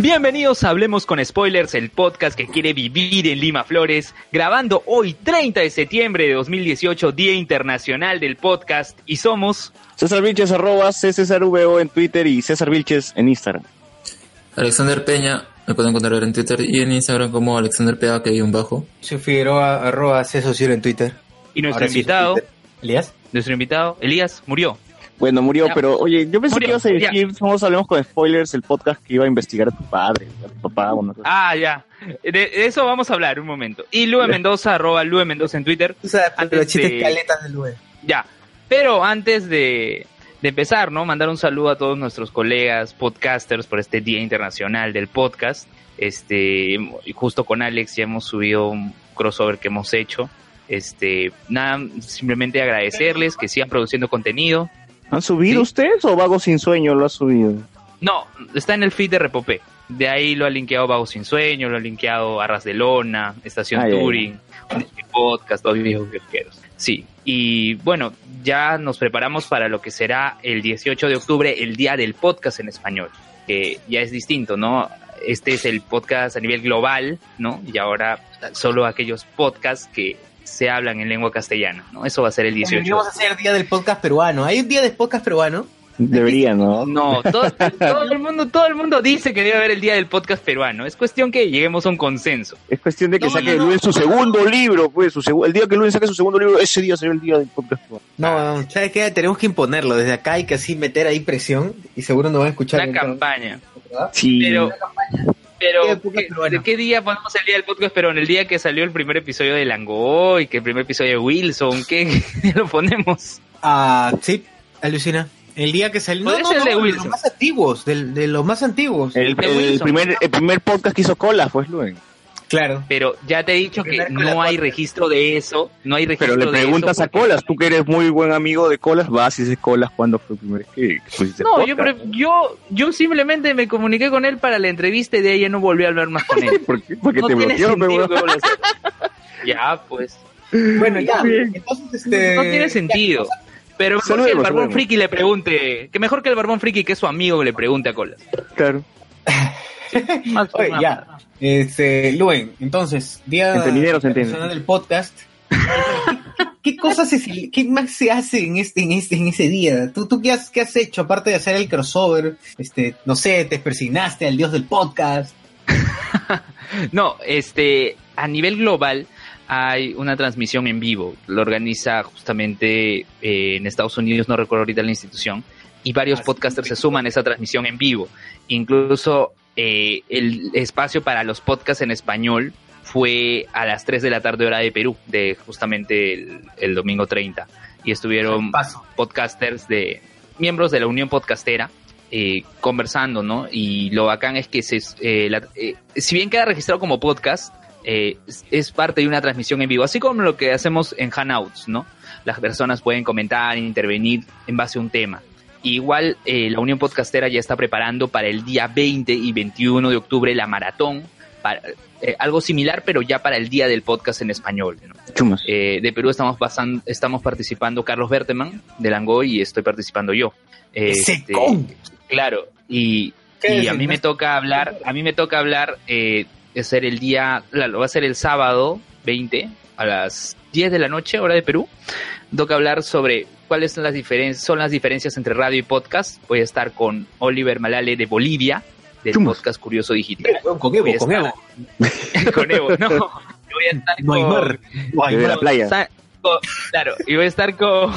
Bienvenidos a Hablemos con Spoilers, el podcast que quiere vivir en Lima Flores, grabando hoy 30 de septiembre de 2018, Día Internacional del Podcast, y somos... César Vilches, arroba en Twitter y César Vilches en Instagram. Alexander Peña, me pueden encontrar en Twitter y en Instagram como Alexander Pea, que hay un bajo. Soy Figueroa, arroba Cesociero en Twitter. Y nuestro Ahora invitado. ¿Elías? nuestro invitado, Elías, murió. Bueno, murió, Ya. pero oye, yo pensé Murió, que ibas a ya. decir, somos Hablemos con Spoilers, el podcast que iba a investigar a tu padre, a tu papá, o no sé. Ah, ya. De, de eso vamos a hablar un momento. Y Lue Mendoza, arroba Lue Mendoza en Twitter. Tú sabes, Antes los chistes de- caletas del web. Ya. Pero antes de, de empezar, ¿no? Mandar un saludo a todos nuestros colegas podcasters por este Día Internacional del Podcast. Este, y justo con Alex ya hemos subido un crossover que hemos hecho. Este, nada, simplemente agradecerles que sigan produciendo contenido. ¿Han subido Sí. ustedes o Vago Sin Sueño lo ha subido? No, está en el feed de Repopé. De ahí lo ha linkeado Vago Sin Sueño, lo ha linkeado Arras de Lona, Estación Ay, Disque Podcast, Dos Viejos Viajeros. Sí, y bueno, ya nos preparamos para lo que será el 18 de octubre, el Día del Podcast en Español, que ya es distinto, ¿no? Este es el podcast a nivel global, ¿no? Y ahora solo aquellos podcasts que se hablan en lengua castellana, ¿no? Eso va a ser el 18. Vamos a hacer día del podcast peruano. ¿Hay un día del podcast peruano? Debería, ¿no? No, todo, todo el mundo, todo el mundo dice que debe haber el día del podcast peruano. Es cuestión que lleguemos a un consenso. Es cuestión de que No, saque no, no. Luis su segundo libro, pues, su segu- el día que Luis saque su segundo libro, ese día será el día del podcast. No, ¿sabes qué? Tenemos que imponerlo. Desde acá hay que así meter ahí presión y seguro nos van a escuchar. Una campaña. Sí. Pero, Día pero podcast ¿qué-. ¿de qué día ponemos el día del podcast peruano? El día que salió el primer episodio de Langoy, que el primer episodio de Wilson, ¿qué día lo ponemos? Ah, sí, alucina. El día que salió. Ser el de los Wilson. más antiguos, del- de, los más antiguos. el, de el primer, el primer podcast que hizo Cola fue Luis. Claro. Pero ya te he dicho que no hay registro de eso, no hay registro Pero le de preguntas eso a Colas, tú que eres muy buen amigo de Colas, vas y dices Colas cuando fue el primer que pusiste No, yo, yo, yo simplemente me comuniqué con él para la entrevista y de ahí ya no volví a hablar más con él. ¿Por qué? Porque no te tiene bloqueó. Ya, pues. Bueno, ya. Entonces, este. No tiene sentido. Pero mejor que el Barbón saludemos. Friki le pregunte, que mejor que el Barbón Friki que es su amigo le pregunte a Colas. Claro. Más- Oye, más- ya. Este, Luen, entonces, día Entendideros, entiende. internacional del podcast. ¿Qué, qué cosas se, qué más se hace en este, en este, en ese día? ¿Tú, tú qué has, qué has hecho aparte de hacer el crossover? Este, no sé, te persignaste al dios del podcast. No, este, a nivel global hay una transmisión en vivo. Lo organiza justamente eh, en Estados Unidos, no recuerdo ahorita la institución, y varios Ah, podcasters se suman a esa transmisión en vivo. Incluso eh, el espacio para los podcasts en español fue a las 3 de la tarde hora de Perú, de justamente el, el domingo 30. Y estuvieron Paso. podcasters de miembros de la Unión Podcastera eh, conversando, ¿no? Y lo bacán es que se, eh, la- eh, si bien queda registrado como podcast, eh, es, es parte de una transmisión en vivo, así como lo que hacemos en Hangouts, ¿no? Las personas pueden comentar, intervenir en base a un tema. Igual eh, la Unión Podcastera ya está preparando para el día 20 y 21 de octubre la maratón, para, eh, algo similar, pero ya para el día del podcast en español. Eh, de Perú estamos pasan- estamos participando Carlos Berteman de Langoy y estoy participando yo. ¡Ese Este! Claro, y, ¿Qué y a mí me toca hablar, a mí me toca hablar, eh, ser el día, lo va a ser el sábado 20 a las 10 de la noche, hora de Perú. Toca hablar sobre cuáles son las diferencias, son las diferencias entre radio y podcast. Voy a estar con Oliver Malale de Bolivia, del Chumas. podcast Curioso Digital. Con Evo, a con estar- Evo. con Evo, no. Yo voy a estar No hay con- mar. No hay la mar. playa. Sa- con, claro, y voy a estar con,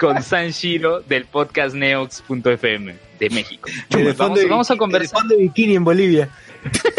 con San Shiro del podcast Neox.fm de México. Vamos, de vamos a conversar. de bikini en Bolivia.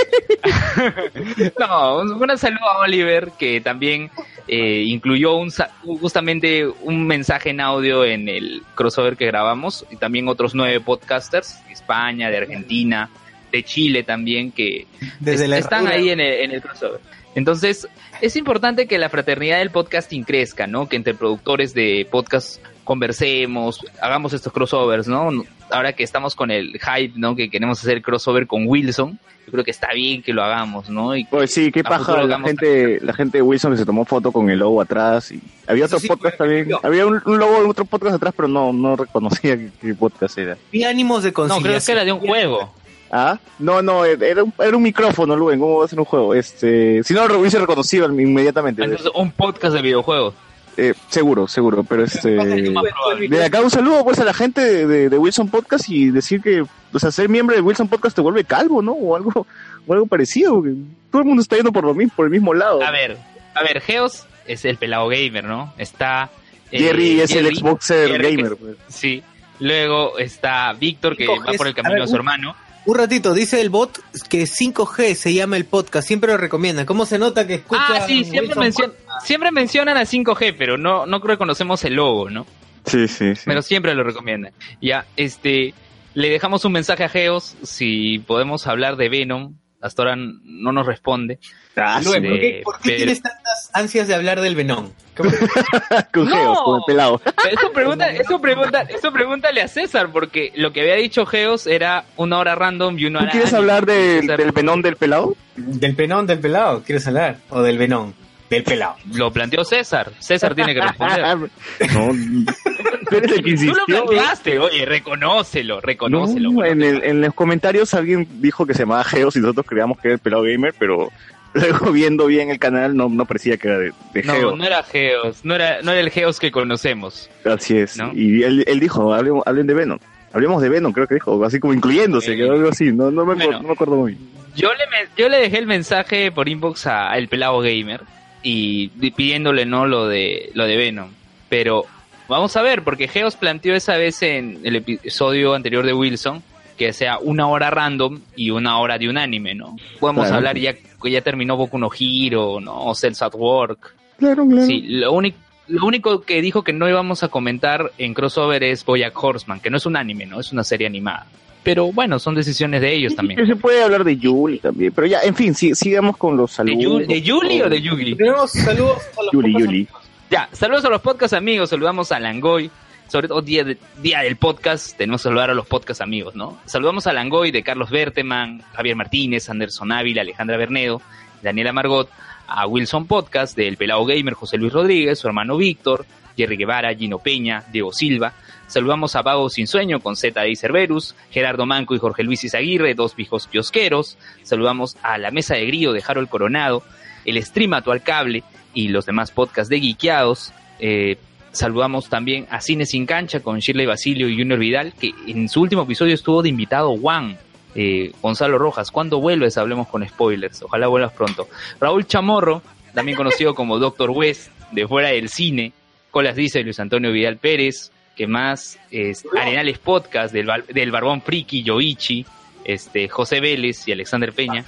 No, un, un saludo a Oliver que también eh, incluyó un, justamente un mensaje en audio en el crossover que grabamos y también otros nueve podcasters de España, de Argentina, de Chile también que Desde es- la están ahí en el, en el crossover. Entonces, es importante que la fraternidad del podcasting crezca, ¿no? Que entre productores de podcast conversemos, hagamos estos crossovers, ¿no? Ahora que estamos con el hype, ¿no? Que queremos hacer crossover con Wilson, yo creo que está bien que lo hagamos, ¿no? Y Pues sí, qué paja la gente, la gente de Wilson que se tomó foto con el logo atrás y había otro Eso sí, podcast también, había un, un logo de otro podcast atrás pero no, no reconocía qué, qué podcast era. Y ánimos de no, conciliación. creo que era de un juego. Ah, no, no, era un, era un micrófono, Luen, ¿cómo va a ser un juego? Este, si no lo hubiese reconocido inmediatamente. Entonces, un podcast de videojuegos. Eh, seguro, seguro, pero este... De acá un saludo pues a la gente de, de- de Wilson Podcast y decir que, o sea, ser miembro de Wilson Podcast te vuelve calvo, ¿no? O algo, o algo parecido. porque todo el mundo está yendo por lo mismo, por el mismo lado. A ver, a ver, Geos es el pelado gamer, ¿no? Está... eh, Jerry es el Xboxer Jerry, gamer. que- pues. Sí. Luego está Víctor, que 5G, va por el a camino ver, de su un- hermano. Un ratito, dice el bot que 5G se llama el podcast, siempre lo recomienda. ¿Cómo se nota que escucha? Ah, sí, siempre, mencion- siempre mencionan a 5G, pero no, no reconocemos el logo, ¿no? Sí, sí, sí. Pero siempre lo recomiendan. Ya, este, le dejamos un mensaje a Geos si podemos hablar de Venom. Hasta ahora no nos responde. Ah, ¿por ¿Por qué, por qué Pero- tienes tantas ansias de hablar del Venom? ¿Cómo- con No. Geos, con el pelado. Eso pregunta, eso pregunta, eso pregúntale a César, porque lo que había dicho Geos era una hora random y una ¿Tú hora. quieres anime. hablar del, del penón del pelado? Del penón del pelado, ¿quieres hablar? ¿O del venón? Del pelado. Lo planteó César. César tiene que responder. no, el que Tú lo planteaste, oye, reconócelo, reconócelo. No, en, el- en los comentarios alguien dijo que se llamaba Geos y nosotros creíamos que era el pelado gamer, pero luego viendo bien el canal no, no parecía que era de, de No, Geos. no era Geos, no era, no era el Geos que conocemos. Así es. ¿No? Y él, él dijo, hablen, hablen de Venom. Hablemos de Venom, creo que dijo, así como incluyéndose, Eh, que algo así, no, no, me, acuerdo, bueno. no me acuerdo muy bien. Yo le, yo le dejé el mensaje por inbox a el pelado gamer y di- pidiéndole no lo de lo de Venom, pero vamos a ver porque Geos planteó esa vez en el episodio anterior de Wilson que sea una hora random y una hora de un anime, ¿no? Podemos Claro. hablar ya que ya terminó Boku no Hero, ¿no? O Cells at Work. Claro, claro. Sí, lo único lo único que dijo que no íbamos a comentar en crossover es Boyack Horseman, que no es un anime, ¿no? Es una serie animada. Pero bueno, son decisiones de ellos Que también. se puede hablar de Yuli también, pero ya, en fin, sí, sigamos con los ¿De, saludos. Yu- de Yuli o de Yugi? Tenemos saludos a los Yuli, Yuli. Ya, saludos a los podcast amigos, saludamos a Langoy, sobre todo día, de- día del podcast, tenemos que saludar a los podcast amigos, ¿no? Saludamos a Langoy de Carlos Berteman, Javier Martínez, Anderson Ávila, Alejandra Bernedo, Daniela Margot, a Wilson Podcast del Pelado Gamer, José Luis Rodríguez, su hermano Víctor, Jerry Guevara, Gino Peña, Diego Silva. Saludamos a Vago Sin Sueño con Z y Cerberus, Gerardo Manco y Jorge Luis Izaguirre, dos viejos kiosqueros. Saludamos a la Mesa de Grillo de Harold Coronado, el Stream Actual Cable y los demás podcasts de Geekeados. Eh, saludamos también a Cine Sin Cancha con Shirley Basilio y Junior Vidal, que en su último episodio estuvo de invitado Juan. Eh, Gonzalo Rojas, ¿cuándo vuelves? Hablemos con spoilers. Ojalá vuelvas pronto. Raúl Chamorro, también conocido como Doctor West, de fuera del cine. Colas dice Luis Antonio Vidal Pérez, que más es Arenales Podcast del, del Barbón Friki, Yoichi, este, José Vélez y Alexander Peña.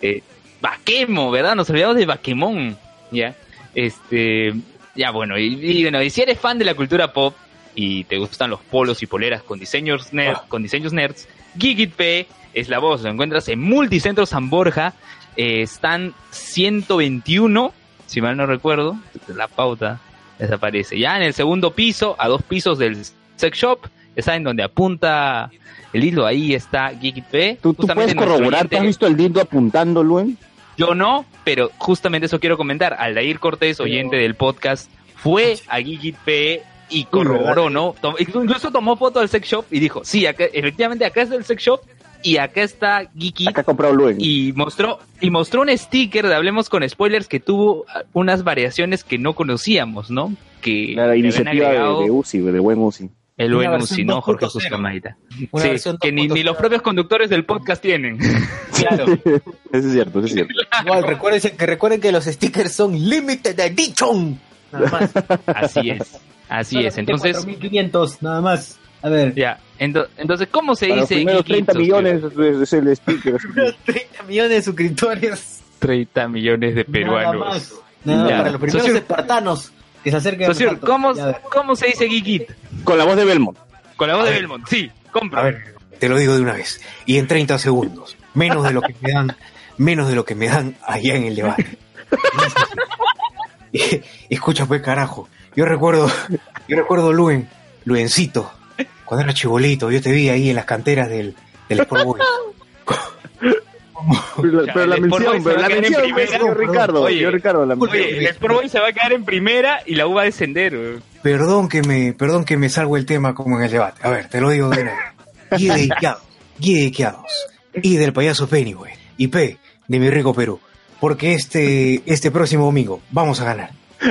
Eh, Baquemo, ¿verdad? Nos olvidamos de Baquemón, ¿ya? Este, ya bueno, y, y bueno, y si eres fan de la cultura pop y te gustan los polos y poleras con diseños nerd, con diseños nerds, Geekit P es la voz, lo encuentras en Multicentro San Borja, eh, están 121, si mal no recuerdo, la pauta desaparece. Ya en el segundo piso, a dos pisos del sex shop, ya saben donde apunta el hilo, ahí está Geekit P. ¿Tú, tú puedes corroborar? ¿Tú has visto el dildo apuntando, Luen? yo no, pero justamente eso quiero comentar. Aldair Cortés, oyente del podcast, fue a Geekit P y corroboró, ¿no? Tom- incluso tomó foto del sex shop y dijo, sí, acá, efectivamente acá está el sex shop y acá está Geekit Acá ha comprado Luen. y mostró y mostró un sticker de Hablemos con Spoilers que tuvo unas variaciones que no conocíamos, ¿no? Que La iniciativa de, de Uzi, de buen Uzi. el buen Uzi, ¿no? Jorge 2.0. Suscamaita. Una Sí, que ni, ni 2.0. los propios conductores del podcast tienen. Claro. Eso es cierto, eso es cierto. Igual, recuerden que, recuerden que los stickers son limited edition. nada más. Así es. Así es. Entonces, 4.500, nada más. A ver. ya. Ento- entonces, ¿cómo se Para los dice? primeros 30 Geekitos, millones es, es el speaker. 30 millones de suscriptores. 30 millones de Nada peruanos. más. Nada Ya. para los primeros Socio- espartanos que se acerquen Socio, a. ¿cómo, Ya, a ver. ¿cómo se dice Geekit? Con la voz de Belmont. Con la voz A de ver. Belmont. Sí, compra. A ver, te lo digo de una vez. Y en 30 segundos. Menos de lo que me dan, menos de lo que me dan allá en el debate. Escucha pues carajo. Yo recuerdo, yo recuerdo Luen, Luencito, cuando era chibolito, yo te vi ahí en las canteras del, del Sport Boys. Pero, pero la mención, pero la mención, primera. señor Ricardo. Oye, señor Ricardo, la mención. Oye, el Sport Boys se va a quedar en primera y la U va a descender. Perdón que me, perdón que me salgo el tema como en el debate. A ver, te lo digo de vez. Guía dedicados, guía dedicados. Y del payaso Pennyway. Y P de mi rico Perú. Porque este, este próximo domingo vamos a ganar.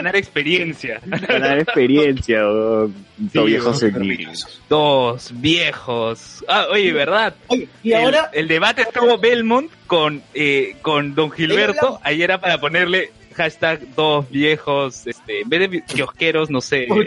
Ganar experiencia. Ganar experiencia, o Sí, viejo vamos senil. Dos viejos. Ah, oye, ¿verdad? Oye, y el, ahora, el debate estuvo Belmont con, eh, con Don Gilberto. Ahí era para ponerle hashtag dos viejos. Este, en vez de kiosqueros, no sé. Uy,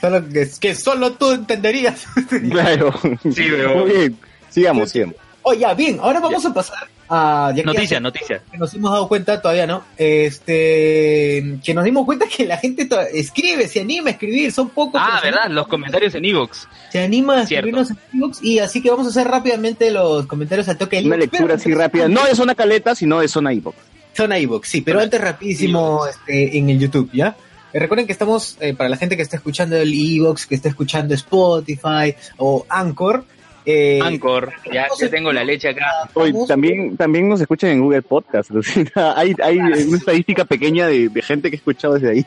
solo que, que solo tú entenderías. Claro. Sí. Muy bien. Sigamos, sigamos. Oye, ya, bien, ahora vamos a pasar a... ya que Noticia, noticia. que nos hemos dado cuenta, todavía no, este, que nos dimos cuenta que la gente escribe, se anima a escribir, son pocos. Ah, ¿verdad? Los comentarios en Evox. Se anima a Cierto. escribirnos en iVoox, y así que vamos a hacer rápidamente los comentarios al toque. Una lectura así rápida. No de zona caleta, sino de zona iVoox. Zona iVoox, sí, pero antes rapidísimo este, en el YouTube, ¿ya? Eh, recuerden que estamos, eh, para la gente que está escuchando el iVoox, que está escuchando Spotify o Anchor, eh, Anchor. Ya, ya tengo la leche acá. Hoy también, también nos escuchan en Google Podcast. hay, hay una estadística pequeña de, de gente que ha escuchado desde ahí.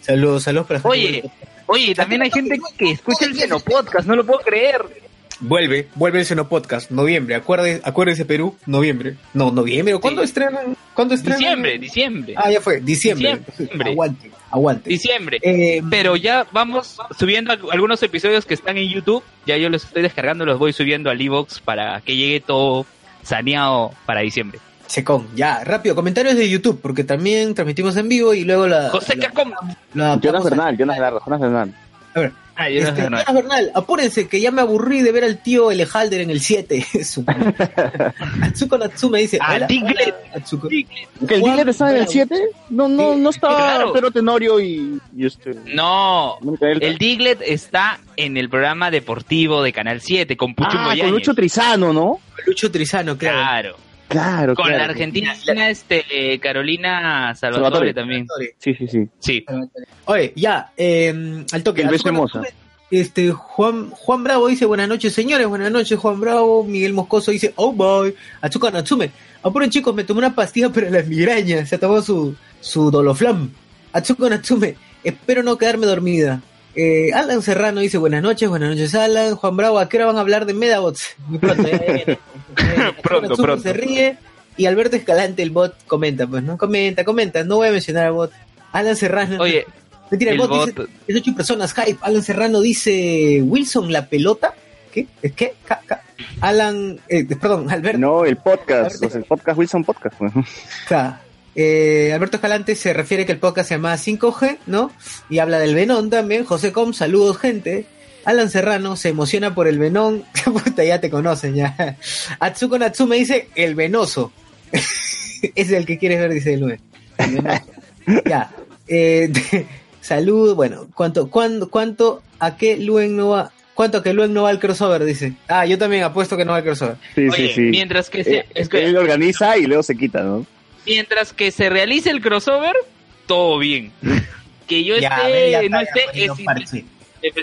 Saludos, saludos para. Oye, oye, también hay gente que escucha el Xenopodcast, no lo puedo creer. Vuelve, vuelve el Seno Podcast, noviembre, acuerde, acuérdese Perú, noviembre. No, noviembre, ¿o ¿cuándo Sí. estrenan? ¿Cuándo estrenan? Diciembre, diciembre. Ah, ya fue, diciembre. Diciembre. Aguante, aguante. Diciembre. Eh, Pero ya vamos subiendo al- algunos episodios que están en YouTube. Ya yo los estoy descargando, los voy subiendo al Evox para que llegue todo saneado para diciembre. Secón, ya, rápido, comentarios de YouTube, porque también transmitimos en vivo y luego la... José Bernal, Jonas Bernal, Jonas Bernal. A ver, Ah, yo no este, sé, no. Jonas Bernal, apúrense que ya me aburrí de ver al tío Elejalder en el 7. Su madre. Atsuko Natsume dice... Ah, hola, Diglett. hola, Atsuko. ¿Que el Diglett estaba en el Bravo. 7? No, no, no estaba claro. Pedro Tenorio y, y este... No, el Diglett está en el programa deportivo de Canal 7 con Pucho Ah, con. Lucho Trizano, ¿no? Lucho Trizano, claro. Claro. Claro, Con claro. la argentina este, eh, Carolina Salvatore, Salvatore. también. Sí, sí, sí. Sí. Oye, ya, eh, al toque. El beso Atsuko hermosa. Este, Juan, Juan Bravo dice buenas noches, señores, buenas noches, Juan Bravo. Miguel Moscoso dice, oh boy. Atsuko Natsume, apuren chicos, me tomé una pastilla para las migrañas. Se tomó su, su doloflam. Atsuko Natsume, espero no quedarme dormida. Eh, Alan Serrano dice buenas noches, buenas noches Alan. Juan Bravo, ¿a qué hora van a hablar de Medabots? Muy pronto, ya, ya, ya. Atsuko Pronto, pronto. Se ríe. Y Alberto Escalante, el bot, comenta, pues, ¿no? Comenta, comenta. No voy a mencionar al bot. Alan Serrano. Oye, Mentira, el, el bot, dice, es ocho personas, hype. Alan Serrano dice, Wilson, la pelota. ¿Qué? ¿Es qué? Ca- ca- Alan, eh, perdón, Alberto. No, el podcast, el podcast Wilson Podcast. pues. Eh, Alberto Escalante se refiere que el podcast se llama 5G, ¿no? Y habla del Venón también. José Com, saludos, gente. Alan Serrano se emociona por el Venón. Puta, ya te conocen, ya. Atsuko Natsume dice, el venoso. es el que quieres ver, dice venoso. ya. Eh, salud, bueno, ¿cuánto, cuánto, cuánto, a qué Luen no va? ¿Cuánto a que Luen no va al crossover? Dice. Ah, yo también apuesto que no va al crossover. Sí, Oye, sí, sí. mientras que se, Eh, es que- Él organiza y luego se quita, ¿no? mientras que se realice el crossover, todo bien. Que yo Ya, esté, ver, ya no esté, es-.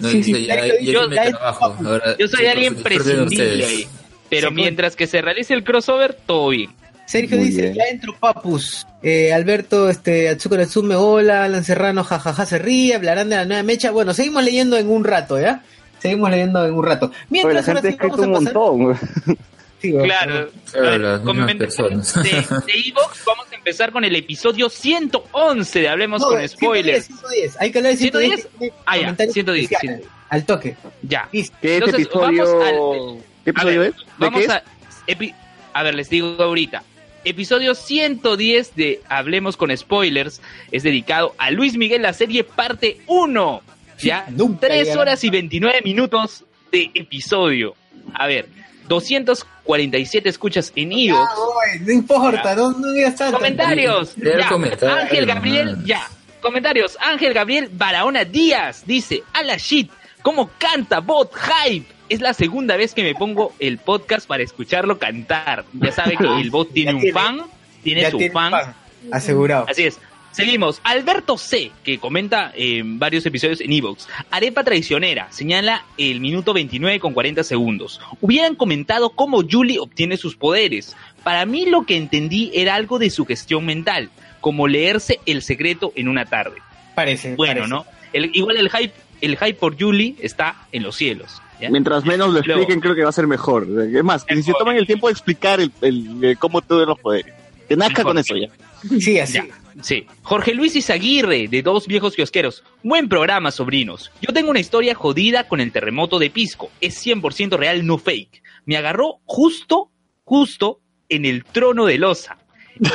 No, Sí, dice, sí, ya, ya, ya, yo- yo me ya- trabajo. Ahora, yo soy alguien prescindible ahí. Pero Sí, mientras que se realice el crossover, todo bien. Sergio Muy dice, bien. ya entro papus. Eh, Alberto, este, Atsuko Natsume, hola, Alan Serrano, jajaja, se ríe, hablarán de la nueva mecha. Bueno, seguimos leyendo en un rato, ¿ya? Seguimos leyendo en un rato. Oye, la Mientras ahora gente ha sí vamos escrito un a pasar- montón. Claro. Claro, A ver, personas. De, de Evox, vamos a empezar con el episodio 111 de Hablemos No, con 110, spoilers. 110, hay que hablar de 110. 110. Ah, ya, comentarios 110, especiales, Al toque. Ya. ¿Qué Entonces, episodio? vamos al- ¿Qué A episodio ver, es? ¿De vamos qué es? a, epi- a ver, les digo ahorita. episodio 110 de Hablemos con Spoilers es dedicado a Luis Miguel, la serie parte 1. Ya, Nunca 3 llegará. horas y 29 minutos de episodio. A ver, 247 escuchas en oye, no importa, no, no digas tanto. Comentarios. Ya. comentario, Ángel Gabriel, ya. Comentarios. Ángel Gabriel Barahona Díaz dice, a la shit, ¿cómo canta bot hype? Es la segunda vez que me pongo el podcast para escucharlo cantar. Ya sabe que el bot tiene Ya un tiene- fan, tiene su tiene fan. fan, Asegurado. Así es. Seguimos. Alberto C, que comenta en varios episodios en Evox. Arepa traicionera, señala el minuto 29 con 40 segundos. Hubieran comentado cómo Julie obtiene sus poderes. Para mí lo que entendí era algo de su gestión mental, como leerse el secreto en una tarde. Parece. Bueno, parece. ¿no? El- igual el hype, el hype por Julie está en los cielos. ¿ya? Mientras menos lo Luego- expliquen, creo que va a ser mejor. Es más, que si se Mejor. toman el tiempo de explicar el, el- el cómo te los poderes. Que nazca Mejor. con eso ya. Sí, así. Ya, sí. Jorge Luis Izaguirre, de Dos Viejos Kiosqueros. Buen programa, sobrinos. Yo tengo una historia jodida con el terremoto de Pisco. Es 100% real, no fake. Me agarró justo, justo en el trono de losa.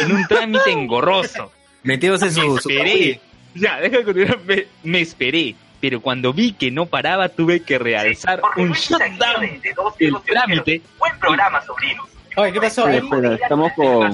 En un trámite engorroso. Metidos en Me su, su esperé. Ya, deja de continuar. Me, me esperé. Pero cuando vi que no paraba, tuve que realzar un shutdown del trámite. Buen programa, sobrinos. Oye, ¿qué pasó? Espera, estamos con...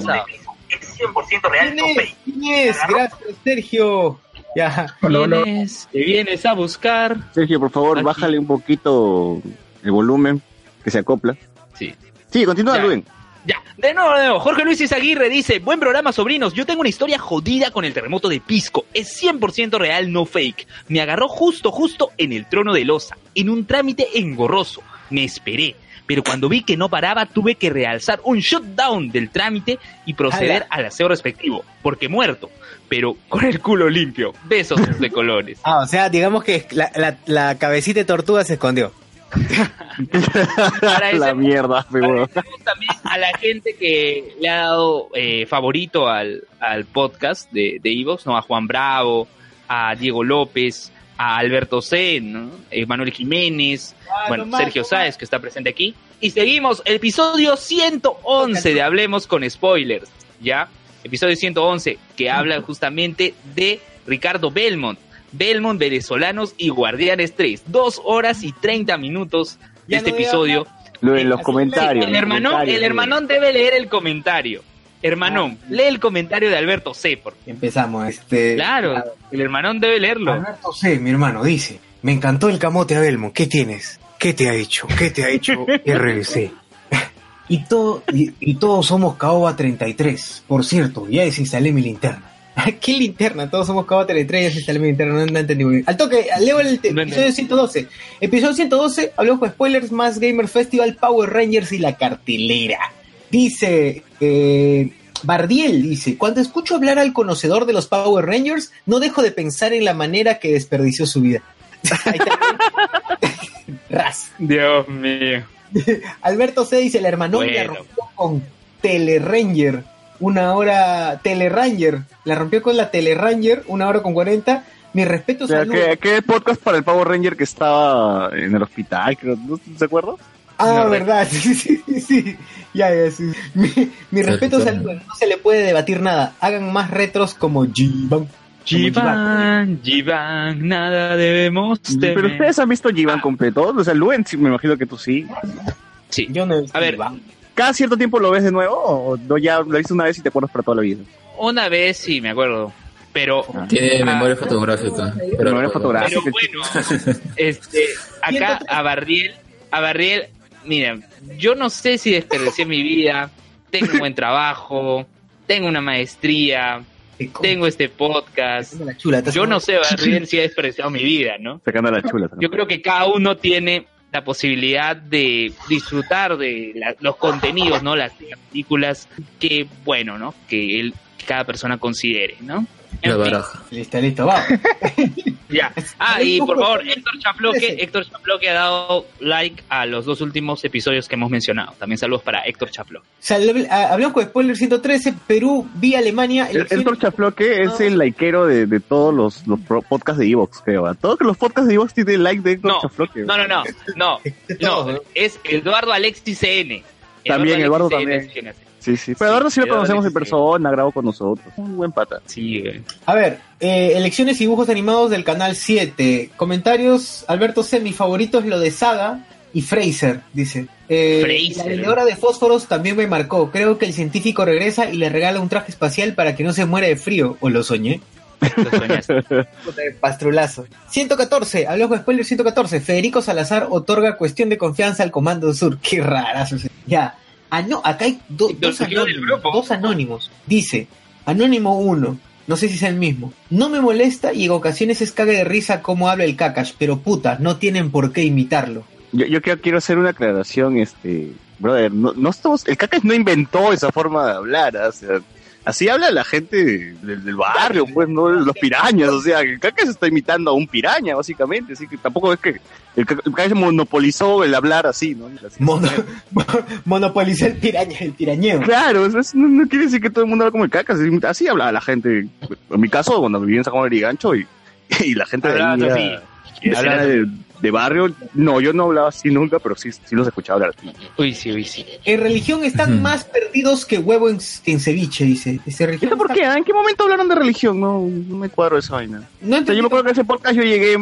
Es 100% real, ¿Quién es? ¿Quién es? Gracias, Sergio. Ya. ¿Vienes? ¿Te vienes a buscar? Sergio, por favor, Aquí. bájale un poquito el volumen, que se acopla. Sí. Sí, continúa. Luen. Ya, de nuevo, de nuevo. Jorge Luis Izaguirre dice, buen programa, sobrinos. Yo tengo una historia jodida con el terremoto de Pisco. Es 100% real, no fake. Me agarró justo, justo en el trono de losa, en un trámite engorroso. Me esperé. Pero cuando vi que no paraba, tuve que realzar un shutdown del trámite y proceder al aseo respectivo, porque muerto, pero con el culo limpio. Besos de colores. Ah, o sea, digamos que la, la, la cabecita de tortuga se escondió. la mierda, también a la gente que le ha dado eh, favorito al, al podcast de, de Evox, ¿no? A Juan Bravo, a Diego López, a Alberto C, ¿no? Eh, Manuel Jiménez, bueno, nomás, Sergio. Sáez, que está presente aquí. Y seguimos, el episodio 111 de Hablemos con Spoilers, ¿ya? Episodio 111, que habla justamente de Ricardo Belmont. Belmont, venezolanos y Guardianes 3. Dos horas y 30 minutos de Ya este no episodio. Lo en los comentarios. El hermanón, el hermanón debe leer el comentario. Hermanón, lee el comentario de Alberto C. Por... Empezamos, este. Claro, el hermanón debe leerlo. Alberto C, mi hermano, dice: Me encantó el camote Abelmo. ¿Qué tienes? ¿Qué te ha hecho? ¿Qué te ha hecho RBC? y, todo, y, y todos somos Caoba 33. Por cierto, ya desinstalé mi linterna. ¿Qué linterna? Todos somos Caoba 33, ya desinstalé mi linterna. No, no entendí muy bien. Al toque, leo el No episodio 112. Episodio 112, hablamos con spoilers más Gamer Festival, Power Rangers y la cartelera. Dice, eh, Bardiel dice, cuando escucho hablar al conocedor de los Power Rangers, no dejo de pensar en la manera que desperdició su vida. Ras. Dios mío. Alberto C dice, el hermanón la Bueno. rompió con Teleranger, una hora, Teleranger, la rompió con la Teleranger, una hora con 40. Mi respeto O sea. ¿qué, qué podcast para el Power Ranger que estaba en el hospital? Creo, ¿no? ¿Se acuerdas? Ah, No, verdad, sí, sí, sí, sí. Ya, ya, sí. Mi, mi respeto salud, no se le puede debatir nada. Hagan más retros como G-Ban. Jivan, Jivan, nada debemos temer. Pero ustedes han visto Jivan completo. O sea, Luen, sí, me imagino que tú sí. Sí. Yo no he visto A ver. ¿Cada cierto tiempo lo ves de nuevo o no, ya lo viste una vez y te acuerdas para toda la vida? una vez sí me acuerdo, pero Tiene Ah. memoria fotográfica. Pero, Memoria fotográfica. pero bueno, este, acá a Barriel, a Barriel, mira, yo no sé si desperdicié mi vida, tengo un buen trabajo, tengo una maestría, tengo este podcast. La chula, Yo no sé, Barriel, si he desperdiciado mi vida, ¿no? Sacando la chula. Yo creo que cada uno tiene la posibilidad de disfrutar de la- los contenidos, ¿no? Las películas que, bueno, ¿no? Que él, que cada persona considere, ¿no? La baraja. Listo, listo, vamos. ya. Ah, y por favor, Héctor Chaploque, Ese. Héctor Chaploque ha dado like a los dos últimos episodios que hemos mencionado. También saludos para Héctor Chaploque. O sea, le- ah, hablamos con Spoiler 113, Perú, vía Alemania. Héctor Chafloque es el likeero de, de todos los, los podcasts de Evox, creo. ¿ah? Todos los podcasts de Evox tienen like de Héctor No, Chafloque. no, no, no, no, no, es Eduardo Alexis CN. También, Eduardo CN también. hace. Sí, sí. Pero ahora sí lo conocemos en persona, grabó con nosotros. Un buen pata. Sí, güey. A ver, eh, elecciones y dibujos animados del canal 7. Comentarios, Alberto C, mi favorito es lo de Saga y Fraser, dice. Eh, Fraser. La vendedora de fósforos también me marcó. Creo que el científico regresa y le regala un traje espacial para que no se muera de frío. ¿O lo soñé? Pastrulazo. 114, hablamos de spoiler 114. Federico Salazar otorga cuestión de confianza al Comando Sur. Qué rarazo. Ya. Ah, no, acá hay do- dos, anónimos, dos anónimos. Dice, Anónimo 1, no sé si es el mismo. No me molesta y en ocasiones es caga de risa cómo habla el Kakash, pero puta, no tienen por qué imitarlo. Yo, yo quiero, quiero hacer una aclaración, este, brother, no, no estamos, el Cacas no inventó esa forma de hablar, ¿ah? o sea, así habla la gente del, del barrio, pues, no los pirañas, o sea, el Cacas está imitando a un piraña, básicamente, así que tampoco es que el, Caca- Cacas monopolizó el hablar así, ¿no? Así. Mono, monopolizó el piraña, el pirañeo. Claro, eso es- no, no quiere decir que todo el mundo habla como el Cacas, así hablaba la gente, en mi caso, cuando viví en San Juan de Gancho y, y la gente de ahí era de, de barrio, no, yo no hablaba así nunca, pero sí, sí los escuchaba hablar. Uy, sí, uy, sí. En religión están más perdidos que huevo en, en ceviche, dice. Dice, religión ¿Eso por está- qué? ¿En qué momento hablaron de religión? No, no me cuadro esa vaina. No O sea, yo me acuerdo que ese podcast yo llegué,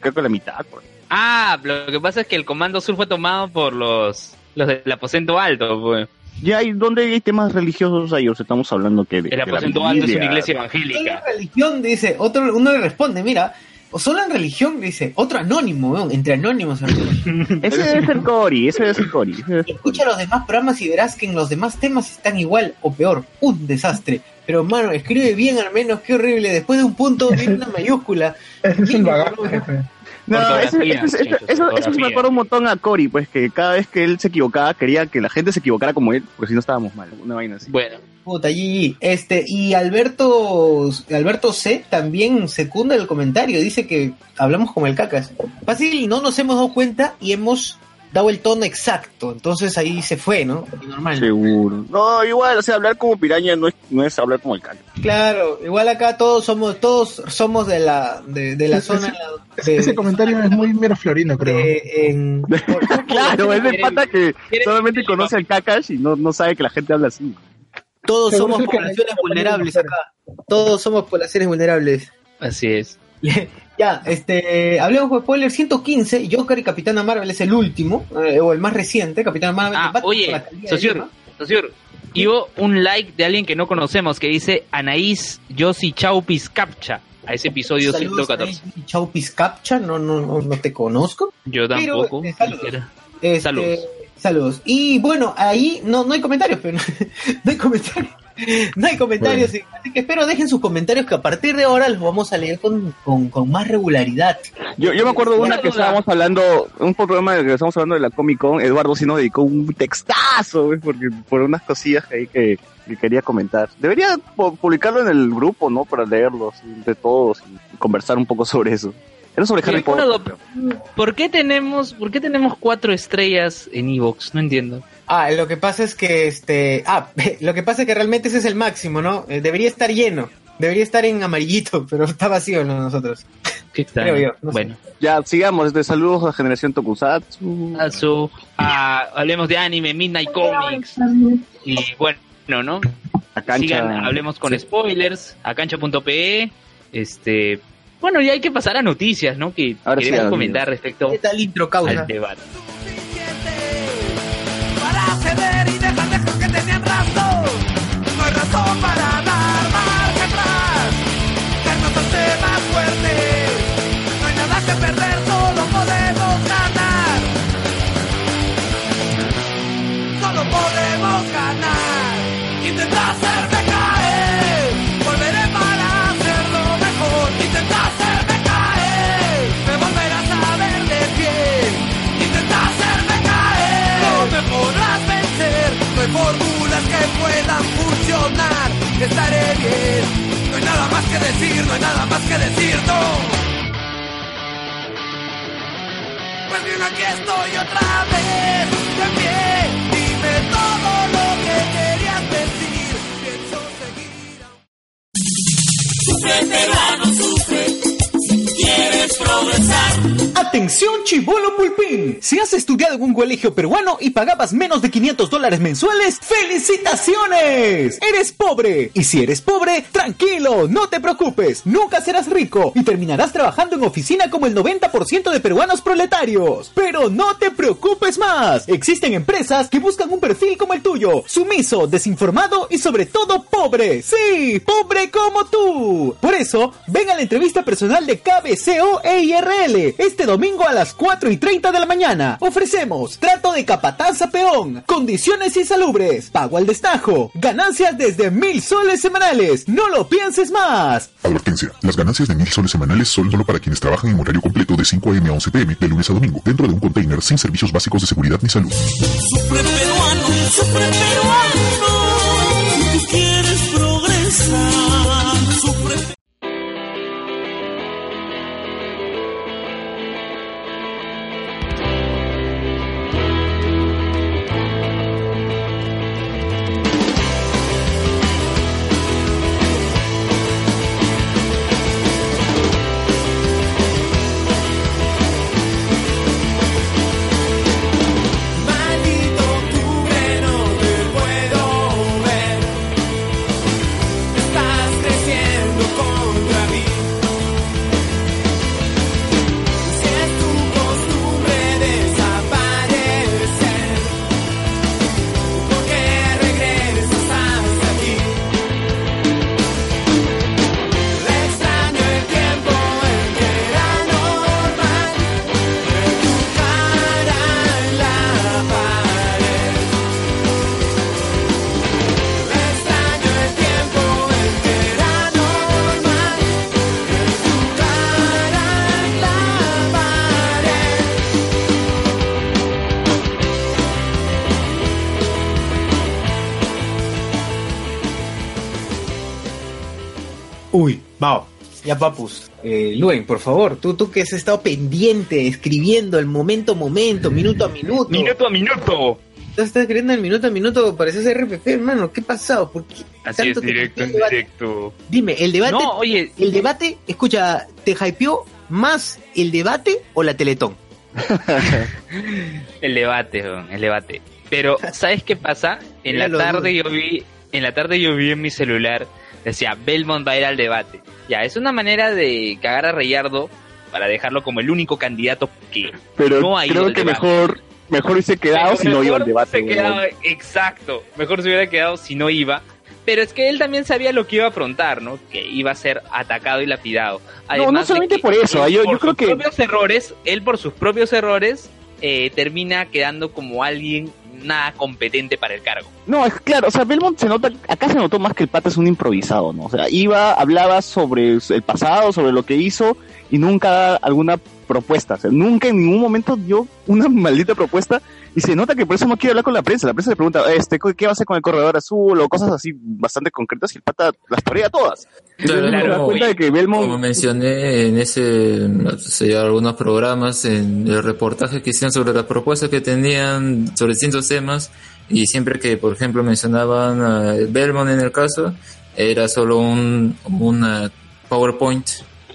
creo que a la mitad. pues. Ah, lo que pasa es que el Comando Sur fue tomado por los, los del aposento alto, pues. Ya, ¿y dónde hay temas religiosos ahí? O sea, estamos hablando que de, El aposento alto es una iglesia evangélica. en religión, dice, otro, uno le responde, mira, o solo en religión, dice, otro anónimo, weón, entre anónimos. Ese debe ser Cory, ese debe ser Cory. ese Escucha los demás programas y verás que en los demás temas están igual o peor, un desastre. Pero mano, escribe bien al menos, qué horrible, después de un punto viene una mayúscula. Es el bagaje. No, ese- ese- ese- eso, eso sí me acuerdo un montón a Cory, pues que cada vez que él se equivocaba quería que la gente se equivocara como él, porque si no estábamos mal, una vaina así. Bueno, Puta, GG. Este, y Alberto, Alberto C también secunda el comentario, dice que hablamos como el cacas. Fácil, no nos hemos dado cuenta y hemos dado el tono exacto, entonces ahí se fue, ¿no? Normal. Seguro. No, igual, o sea, hablar como piraña no es, no es hablar como el caca. Claro, igual acá todos somos, todos somos de la, de, de la Ese- zona de, Ese comentario es muy miraflorino, creo. de- en, Claro, es de pata que solamente conoce al Kakash y no, no sabe que la gente habla así. Todos somos poblaciones vulnerables acá. Todos somos poblaciones vulnerables. así es. Ya, este, hablemos de spoiler 115, Joker y Capitana Marvel es el último, eh, o el más reciente, Capitana Marvel. Ah, oye, Lima. Sociur, y hubo un like de alguien que no conocemos que dice Anaís Yossi Chaupis Capcha a ese episodio Saludos 114. a Chaupis Capcha, no, no, no, no te conozco. Yo Pero, tampoco. eh, saludos. Era- Este, Saludos. Saludos. Y bueno, ahí no, no hay comentarios, pero no hay comentarios. No hay comentarios, sí. así que espero dejen sus comentarios que a partir de ahora los vamos a leer con, con, con más regularidad. Yo, yo me acuerdo de una que duda. estábamos hablando, un programa de que estábamos hablando de la Comic Con, Eduardo sí nos dedicó un textazo, porque por unas cosillas ahí que, que quería comentar. Debería pu- publicarlo en el grupo, ¿no? Para leerlo así, entre todos y conversar un poco sobre eso. Era sobre Harry Potter. ¿Por qué tenemos, por qué tenemos cuatro estrellas en Evox? No entiendo. Ah, lo que pasa es que este. Ah, lo que pasa es que realmente ese es el máximo, ¿no? Eh, debería estar lleno. Debería estar en amarillito, pero está vacío ¿no? nosotros. Qué extraño. Creo yo, no sé. bueno, Ya, sigamos. Este, saludos a Generación Tokusatsu. Asu, ah, hablemos de anime, Midnight Comics. Y bueno, ¿no? A Cancha. Sigan, hablemos con spoilers, a cancha.pe. Este, bueno, y hay que pasar a noticias, ¿no? Que Ahora sí, queremos amigo. comentar respecto ¿Qué tal intro causa? al debate. No hay nada más que decir. No hay nada más que decir. No. Pues bien, aquí estoy otra vez. De pie. Dime todo lo que querías decir. Pienso seguir. Sufre peruano, sufre. Atención chivolo pulpín. Si has estudiado en un colegio peruano y pagabas menos de 500 dólares mensuales, ¡felicitaciones! Eres pobre. Y si eres pobre, tranquilo, no te preocupes. Nunca serás rico y terminarás trabajando en oficina como el 90% de peruanos proletarios. Pero no te preocupes más. Existen empresas que buscan un perfil como el tuyo. Sumiso, desinformado y sobre todo pobre. Sí, pobre como tú. Por eso, ven a la entrevista personal de KBCO e IRL este domingo a las 4 y 30 de la mañana. Ofrecemos trato de capataz a peón, condiciones insalubres, pago al destajo, ganancias desde mil soles semanales. No lo pienses más. Advertencia. Las ganancias de mil soles semanales son solo para quienes trabajan en horario completo de 5 a.m. a 11 p.m. de lunes a domingo dentro de un container sin servicios básicos de seguridad ni salud. Sufre peruano, sufre peruano. Si tú quieres progresar, ya papus. Eh, Luen, por favor, tú, tú que has estado pendiente, escribiendo el momento a momento, minuto a minuto. Minuto a minuto. Tú estás escribiendo el minuto a minuto, pareces RPP, hermano. ¿Qué ha pasado? ¿Por qué Así es, tanto te directo, en directo. Dime, el debate, No, oye, el debate, escucha, ¿te hypeó más el debate o la Teletón? El debate, el debate. Pero, ¿sabes qué pasa? En la Mira tarde duro. yo vi, en la tarde yo vi en mi celular, decía, Belmont va a ir al debate. Ya, es una manera de cagar a Rayardo para dejarlo como el único candidato que Pero no ha ido creo al que debate. mejor, mejor hubiese quedado Pero si no iba al debate. quedaba- exacto, mejor se hubiera quedado si no iba. Pero es que él también sabía lo que iba a afrontar, ¿no? Que iba a ser atacado y lapidado. No, no de solamente por eso, yo- creo sus que- propios errores, él por sus propios errores eh, termina quedando como alguien nada competente para el cargo. No, es claro, o sea, Belmont se nota, acá se notó más que el pata es un improvisado, ¿no? O sea, iba, hablaba sobre el pasado, sobre lo que hizo y nunca da alguna propuesta. O sea, nunca en ningún momento dio una maldita propuesta y se nota que por eso no quiere hablar con la prensa. La prensa le pregunta, este, ¿qué va a hacer con el corredor azul? O cosas así bastante concretas y el pata las torea todas. Claro, se da cuenta de que Belmont Como mencioné en ese, sé, algunos programas, en el reportaje que hicieron sobre las propuestas que tenían sobre distintos temas, y siempre que, por ejemplo, mencionaban a Belmont en el caso, era solo un, una PowerPoint,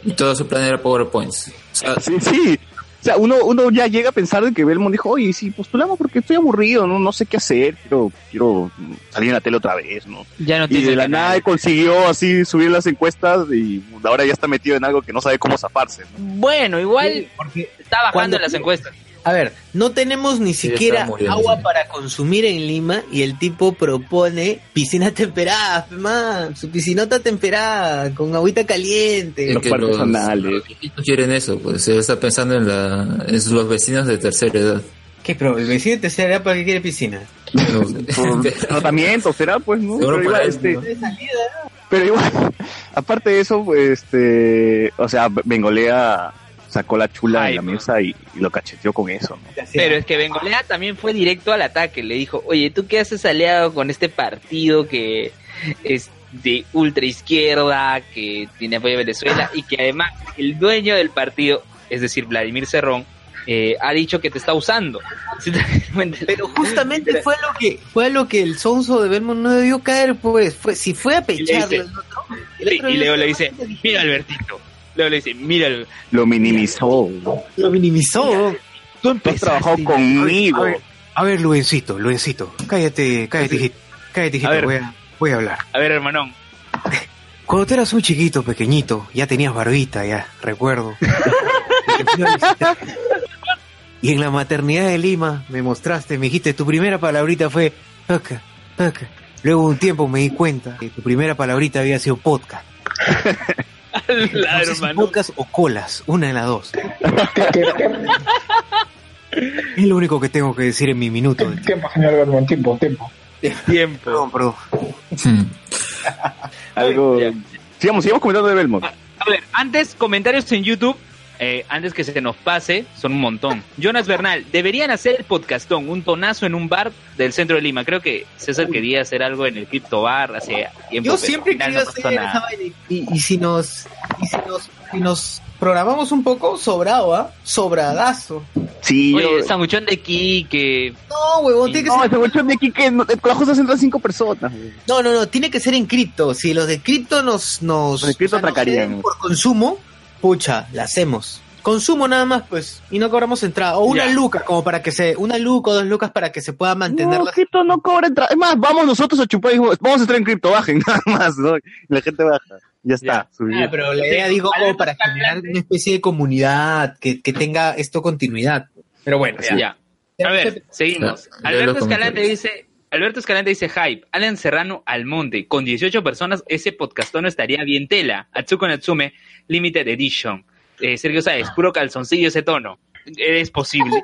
y todo su plan era PowerPoint. O sea, Sí, sí. O sea, uno, uno ya llega a pensar de que Belmont dijo, oye, sí, postulamos porque estoy aburrido, no, no sé qué hacer, quiero, quiero salir en la tele otra vez, ¿no? Ya no Y tiene de la nada consiguió así subir las encuestas y ahora ya está metido en algo que no sabe cómo zafarse. ¿no? Bueno, igual Sí, porque está bajando cuando- en las encuestas. A ver, no tenemos ni Sí, siquiera agua para consumir en Lima y el tipo propone piscina temperada, man, su piscinota temperada con agüita caliente. es Los que parques los, los viejitos quieren eso, pues él está pensando en, la, en los vecinos de tercera edad. ¿Qué, pero el vecino de tercera edad para qué quiere piscina? Por tratamiento, será, pues, ¿no? Pero igual, este, ¿no? pero igual, aparte de eso, pues, este, o sea, Bengolea sacó la chula Ay, de la mesa y, y lo cacheteó con eso, ¿no? Pero es que Bengolea también fue directo al ataque. Le dijo, oye, ¿tú qué haces aliado con este partido que es de ultra izquierda, que tiene apoyo de Venezuela y que además el dueño del partido, es decir, Vladimir Cerrón, eh, ha dicho que te está usando. Pero justamente fue lo que fue lo que el sonso de Belmont no debió caer, pues. Fue, si fue a pecharlo dice- el otro, el Sí, otro y Leo le dice, mira Albertito, Luego le dice, míralo. Lo minimizó. Lo minimizó. Tú Tú has empezaste. trabajado conmigo. A ver, a ver, Luencito, Luencito. Cállate, cállate, hijito. Cállate, hijito. A ver. Voy a, voy a hablar. A ver, hermanón. Cuando tú eras un chiquito, pequeñito, ya tenías barbita, ya, recuerdo. Y en la maternidad de Lima me mostraste, me dijiste, tu primera palabrita fue paca. Luego de un tiempo me di cuenta que tu primera palabrita había sido podcast. La No hermano. podcast o colas, una de las dos. Es lo único que tengo que decir en mi minuto. de Tiempo, señor Berman, tiempo, tiempo. Tiempo. Perdón, perdón. Hmm. Algo. Ya. Sigamos, sigamos comentando de Belmont. A ver, antes, comentarios en YouTube. Eh, antes que se nos pase, son un montón. Jonas Bernal, deberían hacer el podcastón, un tonazo en un bar del centro de Lima. Creo que César quería hacer algo en el Crypto Bar hace tiempo. Yo siempre no pasó hacer esa. Y, y si nos, y si nos, si nos programamos un poco, sobrado, ¿ah? Sobradazo. Sí, Oye, yo. sanguchón de Quique. No, huevón, tiene que No, ser. ese huechón de aquí que no- cosas entran cinco personas. No, no, no, tiene que ser en cripto. Si los de cripto nos, nos, Los de cripto nos atracarían. ceden por consumo, pucha, la hacemos. Consumo nada más, pues, y no cobramos entrada. O una Ya. luca, como para que se, una luca o dos lucas para que se pueda mantener No, la cripto no cobra entrada. Es más, vamos nosotros a chupar y vamos a entrar en cripto, bajen nada más, ¿no? Y la gente baja. Ya está, Ya. Ah, pero la idea, digo, como para generar una especie de comunidad que, que tenga esto continuidad. Pero bueno, ya. Ya. A ver, seguimos. Alberto Escalante dice, Alberto Escalante dice hype, Alan Serrano al monte, con 18 personas, ese podcastón estaría bien tela. Atsuko Natsume, Limited Edition. Eh, Sergio Sáez, puro calzoncillo ese tono. Es posible.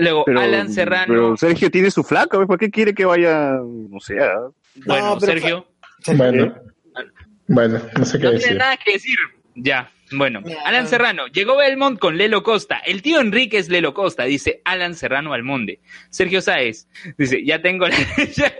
Luego, Pero, Alan Serrano. pero Sergio tiene su flaca, güey, ¿por qué quiere que vaya, no sé, bueno, No, Sergio. Bueno, bueno, no sé qué No decir. tiene nada que decir. Ya, bueno. Alan Serrano, llegó Belmont con Lelo Costa. El tío Enrique es Lelo Costa, dice Alan Serrano Almonde. Sergio Sáez, dice, ya tengo la leche.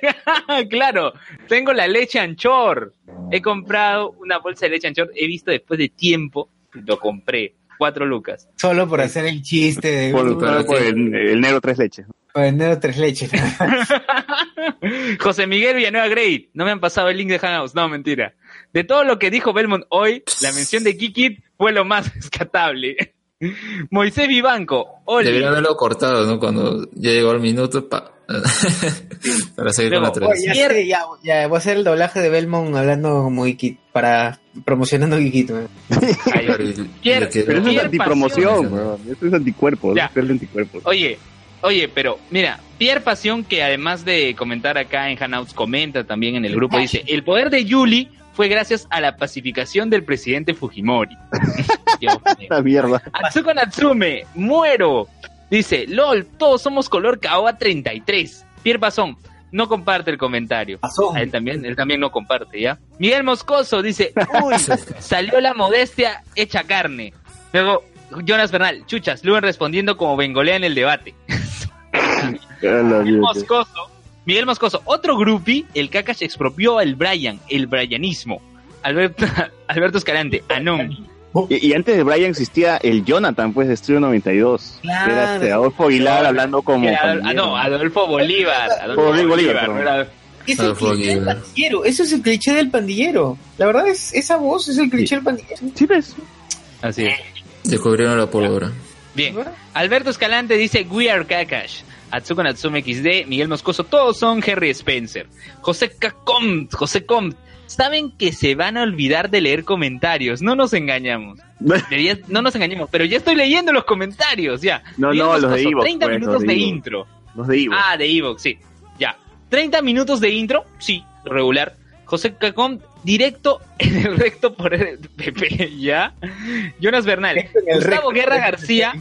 claro, tengo la leche anchor. He comprado una bolsa de leche anchor. He visto después de tiempo, lo compré. Cuatro lucas. Solo por hacer el chiste de Por, por el, el negro tres leches. para vender tres leches. José Miguel Villanueva Grey, no me han pasado el link de Hangouts, no, mentira. De todo lo que dijo Belmont hoy, la mención de Kikit fue lo más rescatable. Moisés Vivanco, Oli, Debería haberlo cortado, ¿no? Cuando ya llegó el minuto, pa. para seguir con la ya, tradición. sé, ya, ya, voy a hacer el doblaje de Belmont hablando como Geekit, para promocionando Pierre, le quedó- Pero eso es antipromoción, weón. Eso es anticuerpos, Ya. es el anticuerpos. Oye, oye, pero mira, Pierre Pasión, que además de comentar acá en Hangouts, comenta también en el grupo, dice, el poder de Yuli fue gracias a la pacificación del presidente Fujimori. Dios mío. La mierda. Atsuko Natsume, muero. Dice, LOL, todos somos color Kaoa 33. Pierre Pasón, no comparte el comentario. Pasón. Él también, él también no comparte, ¿ya? Miguel Moscoso dice, uy, salió la modestia hecha carne. Luego, Jonas Bernal, chuchas, Luen respondiendo como bengolea en el debate. Miguel. Moscoso, Miguel Moscoso, otro grupi, el Kakash expropió al Brian, el Brianismo. Alberto, Alberto Escalante, Anon. Y, y antes de Brian existía el Jonathan, pues, de Estudio 92. Claro. Que era este, Adolfo Aguilar hablando como... Adol- ah, no, Adolfo Bolívar. Adolfo Bolívar, Bolívar, perdón. no era- Es el Adolfo cliché del pandillero. Eso es el cliché del pandillero. La verdad es, esa voz es el cliché del pandillero. Sí, ves. Así es. Descubrieron la pólvora. Bien. Alberto Escalante dice We are Kakash. Atsuko Natsume XD, Miguel Moscoso, todos son Harry Spencer. José Compt, José Compt. Saben que se van a olvidar de leer comentarios, no nos engañamos. No nos engañemos, pero ya estoy leyendo los comentarios, ya. No, Miguel no, los de Evox, 30 pues, minutos de de Evox. intro. Los de Ivo. Ah, de Evox, sí. Ya. 30 minutos de intro, sí, regular. José Cacón, directo en el recto por el PP, ¿ya? Jonas Bernal, Gustavo recto. Guerra García.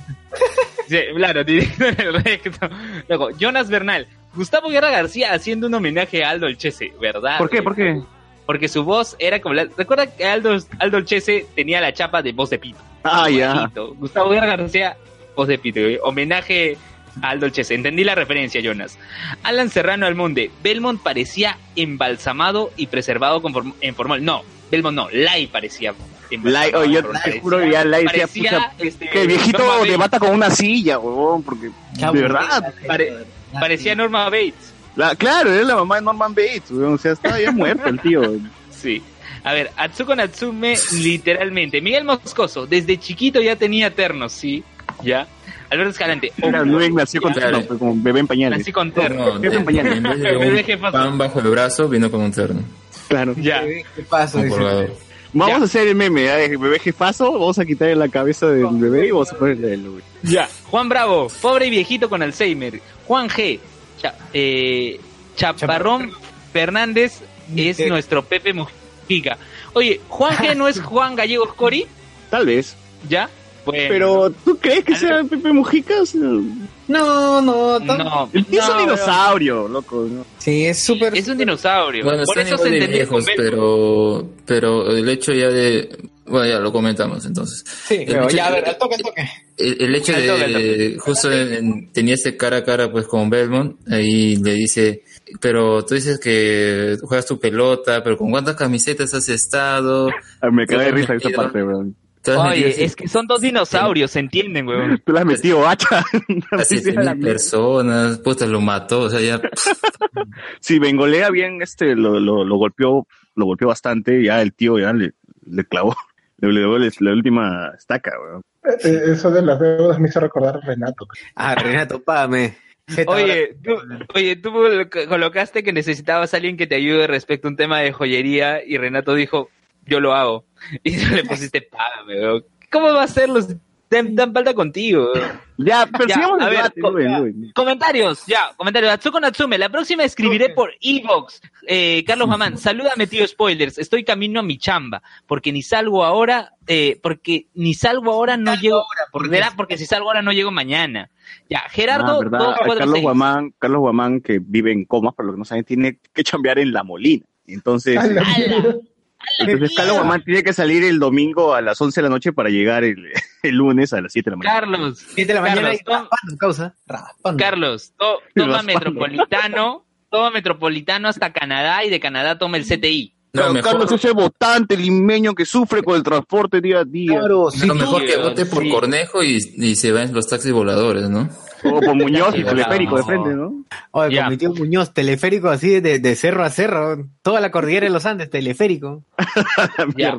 Sí, claro, directo en el recto. Luego, Jonas Bernal, Gustavo Guerra García haciendo un homenaje a Aldo Olchese, ¿verdad? ¿Por qué? ¿Por qué? Porque su voz era como la... Recuerda que Aldo, Aldo Olchese tenía la chapa de voz de pito. Ah, ya. Gustavo Guerra García, voz de pito. Homenaje a Aldo Chese. Entendí la referencia, Jonas. Alan Serrano Almonde. Belmont parecía embalsamado y preservado con form- en formal. No, Belmont no. Lai parecía Lai, oye, yo te juro que ya Lai decía, parecía, pucha, este, Que el viejito Norma Bates. debata con una silla, huevón, porque... De verdad. Pare- parecía Norma Bates. La- claro, era la mamá de Norman Bates, huevón, o sea, estaba ya muerto el tío. Sí. A ver, Atsuko Natsume, literalmente. Miguel Moscoso, desde chiquito ya tenía ternos, ¿sí? ¿Ya? Alberto Escalante, nació con terno, como bebé en pañales. nací con terno. No, Qué compañero. en vez de Bebé, ¿qué un pan bajo el brazo, vino con un terno. Claro. Ya. ¿Qué pasa? Vamos Ya. a hacer el meme, ¿eh? bebé jefazo, vamos a quitarle la cabeza del bebé y vamos a ponerle el güey. Ya. Juan Bravo, pobre y viejito con Alzheimer. Juan G. Cha- eh, Chaparrón Fernández es Eh. nuestro Pepe Mujica. Oye, Juan G no es Juan Gallegos Cori, Tal vez. ¿ya? Bueno, Pero, ¿tú crees que sea Pepe Mujica? O sea, No, no, es un no, dinosaurio, loco. ¿no? Sí, es súper. Es un dinosaurio. Bueno, Por eso se de viejos, pero, pero el hecho ya de... Bueno, ya lo comentamos entonces. Sí, El pero hecho ya, a de- ver, al toque, al toque. El, el hecho toque, de justo en- en- tenía ese cara a cara pues con Belmont, ahí le dice, pero tú dices que juegas tu pelota, pero ¿con cuántas camisetas has estado? Ah, Me cagué de risa esa parte, bro. ¿Te has metido Oye, es que son dos dinosaurios, ¿se entienden, weón? Tú le has metido hacha. a siete mil personas, puta, lo mató, o sea, ya... Sí, Bengolea bien, este, lo, lo, lo golpeó, lo golpeó bastante, ya el tío ya le, le clavó, le dio la, última estaca, weón. Eh, Eso de las deudas me hizo recordar a Renato. Ah, Renato, págame. Oye, tú, oye, tú colocaste que necesitabas a alguien que te ayude respecto a un tema de joyería y Renato dijo, yo lo hago. Y tú le pusiste, págame, weón. ¿Cómo va a ser los tan, tan falta contigo? weón? Ya, pero Ya, sigamos a el ver, debate, co- Luen, ya. Comentarios, ya, comentarios. Atsuko Natsume, la próxima escribiré por Evox. Eh, Carlos Mamán, salúdame tío spoilers, estoy camino a mi chamba, porque ni salgo ahora, eh, porque ni salgo ahora no llego, porque, verá, porque si salgo ahora no llego mañana. Ya, Gerardo, Ah, ¿verdad? dos, cuatro, Carlos seis. Guamán, Carlos Guamán, que vive en comas, por lo que no saben, tiene que chambear en La Molina. Entonces. Entonces Carlos Guamán tiene que salir el domingo a las 11 de la noche para llegar el, el lunes a las 7 de la mañana. Carlos, 7 de la mañana Carlos, y raspando, causa. Raspando. Carlos, to- toma Raspando. metropolitano, toma metropolitano hasta Canadá y de Canadá toma el CTI. No, Pero mejor, Carlos es ese votante limeño que sufre con el transporte día a día. Claro, si no, tú- mejor que vote por sí. Cornejo y, y se va en los taxis voladores, ¿no? O por Muñoz y teleférico de no. frente, ¿no? Oye, Ya. con mi tío Muñoz, teleférico así de, de cerro a cerro, toda la cordillera de los Andes, teleférico. Ya.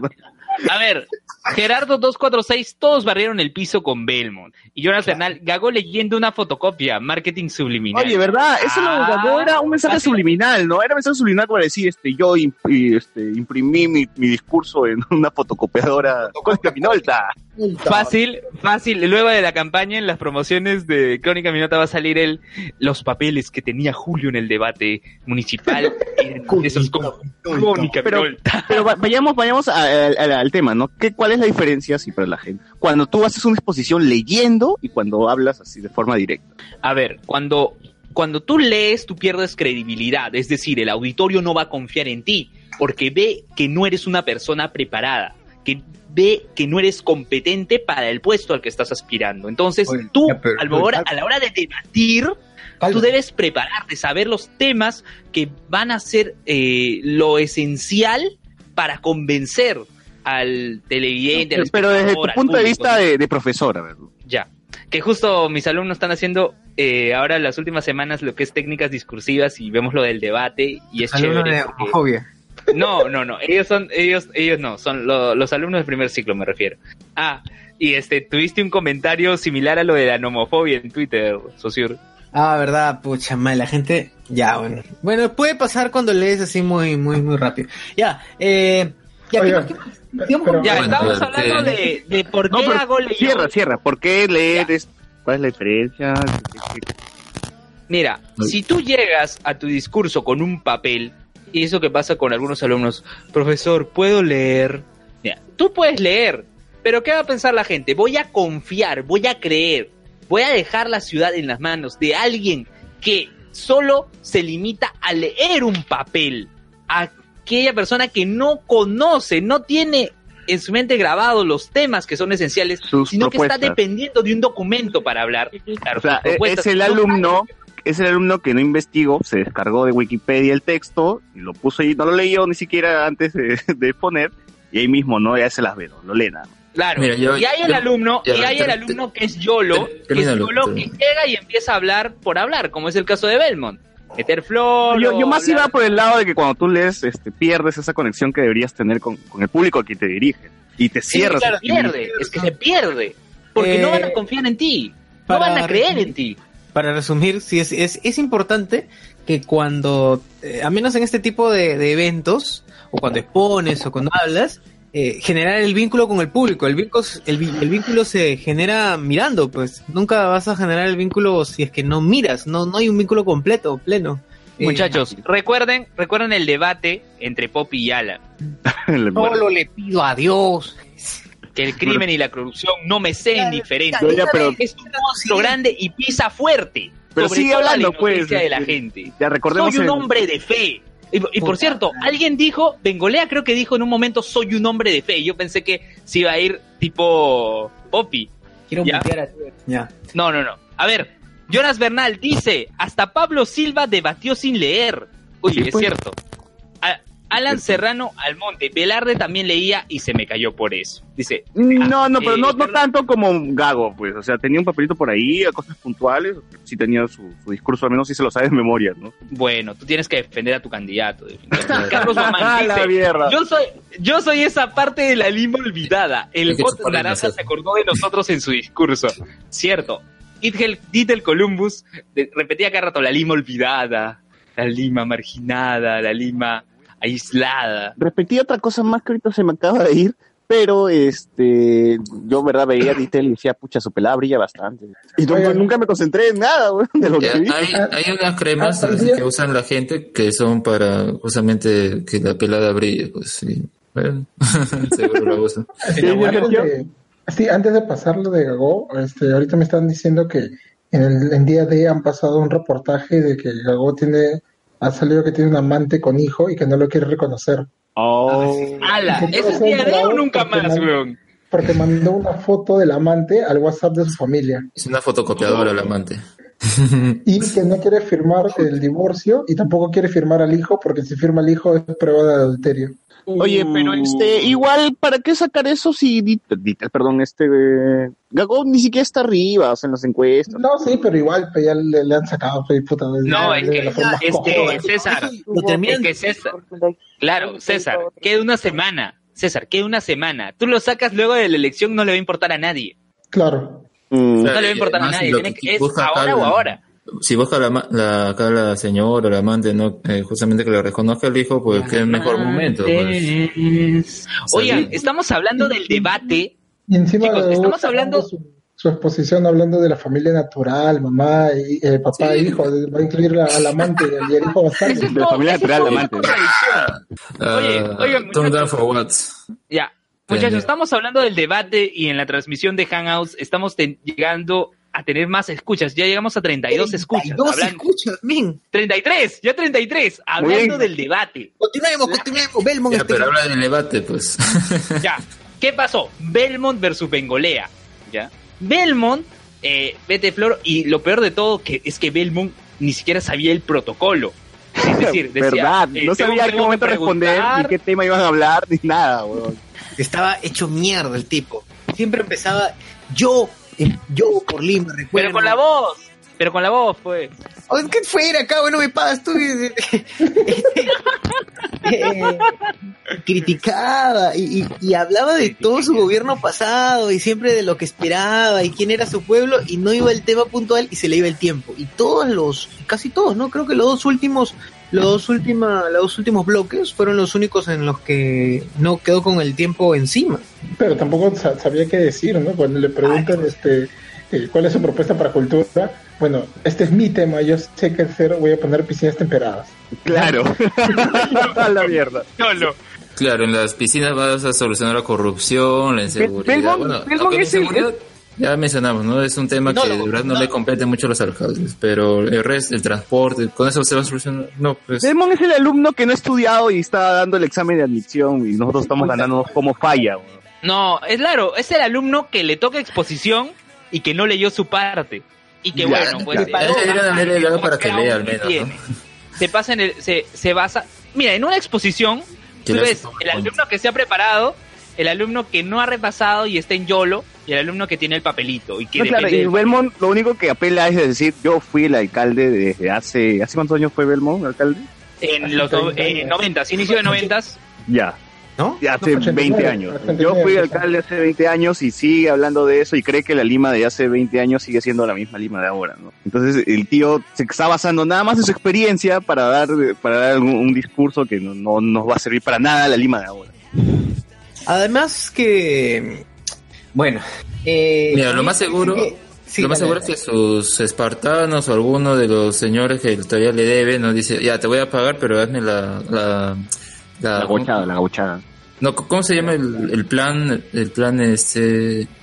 A ver, Gerardo 246, todos barrieron el piso con Belmont. Y Jonas Bernal, Gago leyendo una fotocopia, marketing subliminal. Oye, ¿verdad? Eso lo Ah, no era un mensaje fácil. subliminal, ¿no? Era un mensaje subliminal para decir, este, yo imp- y, este, imprimí mi, mi discurso en una fotocopiadora Cónica Minolta. Fácil, fácil. Luego de la campaña, en las promociones de Crónica Minota va a salir el, los papeles que tenía Julio en el debate municipal. esos Crónica Pero-. Pero va- vayamos, vayamos a- a- a- al tema, ¿no? ¿Qué, ¿Cuál es la diferencia, sí, para la gente? Cuando tú haces una exposición leyendo y cuando hablas así de forma directa. A ver, cuando, cuando tú lees, tú pierdes credibilidad. Es decir, el auditorio no va a confiar en ti porque ve que no eres una persona preparada, que ve que no eres competente para el puesto al que estás aspirando. Entonces, Oye, tú, ya, pero- a la hora, a la hora de debatir, tú debes prepararte, saber los temas que van a ser eh, lo esencial para convencer al televidente, al Pero desde tu punto de vista ¿no? de, de profesor, a ver. Ya. Que justo mis alumnos están haciendo eh, ahora las últimas semanas lo que es técnicas discursivas y vemos lo del debate y es Alumno chévere. de porque-. No, no, no. Ellos son, ellos, ellos no, son lo- los alumnos del primer ciclo, me refiero. Ah, y este, tuviste un comentario similar a lo de la nomofobia en Twitter, Sociur. Ah, verdad, pucha madre, la gente. Ya, bueno. Bueno, puede pasar cuando lees así muy, muy, muy rápido. Ya, eh. Ya. Digamos, pero- Ya, Bueno, estamos hablando ¿qué? de, de por No, qué pero hago leyó- Cierra, cierra. ¿Por qué leer? es- ¿Cuál es la diferencia? ¿Qué- qué- Mira, si tú llegas a tu discurso con un papel, y eso que pasa con algunos alumnos, profesor, ¿puedo leer? Mira, tú puedes leer, pero ¿qué va a pensar la gente? Voy a confiar, voy a creer, voy a dejar la ciudad en las manos de alguien que solo se limita a leer un papel, aquella persona que no conoce, no tiene en su mente grabado los temas que son esenciales, Sus sino que está dependiendo de un documento para hablar. Claro, O sea, e- es el No alumno, es el alumno que no investigó, se descargó de Wikipedia el texto y lo puso ahí, no lo leyó ni siquiera antes de, de poner, y ahí mismo, ¿no? Ya se las ve, ¿no? lo lee nada más. Claro, Mira, yo- y hay el yo- alumno, y hay el alumno que es YOLO, que es YOLO que llega y empieza a hablar por hablar, como es el caso de Belmont. meter flor. Yo, más hablar- iba por el lado de que cuando tú lees, este, pierdes esa conexión que deberías tener con, con el público a quien te diriges. Y te Sí, cierras. claro, pierde, es que se pierde. Porque Eh, no van a confiar en ti, no van a creer en ti. Para resumir, sí es, es, es importante que cuando, eh, a menos en este tipo de, de eventos, o cuando expones o cuando hablas, eh, generar el vínculo con el público. El vínculo, el, vi- el vínculo se genera mirando, pues. Nunca vas a generar el vínculo si es que no miras. No, no hay un vínculo completo, pleno. Eh, Muchachos, recuerden, recuerden el debate entre Poppy y muerde. solo le pido a Dios. Que el crimen y la corrupción no me sean diferentes. Ya, ya, pero- es un monstruo grande y pisa fuerte. Pero sobre sigue todo a la hablando, pues, de la este, gente. Ya recordemos Soy un el- hombre de fe. Y, y por cierto, alguien dijo, Bengolea creo que dijo en un momento, soy un hombre de fe. Y yo pensé que se iba a ir tipo Poppy. Quiero Ya. a Ya. No, no, no. A ver, Jonas Bernal dice, hasta Pablo Silva debatió sin leer. Uy, Sí, es pues. cierto. A- Alan Serrano Almonte, Velarde también leía y se me cayó por eso. Dice, No, no, pero eh, no, no Carlos- tanto como un gago, pues. O sea, tenía un papelito por ahí, a cosas puntuales. Sí tenía su, su discurso, al menos sí se lo sabe de memoria, ¿no? bueno, tú tienes que defender a tu candidato. Carlos la dice, yo soy, yo soy esa parte de la lima olvidada. El bot chuparle naranja se acordó de nosotros en su discurso. Cierto. Ditel Columbus de- repetía cada rato la lima olvidada, la lima marginada, la lima aislada. Repetí otra cosa más que ahorita se me acaba de ir, pero este, yo, verdad, veía a Ditel y decía, pucha, su pelada brilla bastante. Y nunca me concentré en nada, güey, de lo Ya, que vi. hay, hay unas cremas Ah, que usan la gente que son para justamente que la pelada brille, pues sí. Bueno, seguro la usan. Sí, antes, de, sí, antes de pasar lo de Gago, este, ahorita me están diciendo que en el en día D han pasado un reportaje de que Gago tiene, ha salido que tiene un amante con hijo y que no lo quiere reconocer. Oh. ¡Hala! ¿Ese es o nunca más, weón? Porque mandó una foto del amante al WhatsApp de su familia Es una fotocopiadora el amante. y que no quiere firmar el divorcio y tampoco quiere firmar al hijo porque si firma al hijo es prueba de adulterio. Oye, pero este, igual, ¿para qué sacar eso si Ditel, perdón, este, eh, Gago ni siquiera está arriba, o sea, en las encuestas? No, sí, pero igual pues, ya le, le han sacado pues, puta, No, de- es de que, la forma más es que. César, es que César, claro, César, queda una semana, César, queda una semana. Tú lo sacas luego de la elección, no le va a importar a nadie. Claro. Mm. No le va a importar a nadie. que que- es ahora o ahora. Si busca la, ma- la, acá la señora o la amante, no, eh, justamente que le reconozca al hijo, pues qué mejor momento. Pues. Oigan, estamos hablando del debate. Y encima Chicos, de- estamos hablando- su, su exposición hablando de la familia natural, mamá, y, eh, papá, Sí. hijo, de- va a incluir la- al amante y al hijo bastante. Es la todo- familia natural, una amante. Oye, Ah, muchachos. for what? Ya, muchachos, estamos hablando del debate y en la transmisión de Hangouts estamos llegando a tener más escuchas. Ya llegamos a 32 escuchas. 32 hablando- escuchas, men. 33, ya 33, hablando del debate. Continuemos, continuemos. Belmont Ya, este- pero habla del debate, pues. Ya, ¿qué pasó? Belmont versus Bengolea. ¿Ya? Belmont, eh, vete Flor, y lo peor de todo que es que Belmont ni siquiera sabía el protocolo. Es decir, decía, ¿Verdad? eh, no tengo- sabía en qué momento responder, ni qué tema iban a hablar, ni nada, weón. Estaba hecho mierda el tipo. Siempre empezaba yo, eh, yo por Lima, recuerdo. Pero con la voz, pero con la voz, pues. Oh, ¿Qué fuera acá? Bueno, me pagas tú. Eh, criticaba y, y- y hablaba de todo su gobierno pasado y siempre de lo que esperaba y quién era su pueblo y no iba el tema puntual y se le iba el tiempo. Y todos los, casi todos, ¿no? Creo que los dos últimos, los dos, última, los dos últimos bloques fueron los únicos en los que no quedó con el tiempo encima. Pero tampoco sa- sabía qué decir, ¿no? Cuando le preguntan este, eh, cuál es su propuesta para cultura, bueno, este es mi tema, yo sé qué hacer, voy a poner piscinas temperadas. Claro. a la mierda. No, no. Claro, en las piscinas vas a solucionar la corrupción, la inseguridad. Belmont- bueno, Belmont es el- ya mencionamos, ¿no? Es un tema No, que no, de verdad no, no. le compete mucho a los alcaldes, pero el resto, el transporte, con eso se va a solucionar. No, pues. Demon es el alumno que no ha estudiado y está dando el examen de admisión y nosotros estamos ganando como falla, weón. No, es claro, es el alumno que le toca exposición y que no leyó su parte. Y que Ya, bueno, pues... el dado para que lea al menos. Se pasa en el... Se, se basa... Mira, en una exposición, tú ves el alumno que se ha preparado, el alumno que no ha repasado y está en YOLO, y el alumno que tiene el papelito. Y que No, claro, y Belmont lo único que apela es decir, yo fui el alcalde desde hace... ¿Hace cuántos años fue Belmont alcalde? en los eh, 90, inicio de 90, Ya, ¿no? hace No, 20 89, años. 89, Yo fui alcalde hace 20 años y sigue hablando de eso y cree que la Lima de hace 20 años sigue siendo la misma Lima de ahora, ¿no? Entonces el tío se está basando nada más en su experiencia para dar, para dar un, un discurso que no, no nos va a servir para nada a la Lima de ahora. Además que, bueno, eh, Mira, lo más seguro, Sí, lo más dale. seguro es que sus espartanos o alguno de los señores que todavía le debe, no dice, ya te voy a pagar, pero hazme la, la, la- La gauchada, la gauchada. No, ¿cómo se llama el, el plan? El plan este...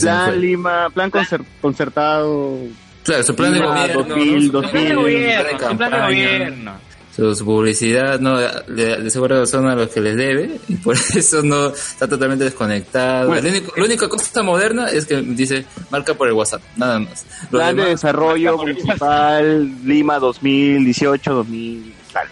Plan. Lima, plan concer- concertado. Claro, su plan de gobierno. 2000, ¿no? Su plan de 2000, gobierno, de su plan de campaña. gobierno. Su publicidad, no, de, de seguro son a los que les debe y por eso no está totalmente desconectado. Bueno. La única- la única cosa moderna es que dice marca por el WhatsApp, nada más. Lo Plan de desarrollo municipal Lima 2018, 2000, tal.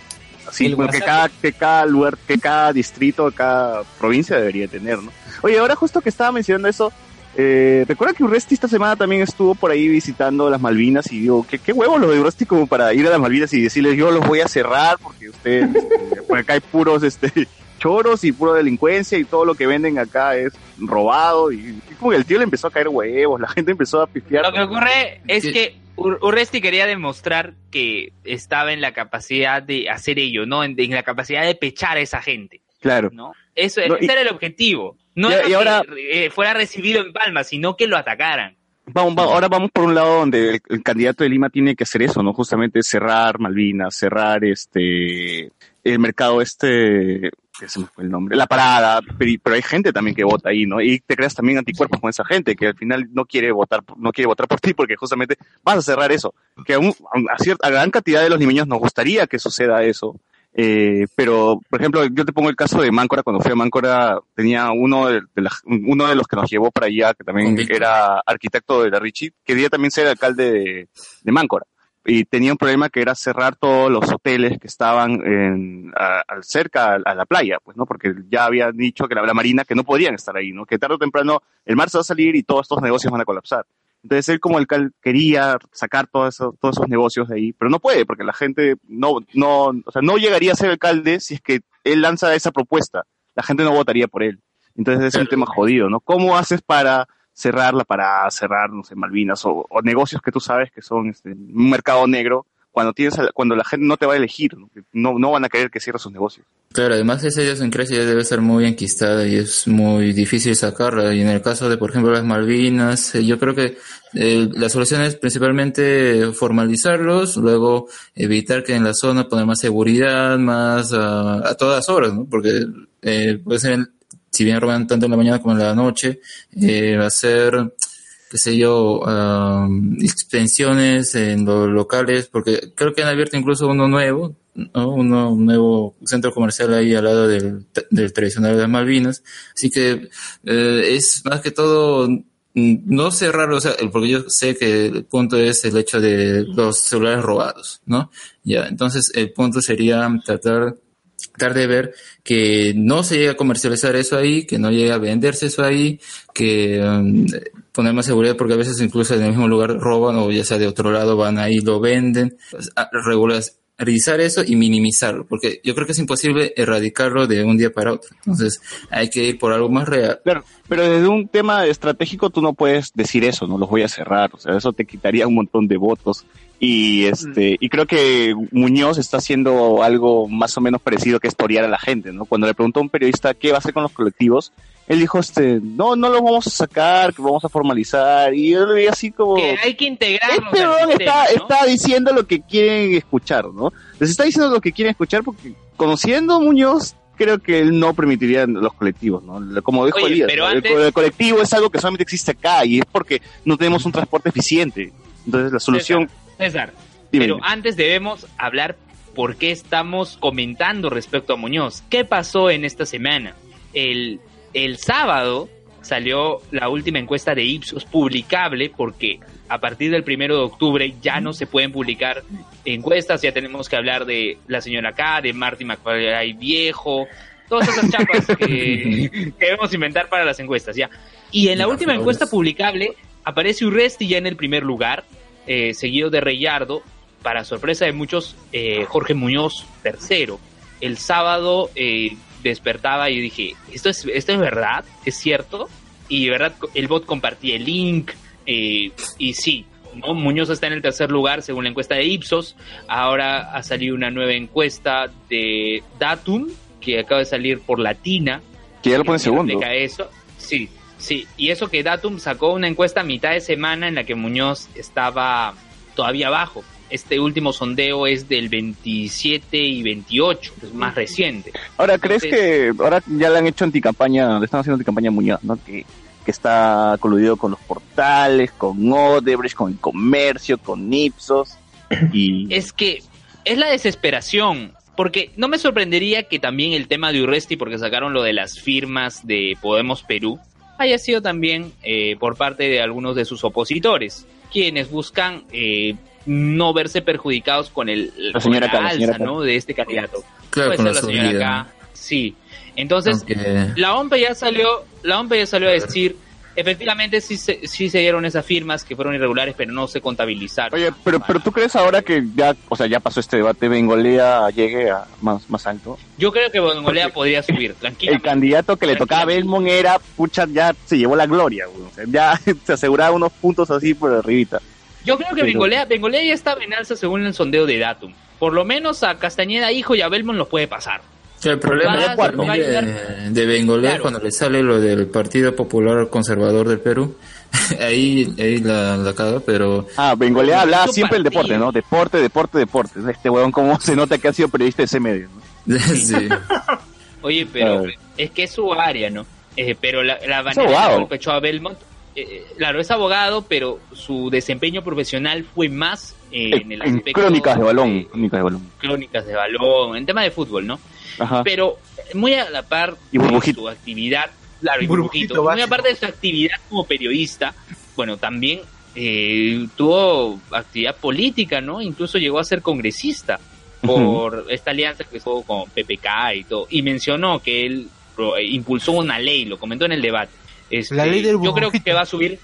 Así, bueno, que cada, que cada lugar, que cada distrito, cada provincia debería tener, ¿no? Oye, ahora justo que estaba mencionando eso, eh, recuerda que Urresti esta semana también estuvo por ahí visitando las Malvinas y digo, ¿qué, qué huevos los de Urresti como para ir a las Malvinas y decirles yo los voy a cerrar porque ustedes, este, por acá hay puros este choros y pura delincuencia y todo lo que venden acá es robado y, y como que el tío le empezó a caer huevos, la gente empezó a pifiar. Lo que ocurre es que Ur- Urresti quería demostrar que estaba en la capacidad de hacer ello, ¿no? En, en la capacidad de pechar a esa gente, Claro. ¿no? Eso, No, ese y- era el objetivo. No Y- era y ahora- que eh, fuera recibido en Palma, sino que lo atacaran. Vamos, ahora vamos por un lado donde el, el candidato de Lima tiene que hacer eso, ¿no? Justamente cerrar Malvinas, cerrar este el mercado este, que se me fue el nombre, la parada, pero, pero hay gente también que vota ahí, ¿no? Y te creas también anticuerpos con esa gente que al final no quiere votar, no quiere votar por ti porque justamente vas a cerrar eso. Que a, un- a cierta, a gran cantidad de los limeños nos gustaría que suceda eso. Eh, pero, por ejemplo, yo te pongo el caso de Máncora. Cuando fui a Máncora, tenía uno de, de la- uno de los que nos llevó para allá, que también era arquitecto de la Richie, quería también ser alcalde de, de Máncora. Y tenía un problema que era cerrar todos los hoteles que estaban en, a- al- cerca a, a la playa, pues, ¿no? Porque ya habían dicho que la, la marina que no podían estar ahí, ¿no? Que tarde o temprano el mar se va a salir y todos estos negocios van a colapsar. Entonces él como alcalde quería sacar todos esos, todos esos negocios de ahí, pero no puede porque la gente no, no, o sea, no llegaría a ser alcalde si es que él lanza esa propuesta. La gente no votaría por él. Entonces es un tema jodido, ¿no? ¿Cómo haces para cerrarla, para cerrar, no sé, Malvinas o, o negocios que tú sabes que son este, un mercado negro cuando tienes, a- cuando la gente no te va a elegir, ¿no? No, van a querer que cierres sus negocios. Claro, además esa idiosincrasia debe ser muy enquistada y es muy difícil sacarla. Y en el caso de, por ejemplo, las Malvinas, eh, yo creo que eh, la solución es principalmente formalizarlos, luego evitar que en la zona poner más seguridad, más ah, a todas horas, ¿no? Porque eh, puede ser, si bien roban tanto en la mañana como en la noche, eh, va a ser qué sé yo, am, extensiones en los locales, porque creo que han abierto incluso uno nuevo, ¿no? uno, un nuevo centro comercial ahí al lado del, del tradicional de las Malvinas. Así que eh, es más que todo no cerrarlo, o sea, porque yo sé que el punto es el hecho de los celulares robados, ¿no? Ya, entonces el punto sería tratar tratar de ver que no se llegue a comercializar eso ahí, que no llegue a venderse eso ahí, que um, poner más seguridad porque a veces incluso en el mismo lugar roban o ya sea de otro lado van ahí lo venden, Pues, regularizar eso y minimizarlo, porque yo creo que es imposible erradicarlo de un día para otro. Entonces hay que ir por algo más real. Claro, pero desde un tema estratégico tú no puedes decir eso, no los voy a cerrar, o sea, eso te quitaría un montón de votos. Y este, y creo que Muñoz está haciendo algo más o menos parecido que estorear a la gente, ¿no? Cuando le preguntó a un periodista qué va a hacer con los colectivos, él dijo este, no, no los vamos a sacar, que vamos a formalizar, y yo lo vi así como Que hay que integrarlos este al sistema, está, ¿no? está diciendo lo que quieren escuchar, ¿no? Les está diciendo lo que quieren escuchar porque conociendo a Muñoz, creo que él no permitiría los colectivos, ¿no? Como dijo Oye, Elías, pero ¿no? Antes- el, colectivo es algo que solamente existe acá y es porque no tenemos un transporte eficiente. Entonces la solución... César, Dime, pero dime. antes debemos hablar por qué estamos comentando respecto a Muñoz. ¿Qué pasó en esta semana? El, el sábado salió la última encuesta de Ipsos publicable porque a partir del primero de octubre ya no se pueden publicar encuestas, ya tenemos que hablar de la señora K, de Marty McFly viejo, todas esas chapas que, debemos inventar para las encuestas, ya. Y en la última encuesta publicable aparece Urresti ya en el primer lugar, eh, seguido de Reyardo, para sorpresa de muchos, eh, Jorge Muñoz tercero. El sábado eh, despertaba y dije, ¿esto es, ¿esto es verdad? ¿Es cierto? Y de verdad el bot compartía el link eh, y sí, ¿no? Muñoz está en el tercer lugar según la encuesta de Ipsos. Ahora ha salido una nueva encuesta de Datum que acaba de salir por Latina Que ya lo pone segundo. eso. Sí, sí. Y eso que Datum sacó una encuesta a mitad de semana en la que Muñoz estaba todavía abajo. Este último sondeo es del 27 y 28, es más reciente. Ahora, ¿crees que ahora ya le han hecho anticampaña, le están haciendo anticampaña a Muñoz, ¿no? Que, que está coludido con los portales, con Odebrecht, con el comercio, con Ipsos. Y Es que es la desesperación. Porque no me sorprendería que también el tema de Urresti, porque sacaron lo de las firmas de Podemos Perú, haya sido también eh, por parte de algunos de sus opositores, quienes buscan eh, no verse perjudicados con el La señora con acá, la señora alza de este candidato. Claro, Puede con ser la la señora sí. Entonces, Aunque- la OMP ya salió, la OMP ya salió a decir, efectivamente sí se, sí se dieron esas firmas que fueron irregulares, pero no se contabilizaron. Oye, pero, pero tú crees ahora que ya, o sea, ya pasó este debate, Bengolea llegue a más, más alto. Yo creo que Bongolea podría subir, El tranquilamente. candidato que le tocaba a Belmont era, pucha, ya se llevó la gloria, güey. O sea, ya se aseguraba unos puntos así por arribita. Yo creo que Pero- Bengolea, Bengolea ya estaba en alza según el sondeo de Datum. Por lo menos a Castañeda hijo y a Belmont los puede pasar. El problema Va va de, Bengolea Claro. cuando le sale lo del Partido Popular Conservador del Perú, ahí, ahí la, la caga, pero Ah, Bengolea hablaba siempre el partido. deporte, ¿no? Deporte, deporte, deporte. Este huevón, como se nota que ha sido periodista de ese medio, ¿no? sí. Oye, pero Claro. es que es su área, ¿no? Eh, pero la, la en que golpeó a Belmont, eh, claro, es abogado, pero su desempeño profesional fue más eh, en el En aspecto crónicas de balón, de- crónicas de balón. crónicas de balón, en tema de fútbol, ¿no? Ajá. Pero muy a la par Y de burbujito. su actividad, claro, y Burbujito burbujito, muy aparte de su actividad como periodista, bueno, también eh, tuvo actividad política, ¿no? Incluso llegó a ser congresista por esta alianza que estuvo con PPK y todo, y mencionó que él eh, impulsó una ley, lo comentó en el debate. Este, La ley del yo creo burbujito. que va a subir,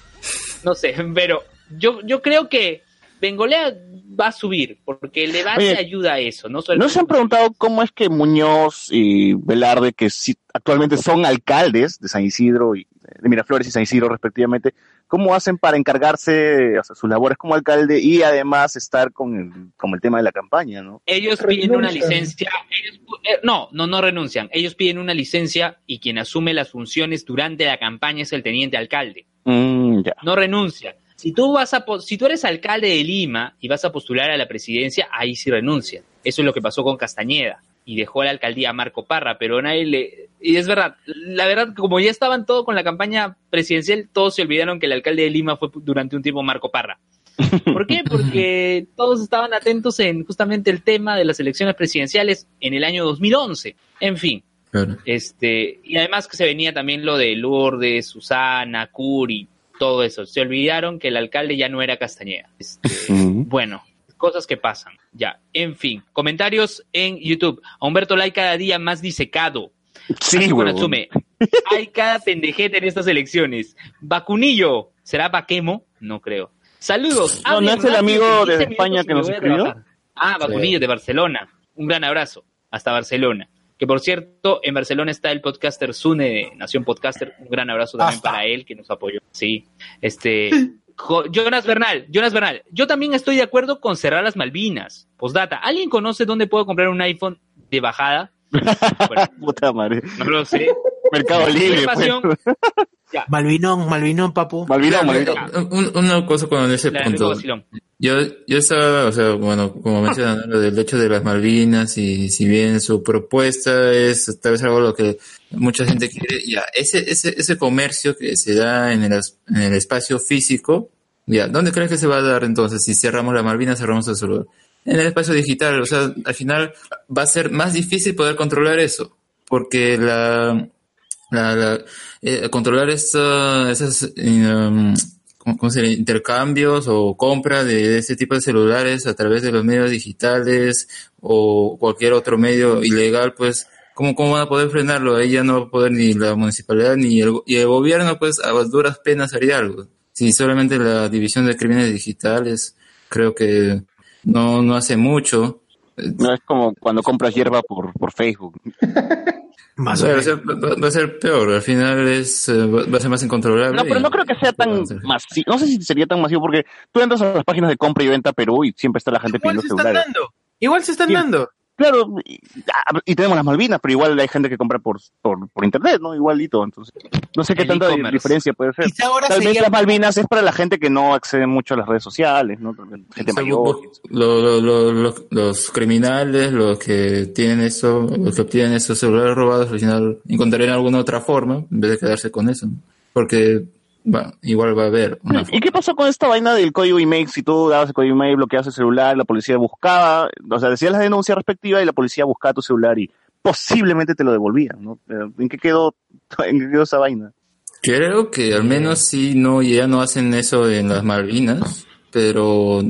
no sé, pero yo, yo creo que Bengolea va a subir, porque el debate Oye, ayuda a eso, ¿no? ¿No se han preguntado cómo es que Muñoz y Velarde, que sí, actualmente son alcaldes de San Isidro y de Miraflores y San Isidro respectivamente, cómo hacen para encargarse, o sea, sus labores como alcalde y además estar con el, con el tema de la campaña, ¿no? Ellos piden una licencia. ellos- eh, no, no, no renuncian. Ellos piden una licencia y quien asume las funciones durante la campaña es el teniente alcalde. Mm, ya. No renuncia. Si tú vas a, si tú eres alcalde de Lima y vas a postular a la presidencia, ahí sí renuncia. Eso es lo que pasó con Castañeda y dejó la alcaldía a Marco Parra, pero nadie le y es verdad, la verdad como ya estaban todos con la campaña presidencial, todos se olvidaron que el alcalde de Lima fue durante un tiempo Marco Parra. ¿Por qué? Porque todos estaban atentos en justamente el tema de las elecciones presidenciales en el año 2011. En fin, Claro. este, y además que se venía también lo de Lourdes, Susana, Curi, todo eso. Se olvidaron que el alcalde ya no era Castañeda. Este, bueno, cosas que pasan. Ya, en fin. Comentarios en YouTube. A Humberto Lai cada día más disecado. Sí. Natsume. Hay cada pendejete en estas elecciones. Vacunillo. ¿Será Paquemo? No creo. Saludos. No, ¿no Hablen es el amigo 15 España que nos escribió? Ah, Vacunillo de Barcelona. Un gran abrazo. Hasta Barcelona. Que por cierto, en Barcelona está el podcaster Sune de Nación Podcaster. Un gran abrazo también Hasta. para él que nos apoyó. Sí. Este. Jo- Jonas Bernal, Jonas Bernal, yo también estoy de acuerdo con cerrar las Malvinas. Postdata, ¿alguien conoce dónde puedo comprar un iPhone de bajada? Bueno, Puta madre. no lo sé. Mercado Libre, pues. Malvinón, Malvinón, papu. Malvinón, Malvinón. Un- una cosa con ese La punto. Yo, yo estaba, o sea, bueno, como mencionan, lo del hecho de las Malvinas y si bien su propuesta es tal vez algo lo que mucha gente quiere, ya, ese, ese, ese comercio que se da en el, en el espacio físico, ya, ¿dónde crees que se va a dar entonces? Si cerramos las Malvinas, cerramos el lugar. En el espacio digital, o sea, al final va a ser más difícil poder controlar eso, porque la, la, la- eh, controlar esta, esas, um, intercambios o compra de ese tipo de celulares a través de los medios digitales o cualquier otro medio ilegal, pues ¿cómo, ¿cómo van a poder frenarlo? Ahí ya no va a poder ni la municipalidad ni el, y el gobierno, pues a duras penas haría algo. Si solamente la división de crímenes digitales, creo que no, no hace mucho. No es como cuando compras hierba por, por Facebook. Más Va o a menos. ser, va- va a ser peor, al final es, eh, va a ser más incontrolable. No, pero no creo que sea tan masivo. No sé si sería tan masivo porque tú entras a las páginas de compra y venta Perú y siempre está la gente Igual pidiendo se están celulares. dando. Igual se están dando. Claro, y, y tenemos las Malvinas, pero igual hay gente que compra por, por, por internet, ¿no? Igualito, entonces. No sé qué El tanta diferencia puede ser. Quizá ahora Tal vez las Malvinas es para la gente que no accede mucho a las redes sociales, ¿no? Tal vez Gente O sea, mayor. lo- lo- lo- lo- los criminales, los que tienen eso, los que obtienen esos celulares robados, al final encontrarían alguna otra forma en vez de quedarse con eso. ¿no? Porque igual va a haber una ¿Y qué pasó con esta vaina del código email? Si tú dabas el código email, bloqueabas el celular, la policía buscaba, o sea, decías la denuncia respectiva y la policía buscaba tu celular y posiblemente te lo devolvían, ¿no? ¿En qué quedó, en qué quedó esa vaina? Creo que al menos sí no, ya no hacen eso en las Malvinas, pero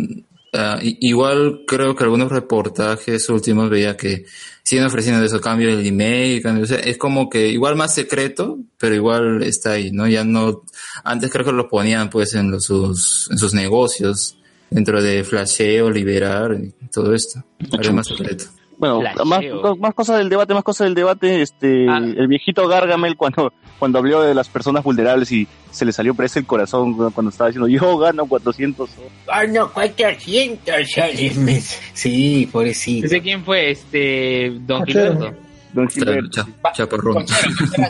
ah, igual creo que algunos reportajes últimos veía que siguen ofreciendo eso, cambio el email, cambio, o sea, es como que igual más secreto, pero igual está ahí, ¿no? Ya no, antes creo que lo ponían pues en los, sus, en sus negocios, dentro de flasheo, liberar y todo esto, ahora más secreto. Bueno, más, más cosas del debate, más cosas del debate, este, Ah. el viejito Gargamel cuando, cuando habló de las personas vulnerables y se le salió presa el corazón cuando estaba diciendo yo gano 400 soles". Ah, no, 400 soles mes. Sí, pobrecito. ¿Ese quién fue? Este, Don. Gilberto. Don Claro, Gilberto. cha- chaparrón.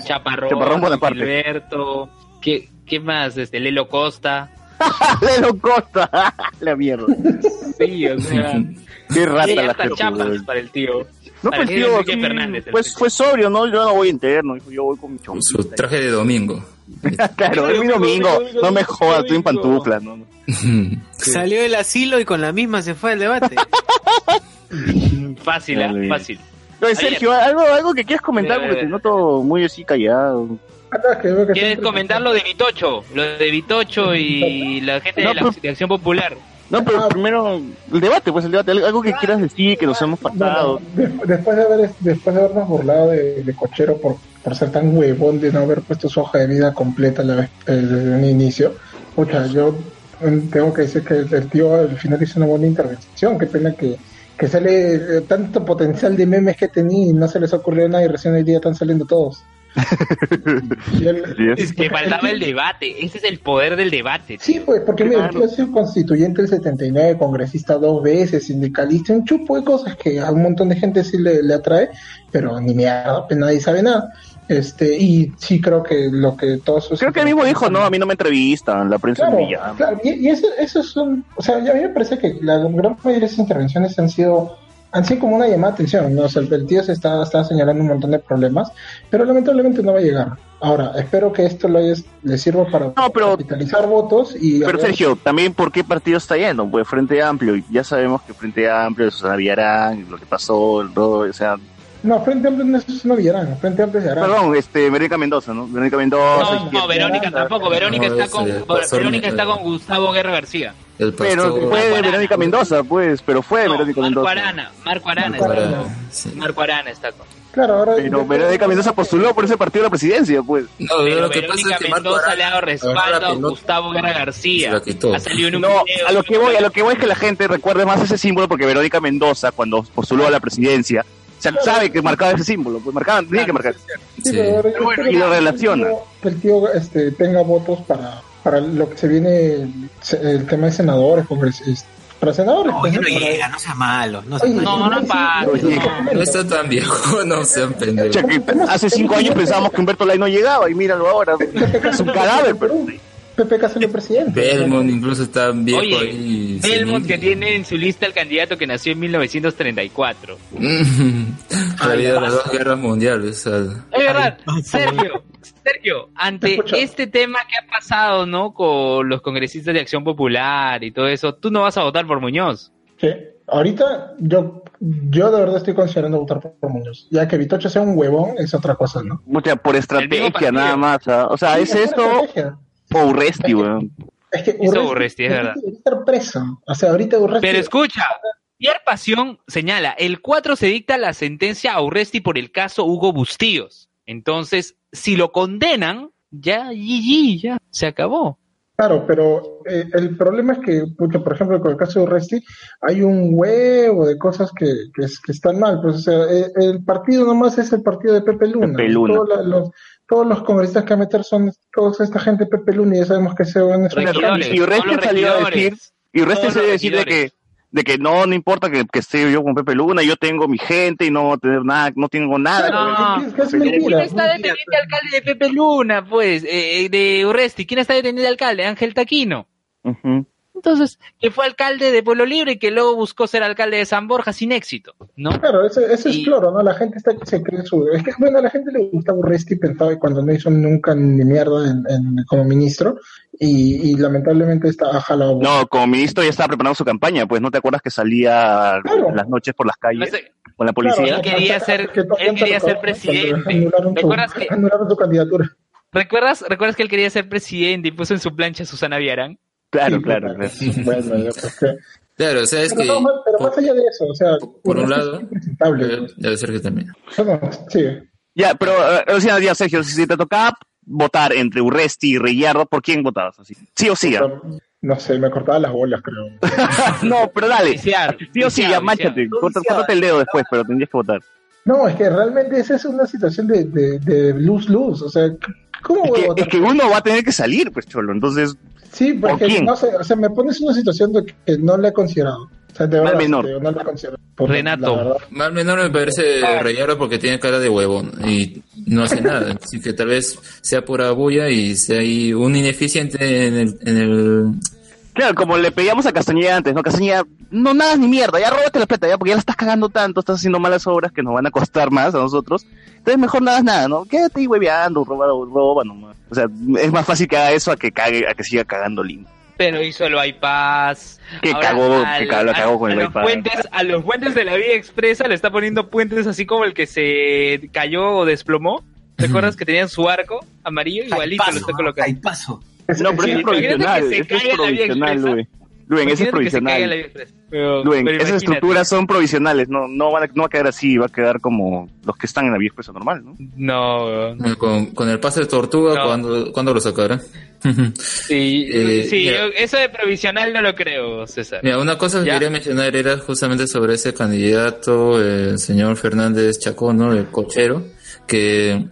Chaparrón, Chaparrón Bonaparte. Gilberto. ¿Qué, ¿Qué más? Este, Lelo Costa. Lelo Costa, la mierda. Sí, o sea. Qué rata la gente. chapas para el tío. No, Para pues el tío, Enrique sí, Fernández. el pues tío. fue sobrio, ¿no? Yo no voy interno, yo voy con mi Su chompita. traje de domingo. claro, es mi domingo, no me jodas, estoy en pantuflas, ¿no? no. Salió del asilo y con la misma se fue al debate. Fácil. Dale. Fácil. Oye, Sergio, algo, algo que quieras comentar porque te noto muy así callado. Ah, ¿Quieres comentar lo de Vitocho? Lo de Vitocho y la gente No, de la pero- de Acción Popular. No, pero Ah. primero, el debate, pues el debate, algo que quieras decir, que nos hemos pasado. Después, de haber, después de habernos burlado de, de Cochero por, por ser tan huevón de no haber puesto su hoja de vida completa la vez- eh, desde un inicio, pucha, yo mm, tengo que decir que el tío al final hizo una buena intervención. Qué pena que, que sale eh, tanto potencial de memes que tenía y no se les ocurrió nada y recién hoy día están saliendo todos. Es que faltaba el debate. Ese es el poder del debate. Sí, pues, porque mira, el tío ha sido constituyente del 79, congresista dos veces, sindicalista, un chupo de cosas que a un montón de gente sí le, le atrae, pero ni mierda, pues nadie sabe nada. Este, y sí creo que lo que todos. Creo que él mismo dijo, no, a mí no me entrevistan, la prensa Claro, me llama. claro, y, y eso, eso es un... O sea, a mí me parece que la gran mayoría de esas intervenciones han sido sido como una llamada de atención, ¿no? O sea, el, tío se está, está señalando un montón de problemas, pero lamentablemente no va a llegar. Ahora, espero que esto lo hayas- le sirva para No, pero- capitalizar votos y... Pero ver- Sergio, también por qué partido está yendo, pues Frente Amplio, y ya sabemos que Frente Amplio, Susana Villarán, lo que pasó, el todo, o sea, No, Frente Amplio no es no Villarán, Frente Amplio es Arán. perdón, este, Verónica Mendoza, ¿no? Verónica Mendoza, No, no, Verónica tampoco. Verónica No, está con Verónica está con Gustavo Guerra García. El Pero pastor. fue Marco Verónica Arana. Mendoza, pues, pero fue No, Verónica Marco Mendoza. Arana. Marco Arana Marco está Arana. con- Sí. Marco Arana está con. Claro, ahora... Pero Verónica Mendoza postuló por ese partido a la presidencia, pues. No, Pero lo que pasa Verónica es que Marco Mendoza Arana le ha dado respaldo a pelota Gustavo Guerra García. Ha salido en un No, video. a lo que voy, a lo que voy es que la gente recuerde más ese símbolo porque Verónica Mendoza, cuando postuló a la presidencia, se sabe que marcaba ese símbolo, pues marcaban, tenía que marcar. Sí, Sí. pero bueno, y lo que el relaciona. tío- Que el tío este, tenga votos para, para lo que se viene, se- el tema de senadores, congresistas. Para senadores. No, pues, ya no Para- llega, no sea malo. No sea Oye, malo. No, no, sí, pa- sí, No está tan viejo, no sean pendejos. Hace cinco años pensábamos que Humberto Lai no llegaba y míralo ahora. Es un cadáver, pero... PPK salió presidente. Belmont incluso está viejo Oye, ahí. Belmont que tiene en su lista el candidato que nació en 1934. Ha habido las dos guerras mundiales. o sea, Es verdad, Sergio, Sergio, ante este tema que ha pasado, ¿no? Con los congresistas de Acción Popular y todo eso, tú no vas a votar por Muñoz. Sí. Ahorita yo, yo de verdad estoy considerando votar por, por Muñoz. Ya que Vitocho sea un huevón es otra cosa, ¿no? Mucha, por estrategia nada más. ¿ah? O sea, es Sí, esto estrategia. O Urresti, weón. Es que Urresti Urresti, es verdad. debería estar preso. O sea, ahorita Urresti... Pero escucha, Pierre Pasión señala, el 4 se dicta la sentencia a Urresti por el caso Hugo Bustíos. Entonces, si lo condenan, ya, GG, ya, se acabó. Claro, pero eh, el problema es que, pucha, por ejemplo, con el caso de Urresti, hay un huevo de cosas que, que, es- que están mal. Pues, o sea, eh, el partido nomás es el partido de Pepe Luna. Pepe Luna. Todos la- los, todos los congresistas que va a meter son toda esta gente de Pepe Luna y ya sabemos que se van a y Urresti todos salió a decir, y Urresti Todos salió a decir de que, de que no, no importa que, que esté yo con Pepe Luna, yo tengo mi gente y no voy a tener nada, no tengo nada. No, es mentira, ¿Quién es está de mentira. teniente alcalde de Pepe Luna, pues? Eh, eh, de Urresti. ¿Quién está de teniente alcalde? Ángel Taquino. Ujú. Entonces, que fue alcalde de Pueblo Libre y que luego buscó ser alcalde de San Borja sin éxito, ¿no? Claro, ese, ese es cloro, ¿no? La gente está se cree su... Es que, bueno, a la gente le gusta Urresti pensaba y cuando no hizo nunca ni mierda en, en- como ministro y, y lamentablemente está ha jalado. No, como ministro ya estaba preparando su campaña, pues no te acuerdas que salía Claro. las noches por las No calles sé, con la Claro, policía. Él quería hasta- ser- que él quería ser presidente. cuando Anularon su, ¿Recuerdas que- anularon su candidatura. ¿Recuerdas, ¿Recuerdas que él quería ser presidente y puso en su plancha a Susana Viarán? Claro, Sí, claro, claro. Bueno, yo creo que... Claro, o sea, es Pero, que no, pero por, más allá de eso, o sea... por un lado, debe, pues. debe ser que también. Sí. Ya, pero, eh, o sea, ya, Sergio, si te tocaba votar entre Urresti y Reyardo, ¿por quién votabas? Así? Sí o sí, ya. No sé, me cortaba las bolas, creo. no, pero dale. Viciar, Sí o sí, ya, máchate. Corta- Córtate el dedo después, pero tendrías que votar. No, es que realmente esa es una situación de, de, de luz-luz. O sea, ¿cómo Es voy a votar? es que uno va a tener que salir, pues, cholo. Entonces, Sí, ¿Por porque no sé, o sea, me pones en una situación de que no la he considerado. O sea, de Mal verdad, menor. te digo, no la Renato. la. Mal menor me parece Rayardo porque tiene cara de huevón y no hace nada. Así que tal vez sea pura bulla y sea ahí un ineficiente en el, en el claro, como le pedíamos a Castañeda antes, ¿no? Castañeda, no nada ni mierda, ya róbate la plata, ya, porque ya la estás cagando tanto, estás haciendo malas obras que nos van a costar más a nosotros. Entonces, mejor nada nada, ¿no? Quédate ahí hueveando, roba, roba nomás. O sea, es más fácil que haga eso a que cague, a que siga cagando lindo. Pero hizo el bypass. Que cagó, que cagó, cagó con a el los bypass. puentes, A los puentes de la vía expresa le está poniendo puentes así como el que se cayó o desplomó. ¿Te acuerdas que tenían su arco amarillo? Igualito lo está colocando. paso. No, pero Sí, es provisional, que se eso es provisional. Luen. Luen, eso es provisional. Pero- Luen, pero esas estructuras son provisionales, no, no, van a, no va a quedar así, va a quedar como los que están en la vía expresa normal, ¿no? No, con, con el pase de tortuga No. cuando, cuando lo sacará. Sí, Eh, sí mira. eso de provisional no lo creo, César. Mira, una cosa que ¿Ya? quería mencionar era justamente sobre ese candidato, el señor Fernández Chacón, ¿no? El cochero, que,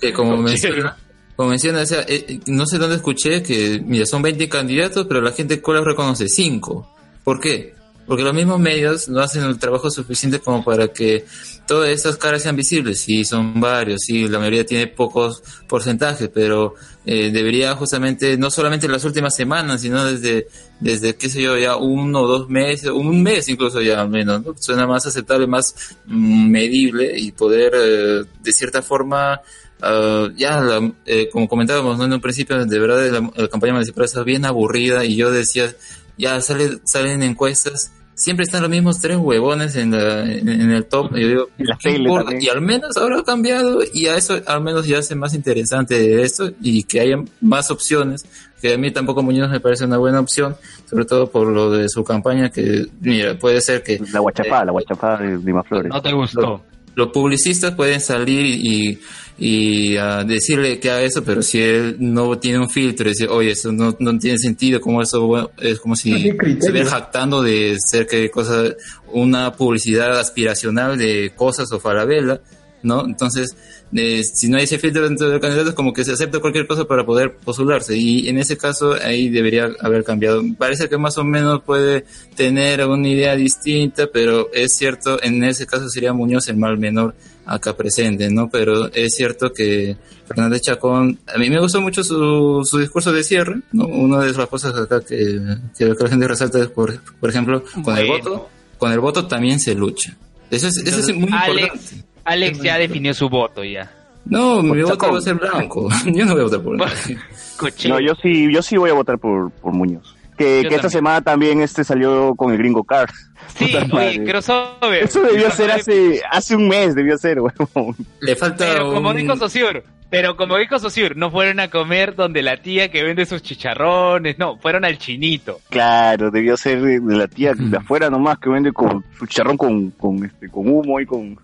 que como menciona, como menciona, o sea, eh, eh, no sé dónde escuché que, mira, son 20 candidatos, pero la gente cola reconoce 5. ¿Por qué? Porque los mismos medios no hacen el trabajo suficiente como para que todas estas caras sean visibles. Sí, son varios, sí, la mayoría tiene pocos porcentajes, pero eh, debería justamente, no solamente en las últimas semanas, sino desde, desde, qué sé yo, ya uno o dos meses, un mes incluso ya al menos, ¿no? Suena más aceptable, más mm, medible y poder, eh, de cierta forma, ah, ya, la- eh, como comentábamos ¿no? en un principio, de verdad la, la campaña municipal está bien aburrida y yo decía, ya sale, salen encuestas, siempre están los mismos tres huevones en, la- en, en el top. Y yo digo, Y la ¿qué tele importa? también. Y al menos ahora ha cambiado y a eso al menos ya hace más interesante esto y que haya más opciones. Que a mí tampoco Muñoz me parece una buena opción, sobre todo por lo de su campaña, que mira, puede ser que La guachapá, la guachapá de Lima Flores. No te gustó. Los publicistas pueden salir y, y ah, decirle que haga eso, pero si él no tiene un filtro, decir, oye, eso no, no tiene sentido, como eso bueno, es como si criterio. estuviera jactando de ser que cosa, una publicidad aspiracional de cosas o farabela, ¿no? Entonces, eh, si no hay ese filtro dentro del candidato, es como que se acepta cualquier cosa para poder postularse. Y en ese caso, ahí debería haber cambiado. Parece que más o menos puede tener una idea distinta, pero es cierto, en ese caso sería Muñoz el mal menor acá presente, ¿no? Pero es cierto que Fernández Chacón, a mí me gustó mucho su, su discurso de cierre, ¿no? Una de las cosas acá que, que la gente resalta es, por, por ejemplo, con el voto, con el voto también se lucha. Eso es, eso es muy Alex, importante. Alex ya definió su voto ya. No, mi voto Chacón. va a ser blanco. Yo no voy a votar por. No, yo sí, yo sí voy a votar por, por Muñoz. Que, esta semana también este salió con el Gringo Cars. Sí, oye, crossover. Eso debió ser hace, hace un mes, debió ser, huevón. Le falta Pero como dijo Sociur, Pero como dijo Sosur, no fueron a comer donde la tía que vende sus chicharrones, no, fueron al chinito. Claro, debió ser de de la tía de afuera nomás que vende con su chicharrón con, con, este, con humo y con,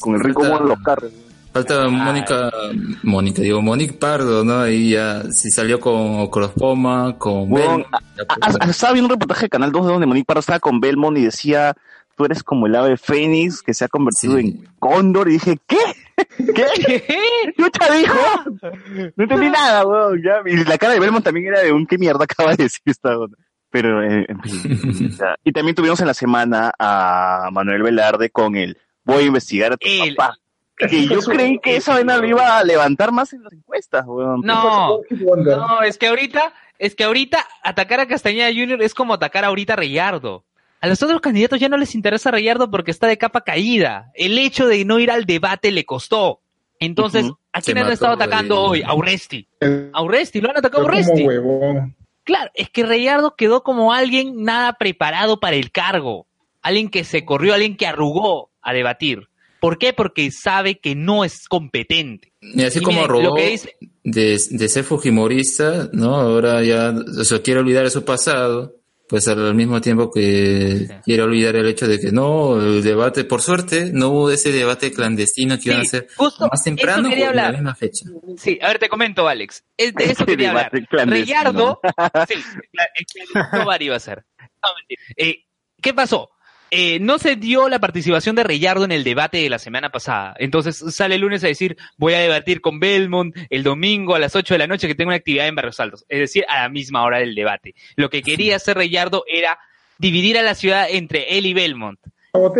con el rico Falta- los carros. Falta Mónica, Mónica, digo, Monique Pardo, ¿no? Ahí ya, si salió con Crospoma, con Bel, ya, Ah, pues, ah, estaba viendo un reportaje de Canal 2 donde Monique Pardo estaba con Belmont y decía, tú eres como el ave fénix que se ha convertido Sí. en cóndor. Y dije, ¿qué? ¿Qué? ¿Lucha dijo? No entendí nada, weón. ya. Y la cara de Belmont también era de un, ¿qué mierda acaba de decir esta onda? Pero, eh, en fin. ya. Y también tuvimos en la semana a Manuel Velarde con el, voy a investigar a tu El- papá. Que yo creí que esa vaina lo iba a levantar más en las encuestas, weón. No, no, es que ahorita, es que ahorita atacar a Castañeda Junior es como atacar ahorita a Reyardo. A los otros candidatos ya no les interesa Reyardo porque está de capa caída. El hecho de no ir al debate le costó. Entonces. ¿a Se quién han estado atacando de- hoy? A Urresti. Eh, A Urresti, lo han atacado a huevón. Claro, es que Reyardo quedó como alguien nada preparado para el cargo. Alguien que se corrió, alguien que arrugó a debatir. ¿Por qué? Porque sabe que no es competente. Y así Y como miren, robó lo que dice- de, de ser fujimorista, ¿no? Ahora ya, o sea, quiere olvidar de su pasado, pues al mismo tiempo que quiere olvidar el hecho de que no, el debate, por suerte, no hubo ese debate clandestino que iban a Sí, hacer justo más temprano o en la hablar. misma fecha. Sí, a ver, te comento, Alex. Es de eso Este quería hablar. Reyardo, sí, el clandestino bar iba a ser. No, mentira. Eh, ¿Qué pasó? Eh, no se dio la participación de Reyardo en el debate de la semana pasada. Entonces sale el lunes a decir, voy a debatir con Belmont el domingo a las 8 de la noche que tengo una actividad en Barrios Altos. Es decir, a la misma hora del debate. Lo que quería hacer Reyardo era dividir a la ciudad entre él y Belmont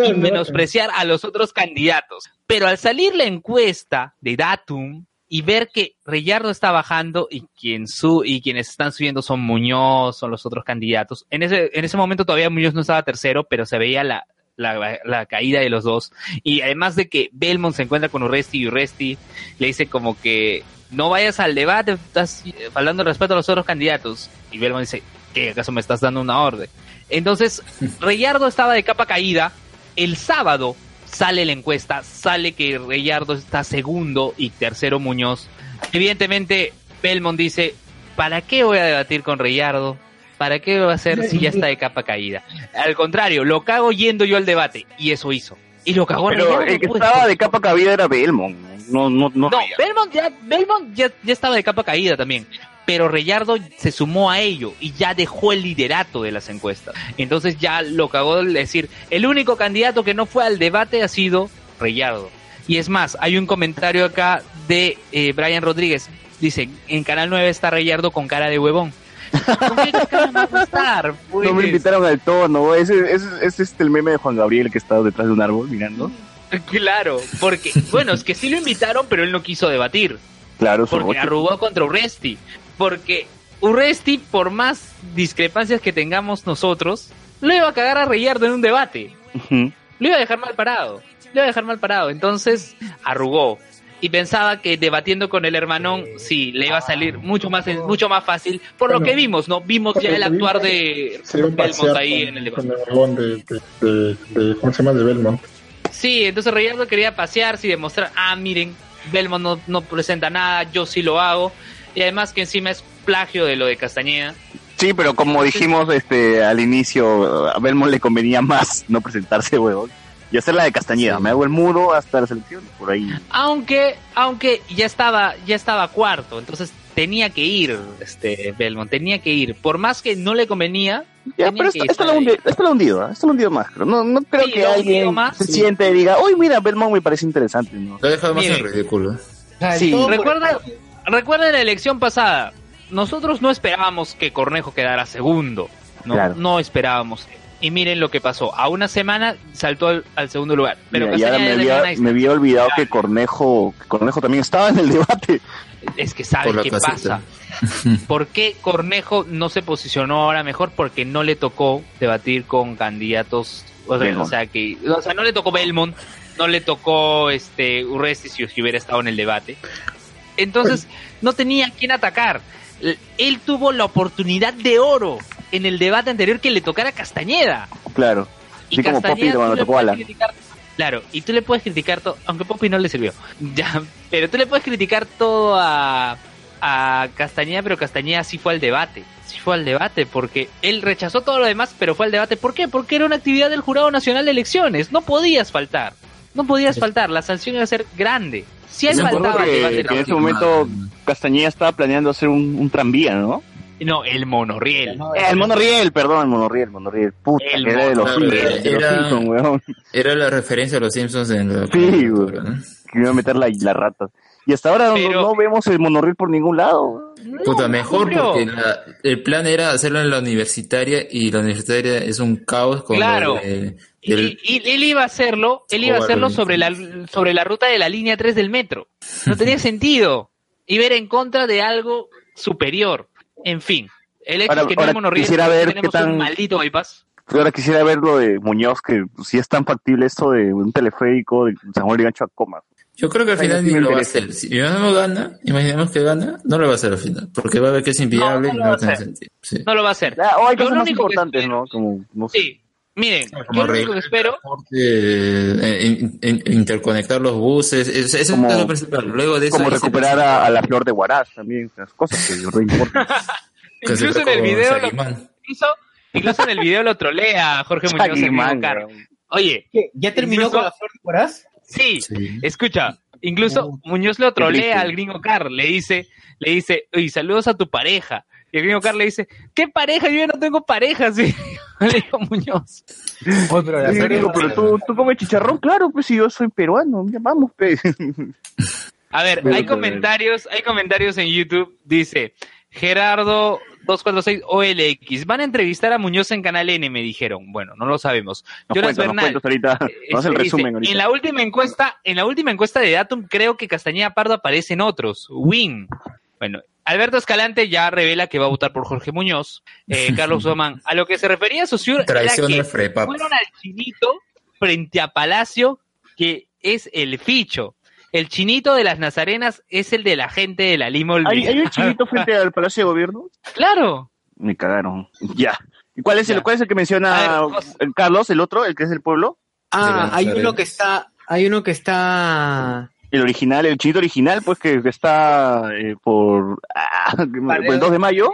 y menospreciar a los otros candidatos. Pero al salir la encuesta de Datum y ver que Reyardo está bajando y quien su y quienes están subiendo son Muñoz, son los otros candidatos. En ese en ese momento todavía Muñoz no estaba tercero, pero se veía la la, la caída de los dos. Y además de que Belmont se encuentra con Urresti y Urresti le dice como que no vayas al debate, estás faltando respeto a los otros candidatos. Y Belmont dice, ¿qué acaso me estás dando una orden? Entonces, Reyardo estaba de capa caída. El sábado sale la encuesta, sale que Reyardo está segundo y tercero Muñoz. Evidentemente, Belmont dice, ¿para qué voy a debatir con Reyardo? ¿Para qué va a hacer si ya está de capa caída? Al contrario, lo cago yendo yo al debate. Y eso hizo. Y lo cagó Pero Reyardo, el que pues. estaba de capa cabida era Belmont. No, no, no. No. Belmont ya, Belmont ya, ya estaba de capa caída también. Pero Reyardo se sumó a ello y ya dejó el liderato de las encuestas. Entonces ya lo cagó de decir, el único candidato que no fue al debate ha sido Reyardo. Y es más, hay un comentario acá de eh, Brian Rodríguez. Dice, en Canal 9 está Reyardo con cara de huevón. ¿Con qué cara va a estar? No me pues? invitaron al tono. Ese, ese, ese es el meme de Juan Gabriel que estaba detrás de un árbol mirando. Claro, porque, bueno, es que sí lo invitaron, pero él no quiso debatir. Claro, porque arrugó contra Urresti. Porque Urresti, por más discrepancias que tengamos nosotros, lo iba a cagar a Reyardo en un debate. Lo iba a dejar mal parado. Lo iba a dejar mal parado. Entonces, arrugó. Y pensaba que debatiendo con el hermanón, sí, le iba a salir mucho más, mucho más fácil. Por lo que vimos, ¿no? Vimos ya el actuar de Belmont ahí con, en el debate. con el huevón de, de, de, de- ¿Cómo se llama? De Belmont. Sí, entonces Reyardo quería pasearse y demostrar, ah, miren, Belmont no, no presenta nada, yo sí lo hago. Y además que encima es plagio de lo de Castañeda. Sí, pero como dijimos este al inicio, a Belmont le convenía más no presentarse, huevón. Y hacer la de Castañeda. Sí. Me hago el mudo hasta la selección. Por ahí. Aunque, aunque ya estaba, ya estaba cuarto, entonces tenía que ir, este, Belmont, tenía que ir. Por más que no le convenía, Ya, tenía pero que esto, esto lo hundido, esto lo ha hundido, ¿ah? esto lo hundido más. creo. No, no creo Sí, que alguien más, se sí. siente y diga, uy, mira, Belmont me parece interesante. ¿no? Lo ha dejado más en ridículo. Sí, Recuerda, recuerda la elección pasada. Nosotros no esperábamos que Cornejo quedara segundo. No, Claro. no esperábamos. Y miren lo que pasó. A una semana saltó al, al segundo lugar. Pero Mira, y ahora Castañeda me ya había, una me había olvidado que Cornejo, que Cornejo también estaba en el debate. Es que sabe qué casita. pasa. ¿Por qué Cornejo no se posicionó ahora mejor? Porque no le tocó debatir con candidatos. O sea, o sea, que, o sea, no le tocó Belmont, no le tocó este Urresti si si hubiera estado en el debate. Entonces, no tenía a quién atacar. Él tuvo la oportunidad de oro en el debate anterior que le tocara a Castañeda. Claro. Y como Castañeda Poppy cuando tocó Alan. Claro, y tú le puedes criticar todo, aunque Poppy no le sirvió. Ya, pero tú le puedes criticar todo a, a Castañeda, pero Castañeda sí fue al debate. Sí fue al debate, porque él rechazó todo lo demás, pero fue al debate. ¿Por qué? Porque era una actividad del Jurado Nacional de Elecciones. No podías faltar. No podías faltar. La sanción iba a ser grande. Si él faltaba al que, en ese momento Castañeda estaba planeando hacer un, un tranvía, ¿no? No, el monorriel. Eh, el monorriel, perdón, el monorriel, el monorriel. Puta, El era de los. Simpsons, de los Era- Simpsons, weón. Era la referencia a los Simpsons en la Sí, güey. ¿no? Que iba a meter la, la rata. Y hasta ahora no- Pero- no, vemos el monorriel por ningún lado. Puta, mejor porque la- el plan era hacerlo en la universitaria y la universitaria es un caos con Claro. lo de- Y, del- y él iba a hacerlo, él iba a hacerlo sobre la, sobre la ruta de la línea 3 del metro. No tenía sentido. Iba a ir en contra de algo superior. En fin, el hecho Ahora- es que no ahora hay quisiera ver tenemos qué tan- un maldito bypass. Ahora quisiera ver lo de Muñoz, que si es tan factible esto de un teleférico de San Juan de Gancho a Comas. Yo creo que al final ni lo va a hacer. Si no gana, imaginemos que gana, no lo va a hacer al final. Porque va a ver que es inviable No, no y lo no va a tiene hacer. sentido. Sí. No lo va a hacer. Ah, o hay Yo cosas más importantes, ¿no? Como, no sé. Sí, miren, Como yo lo único que espero, eh, in- in- interconectar los buses, es- eso Como- es lo principal. Luego de eso Como se recuperar a, a la flor de Huaraz también, esas cosas que no importan. incluso en el video, lo, incluso, incluso en el video lo trolea a Jorge Muñoz Chaguimán, carro. Oye, ¿Qué? ¿Ya terminó Incluso- con la flor de Coraz? Sí, Sí. escucha, incluso No. Muñoz lo trolea al gringo Car, le dice, le dice, oye, saludos a tu pareja. Y el gringo Car le dice, ¿qué pareja? Yo ya no tengo pareja, sí. Le dijo Muñoz. Oye, pero la Sí, digo, pero tú, tú comes chicharrón, claro, pues si yo soy peruano, ya vamos, pe. A ver, Pero, hay pero, comentarios, hay comentarios en YouTube, dice, Gerardo 246 OLX, van a entrevistar a Muñoz en Canal N, me dijeron. Bueno, no lo sabemos. Nos Jonas cuentas, nos Bernal, cuentas ahorita, dice, resumen ahorita. En la última encuesta, en la última encuesta de Datum, creo que Castañeda Pardo aparece en otros. Win. Bueno, Alberto Escalante ya revela que va a votar por Jorge Muñoz. Eh, Carlos Oman, a lo que se refería a Sociur era Traición que Frepap. fueron al chinito frente a Palacio, que es el ficho. El chinito de las Nazarenas es el de la gente de la Lima ¿Hay, Olvidada. hay un chinito frente al Palacio de Gobierno? Claro. Me cagaron. Ya. ¿Y cuál es, el, cuál es el que menciona ver, Carlos, el otro, el que es del pueblo? Ah, hay uno que está, hay uno que está... El original, el chinito original, pues que, está eh, por, ah, por el 2 de mayo.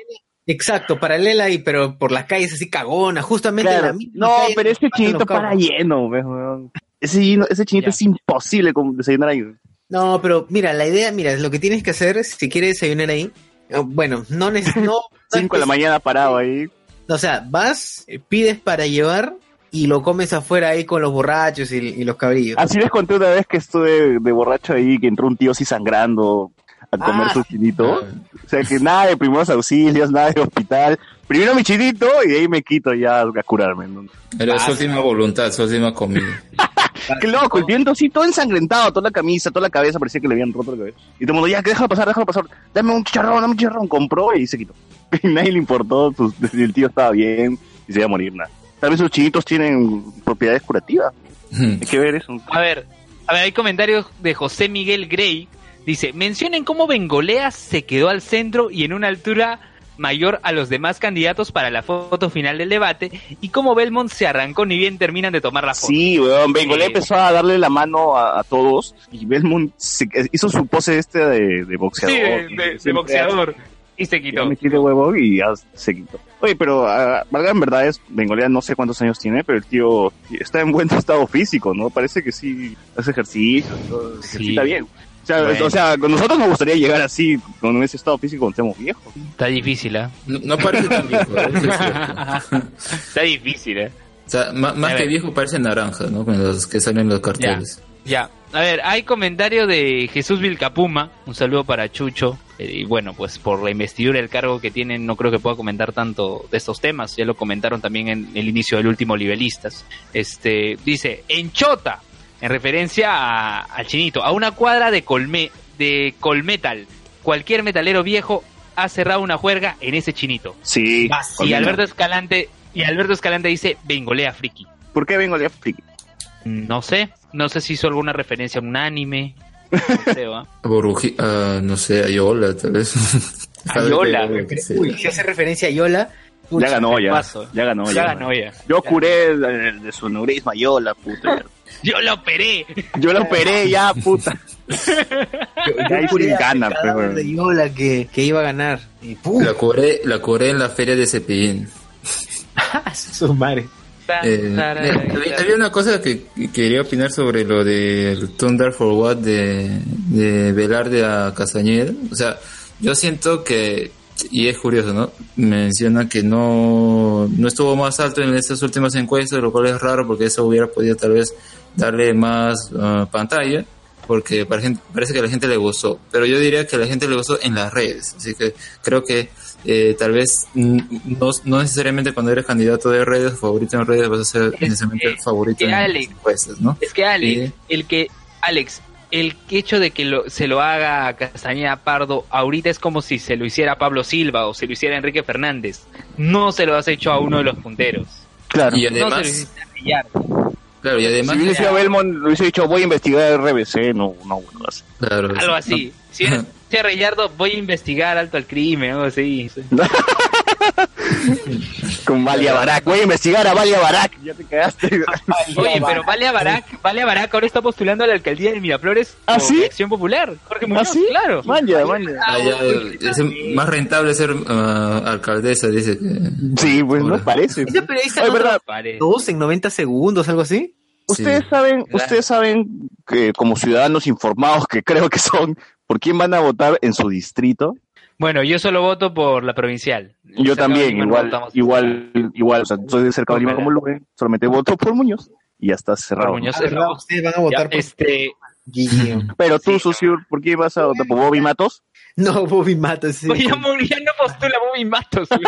Exacto, paralela y pero por las calles así cagona, justamente Claro. la misma No, calle pero ese chinito para lleno, weón. Ese, ese chinito Ya. es imposible desayunar ahí. No, pero mira, la idea, mira, lo que tienes que hacer, si quieres desayunar ahí, bueno, no neces- no, no 5 de la mañana parado ahí. O sea, vas, eh, pides para llevar y lo comes afuera ahí con los borrachos y, y los cabrillos. Así les conté una vez que estuve de borracho ahí, que entró un tío así sangrando a comer Ah. su chinito. Ah. O sea, que nada de primeros auxilios, nada de hospital. Primero mi chinito y de ahí me quito ya a curarme. ¿no? Era Ah, su última voluntad, su última comida. Qué loco, el viento así todo ensangrentado, toda la camisa, toda la cabeza, parecía que le habían roto la cabeza. Y todo el mundo, ya, que déjalo pasar, déjalo pasar, dame un chicharrón, dame un chicharrón, compró y se quitó. Y nadie le importó, sus- el tío estaba bien y se iba a morir, nada. Tal vez sus chinitos tienen propiedades curativas, hay que ver eso. A ver, a ver, hay comentarios de José Miguel Grey. Dice, mencionen cómo Bengolea se quedó al centro y en una altura mayor a los demás candidatos para la foto final del debate y cómo Belmont se arrancó ni bien terminan de tomar la foto. Sí, weón, Bengolé Sí. empezó a darle la mano a, a todos y Belmont se- hizo su pose este de, de boxeador. Sí, de, boxeador. Y se quitó. Me quité huevo y ya se quitó. Oye, pero ah, valga en verdad es, Bengolea no sé cuántos años tiene, pero el tío está en buen estado físico, ¿no? Parece que sí hace ejercicio, todo, Sí. ejercita bien. O sea, Bueno. o sea, con nosotros nos gustaría llegar así, con ese estado físico cuando estemos viejos. Está difícil, ¿eh? No, no parece tan viejo, es cierto. Está difícil, ¿eh? O sea, más que viejo parece naranja, ¿no? Con los que salen los carteles. Ya. A ver, hay comentario de Jesús Vilcapuma. Un saludo para Chucho. Eh, Y bueno, pues por la investidura del cargo que tienen, no creo que pueda comentar tanto de estos temas. Ya lo comentaron también en el inicio del último Libelistas. Este, dice, en Chota, en referencia a- al chinito, a una cuadra de Colme, de Colmetal. Cualquier metalero viejo ha cerrado una juerga en ese chinito. Sí. Y. Alberto Escalante, y Alberto Escalante dice, bengolea friki. ¿Por qué Bengolea friki? No sé, no sé si hizo alguna referencia a un anime. No creo, ¿ah? Boruji- ah, no sé, Ayola, tal vez. Ayola. Sí. Uy, si hace referencia a Yola, Ya ganó ya. paso. Ya ganó Ya ya. ganó ya. Yo curé de, de su neurisma, yo la puta. Yo lo operé. Yo lo operé ya, puta. Ya ahí sí gana, pero de Yola que, que iba a ganar. La cobré, la cobré en la feria de Cepillín. Su madre. Eh, había, una cosa que, que quería opinar sobre lo del Thunder for What de, de Velarde. O sea, yo siento que, y es curioso, ¿no? Menciona que no, no estuvo más alto en estas últimas encuestas, lo cual es raro porque eso hubiera podido tal vez darle más ah, pantalla, porque parece, que a la gente le gustó. Pero yo diría que a la gente le gustó en las redes. Así que creo que eh, tal vez no, no necesariamente cuando eres candidato de redes, favorito en redes, vas a ser necesariamente que- favorito que en Alex- encuestas, ¿no? Es que Alex, el que, Alex, el hecho de que lo- se lo haga a Castañeda Pardo ahorita es como si se lo hiciera Pablo Silva o se lo hiciera Enrique Fernández. No se lo has hecho a uno de los punteros. claro. Y No se lo claro, y además, si hubiese sido Belmont, lo hubiese dicho, voy a investigar RBC, no, no, bueno, así. claro, Algo así. Si eres si eres Gallardo, voy a investigar alto al crimen, algo así. Con Valia Barak, voy a investigar a Valia Barak. Ya te cagaste. Oye, pero Vale a Barak, Vale a Barak ahora está postulando a la alcaldía de Miraflores ¿Ah, sí? Acción Popular. Jorge ¿Ah, Muñoz, sí? claro. Ah, ya, es más rentable ser ah, alcaldesa, dice que... Sí, pues no parece. Ese periodista Oye, no verdad, Parece. dos en 90 segundos, algo así. Ustedes Sí. saben, ustedes saben que como ciudadanos informados que creo que son, ¿por quién van a votar en su distrito? Bueno, yo solo voto por la provincial. Yo también, igual, igual, igual, o sea, soy de cerca de Lima como Luen, solamente voto por Muñoz y ya está por cerrado. Muñoz. Ah, ¿verdad? Ustedes van a votar Ya, por este, Pero tú, Sí, socio, ¿por qué vas a votar por Bobby Matos? No, Bobby Matos. sí. Oye, ya, no postula Bobby Matos.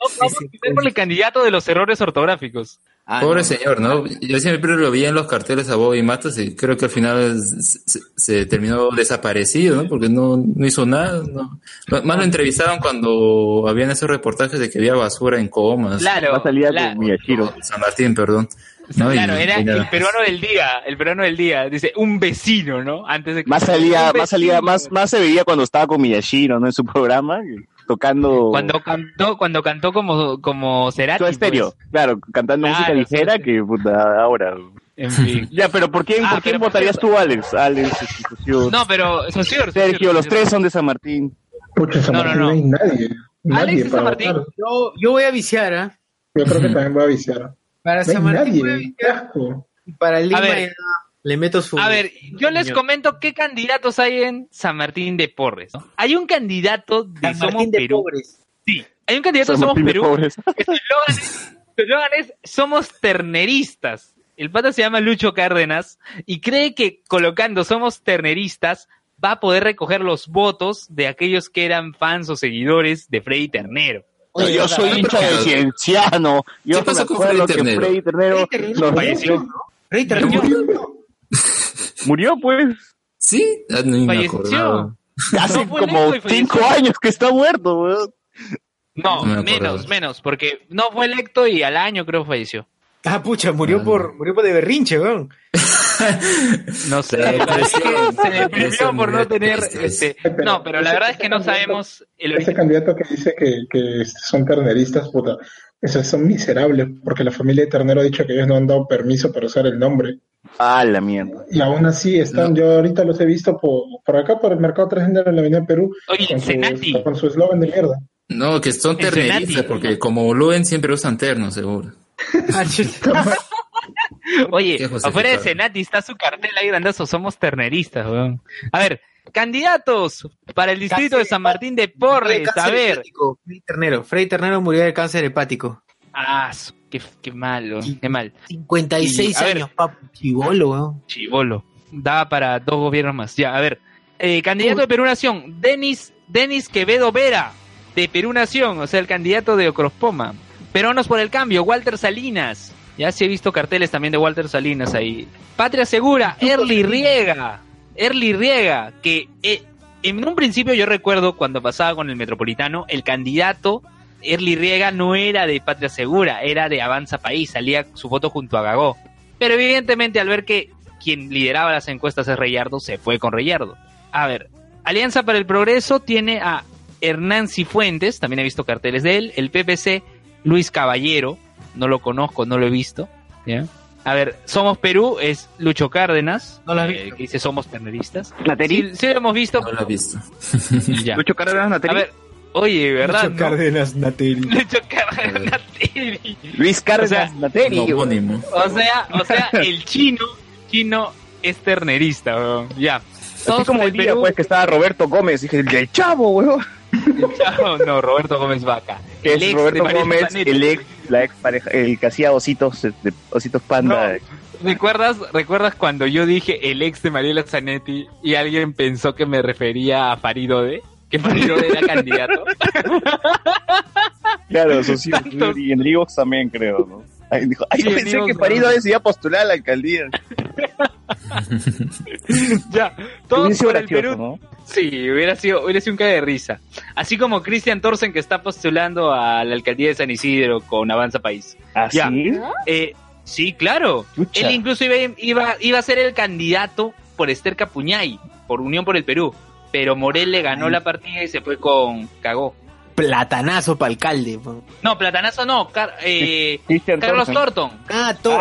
No, vamos sí, a poner por el candidato de los errores ortográficos. Ah, Pobre no. señor, ¿no? Yo siempre lo vi en los carteles a Bobby Matos y creo que al final se, se- terminó desaparecido, ¿no? Porque no, no hizo nada, ¿no? Más lo entrevistaron cuando habían esos reportajes de que había basura en comas. Claro, Va a salir la- con Miyashiro. San Martín, perdón. ¿No? claro, Y- era el peruano del día, el peruano del día. Dice, un vecino, ¿no? Antes de que... Más salía, más salía, más, más se veía cuando estaba con Miyashiro, ¿no? En su programa, tocando Cuando cantó, cuando cantó como, como Cerati. todo estéreo, claro, cantando Claro, música ligera sí, que puta ahora. pues. En fin. Ya, pero ¿por quién, Ah, por quién votarías tú, Alex? Alex, Socio, No, pero, Socio, Sergio, los tres son de San Martín. Pucha, San No, no, Martín no. no hay nadie. Nadie Alex de San Martín. Yo, yo voy a viciar, ¿ah? Yo creo que también voy a viciar. Para No San Martín nadie. Para Lima ver. ya le meto su... A ver, yo les Señor. comento qué candidatos hay en San Martín de Porres. ¿no? Hay un candidato de San Somos Martín de Perú. pobres. Sí, hay un candidato de Somos de Perú. pobres. que Su eslogan es, su eslogan es Somos terneristas. El pata se llama Lucho Cárdenas y cree que colocando Somos terneristas va a poder recoger los votos de aquellos que eran fans o seguidores de Freddy Ternero. Oye, yo ¿verdad? soy hincha de Cienciano. Yo ¿Qué pasó con Freddy que Ternero? Freddy Ternero Freddy falleció. Rey Ternero. murió, pues. Sí, no me Falleció. Hace No como cinco años que está muerto, weón. No, No me acordaba. menos, menos, porque no fue electo y al año creo falleció. Ah, pucha, murió Ah. por murió por de berrinche, weón. No sé, Se deprimió por no tener este, Pero no, pero la verdad es que no sabemos el Ese candidato que dice que, que son terneristas, puta, esos son miserables, porque la familia de Ternero ha dicho que ellos no han dado permiso para usar el nombre. Ah, la mierda. Y aún así están, yo ahorita los he visto por, por acá, por el mercado trascendero en la Avenida Perú, Oye, con su, con su eslogan de mierda. No, que son terneristas, porque como Luen siempre usan ternos, seguro. Ah. Oye, afuera de Senati está su cartel ahí grandazo, somos terneristas, weón. A ver, candidatos para el distrito de San Martín de Porres, de a ver. hepático, Freddy Ternero. Freddy Ternero murió de cáncer hepático. Ah, qué, qué malo, qué mal. 56 Y, años, papu. Chivolo, weón. Chivolo. Daba para dos gobiernos más. Ya, a ver. Eh, candidato de Perú Nación, Denis, Denis Quevedo Vera, de Perú Nación, o sea, el candidato de Ocrospoma. Peruanos por el cambio, Walter Salinas. Ya sí he visto carteles también de Walter Salinas ahí. Patria Segura, Erly Riega. Erly Riega, que eh, en un principio yo recuerdo cuando pasaba con el Metropolitano, el candidato Erly Riega no era de Patria Segura, era de Avanza País, salía su foto junto a Gagó. Pero evidentemente al ver que quien lideraba las encuestas es Reyardo, se fue con Reyardo. A ver, Alianza para el Progreso tiene a Hernán Cifuentes, también he visto carteles de él, el PPC Luis Caballero, no lo conozco, no lo he visto, ¿ya? A ver, Somos Perú es Lucho Cárdenas, No la has eh, visto. que dice Somos Terneristas. Nateri. Sí, sí lo hemos visto. No lo he visto. Ya. Lucho Cárdenas A Nateri. ver, oye, ¿verdad? Lucho no? Cárdenas Nateri. Lucho Cárdenas Nateri. Luis Cárdenas O sea, Nateri. O sea, o sea, el chino, chino es ternerista, weón. Ya. Así como el el día, Perú. pues, que estaba Roberto Gómez. Dije, el chavo, weón. Chao, no, Roberto Gómez Vaca. Que El es ex Roberto Gómez, el ex, la ex pareja, el que hacía ositos, de, ositos panda. ¿Recuerdas, ¿Recuerdas cuando yo dije el ex de Mariela Zanetti y alguien pensó que me refería a Faridode? Que Faridode era candidato. Claro, socios. Tantos. Y en Rivox también, creo, ¿no? Ay, dijo, ay, Sí, yo en pensé que ¿no? Parido decía postular a la alcaldía. ya, todos por el Perú. ¿no? Sí, hubiera sido, hubiera sido un cae de risa. Así como Cristian Torsen que está postulando a la alcaldía de San Isidro con Avanza País. ¿Así? Ya. Eh, sí, claro. Chucha. Él incluso iba, iba, iba a ser el candidato por Esther Capuñay, por Unión por el Perú. Pero Morel le ganó la partida y se fue con cagó. Platanazo para alcalde. po. No, Platanazo no, Car- eh, Carlos. Thornton. Ah, Tor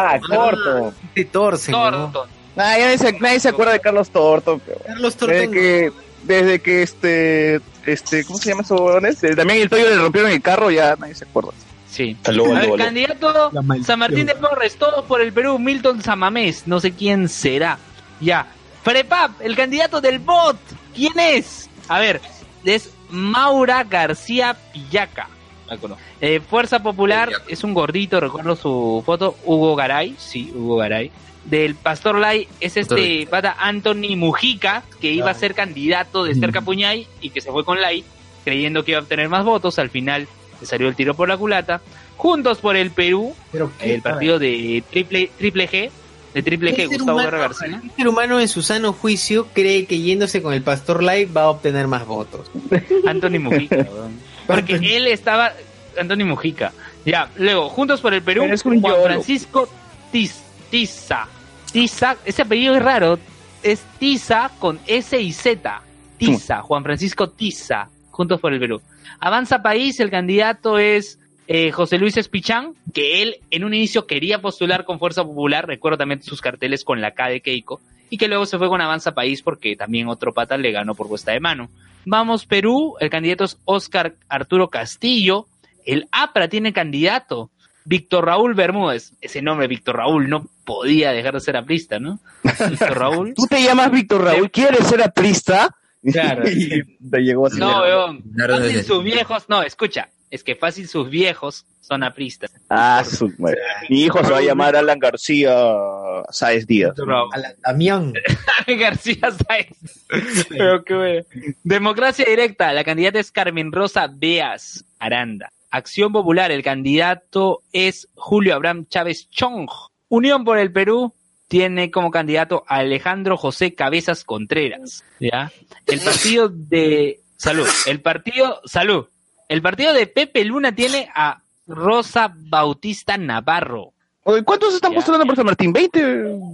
Ah, ya nadie, se, nadie se acuerda de Carlos Torto. pero Carlos Torton. que, desde que este, este, ¿cómo se llama esos huevones? También el Toyo le rompieron el carro, ya nadie se acuerda. Sí. Aló, A aló, ver, candidato. San Martín de Porres, todos por el Perú, Milton Samamés, no sé quién será. Ya. Frepap, el candidato del bot, ¿quién es? A ver, es Maura García Pillaca. La conozco. Eh, Fuerza Popular es un gordito, recuerdo su foto. Hugo Garay, sí, Hugo Garay. Del Pastor Lai es este pata Anthony Mujica, que iba a ser candidato de Esther Capuñay y que se fue con Lai, creyendo que iba a obtener más votos. Al final le salió el tiro por la culata. Juntos por el Perú, Pero el partido de Triple, triple G, de Triple G, ¿Qué ser Gustavo humano- Guerra García. ¿Qué ser humano en su sano juicio cree que yéndose con el Pastor Live va a obtener más votos? Anthony Mujica. Porque él estaba. Anthony Mujica. Ya, luego, Juntos por el Perú, Juan yolo. Francisco Tiz- Tiza. Tiza, ese apellido es raro. Es Tiza con S y Z. Tiza, Juan Francisco Tiza. Juntos por el Perú. Avanza País, el candidato es eh, José Luis Espichán, que él en un inicio quería postular con Fuerza Popular, recuerdo también sus carteles con la K de Keiko, y que luego se fue con Avanza País porque también otro pata le ganó por puesta de mano. Vamos Perú, el candidato es Oscar Arturo Castillo, el APRA tiene candidato, Víctor Raúl Bermúdez, ese nombre Víctor Raúl no podía dejar de ser aprista, ¿no? Víctor Raúl. ¿Tú te llamas Víctor Raúl? ¿Quieres ser aprista? Claro. Y te llegó así. No, weón. Claro, Fácil sus viejos, no, escucha, es que fácil sus viejos son apristas. Ah, su madre. Mi hijo se va a llamar Alan García Sáez Díaz. Víctor Raúl. A la Damián. García Sáenz. Pero qué bueno. Democracia directa, la candidata es Carmen Rosa Beas Aranda. Acción Popular, el candidato es Julio Abraham Chávez Chong. Unión por el Perú tiene como candidato a Alejandro José Cabezas Contreras. ¿Ya? El partido de. Salud. El partido. Salud. El partido de Pepe Luna tiene a Rosa Bautista Navarro. ¿Cuántos están Ya. postulando por San Martín? 20,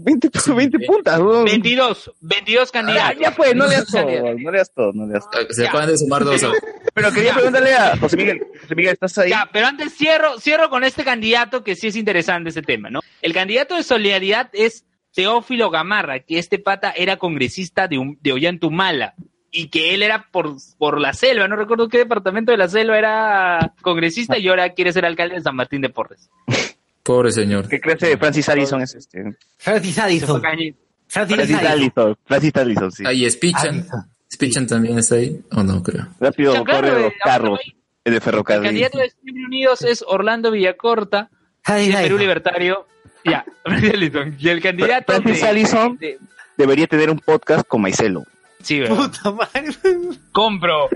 20, 20 puntas. weón. 22, 22 Ya, candidatos. ya pues, no leas todo, Candidatos. no leas todo, no leas todo. Se acaban de sumar dos. Pero quería preguntarle a José Miguel, José Miguel, ¿estás ahí? Ya, pero antes cierro, cierro con este candidato que sí es interesante ese tema, ¿no? El candidato de solidaridad es Teófilo Gamarra, que este pata era congresista de, un- de Ollantumala y que él era por, por la selva, no recuerdo qué departamento de la selva era congresista y ahora quiere ser alcalde de San Martín de Porres. Pobre señor. ¿Qué crees de Francis Allison es este? Francis cañito. Francis Francis Addison. Allison, Francis Allison, sí. Ahí Spichan. Addison. Spichan también está ahí. O no, creo. Rápido, corre eh, los carros, el de El ferrocarril. candidato de Siempre Unidos es Orlando Villacorta, Francis de Perú Addison. Libertario. Ya, y el candidato Francis de- Allison. de- Debería tener un podcast con Maicelo. Sí, ¿verdad? Puta madre. compro.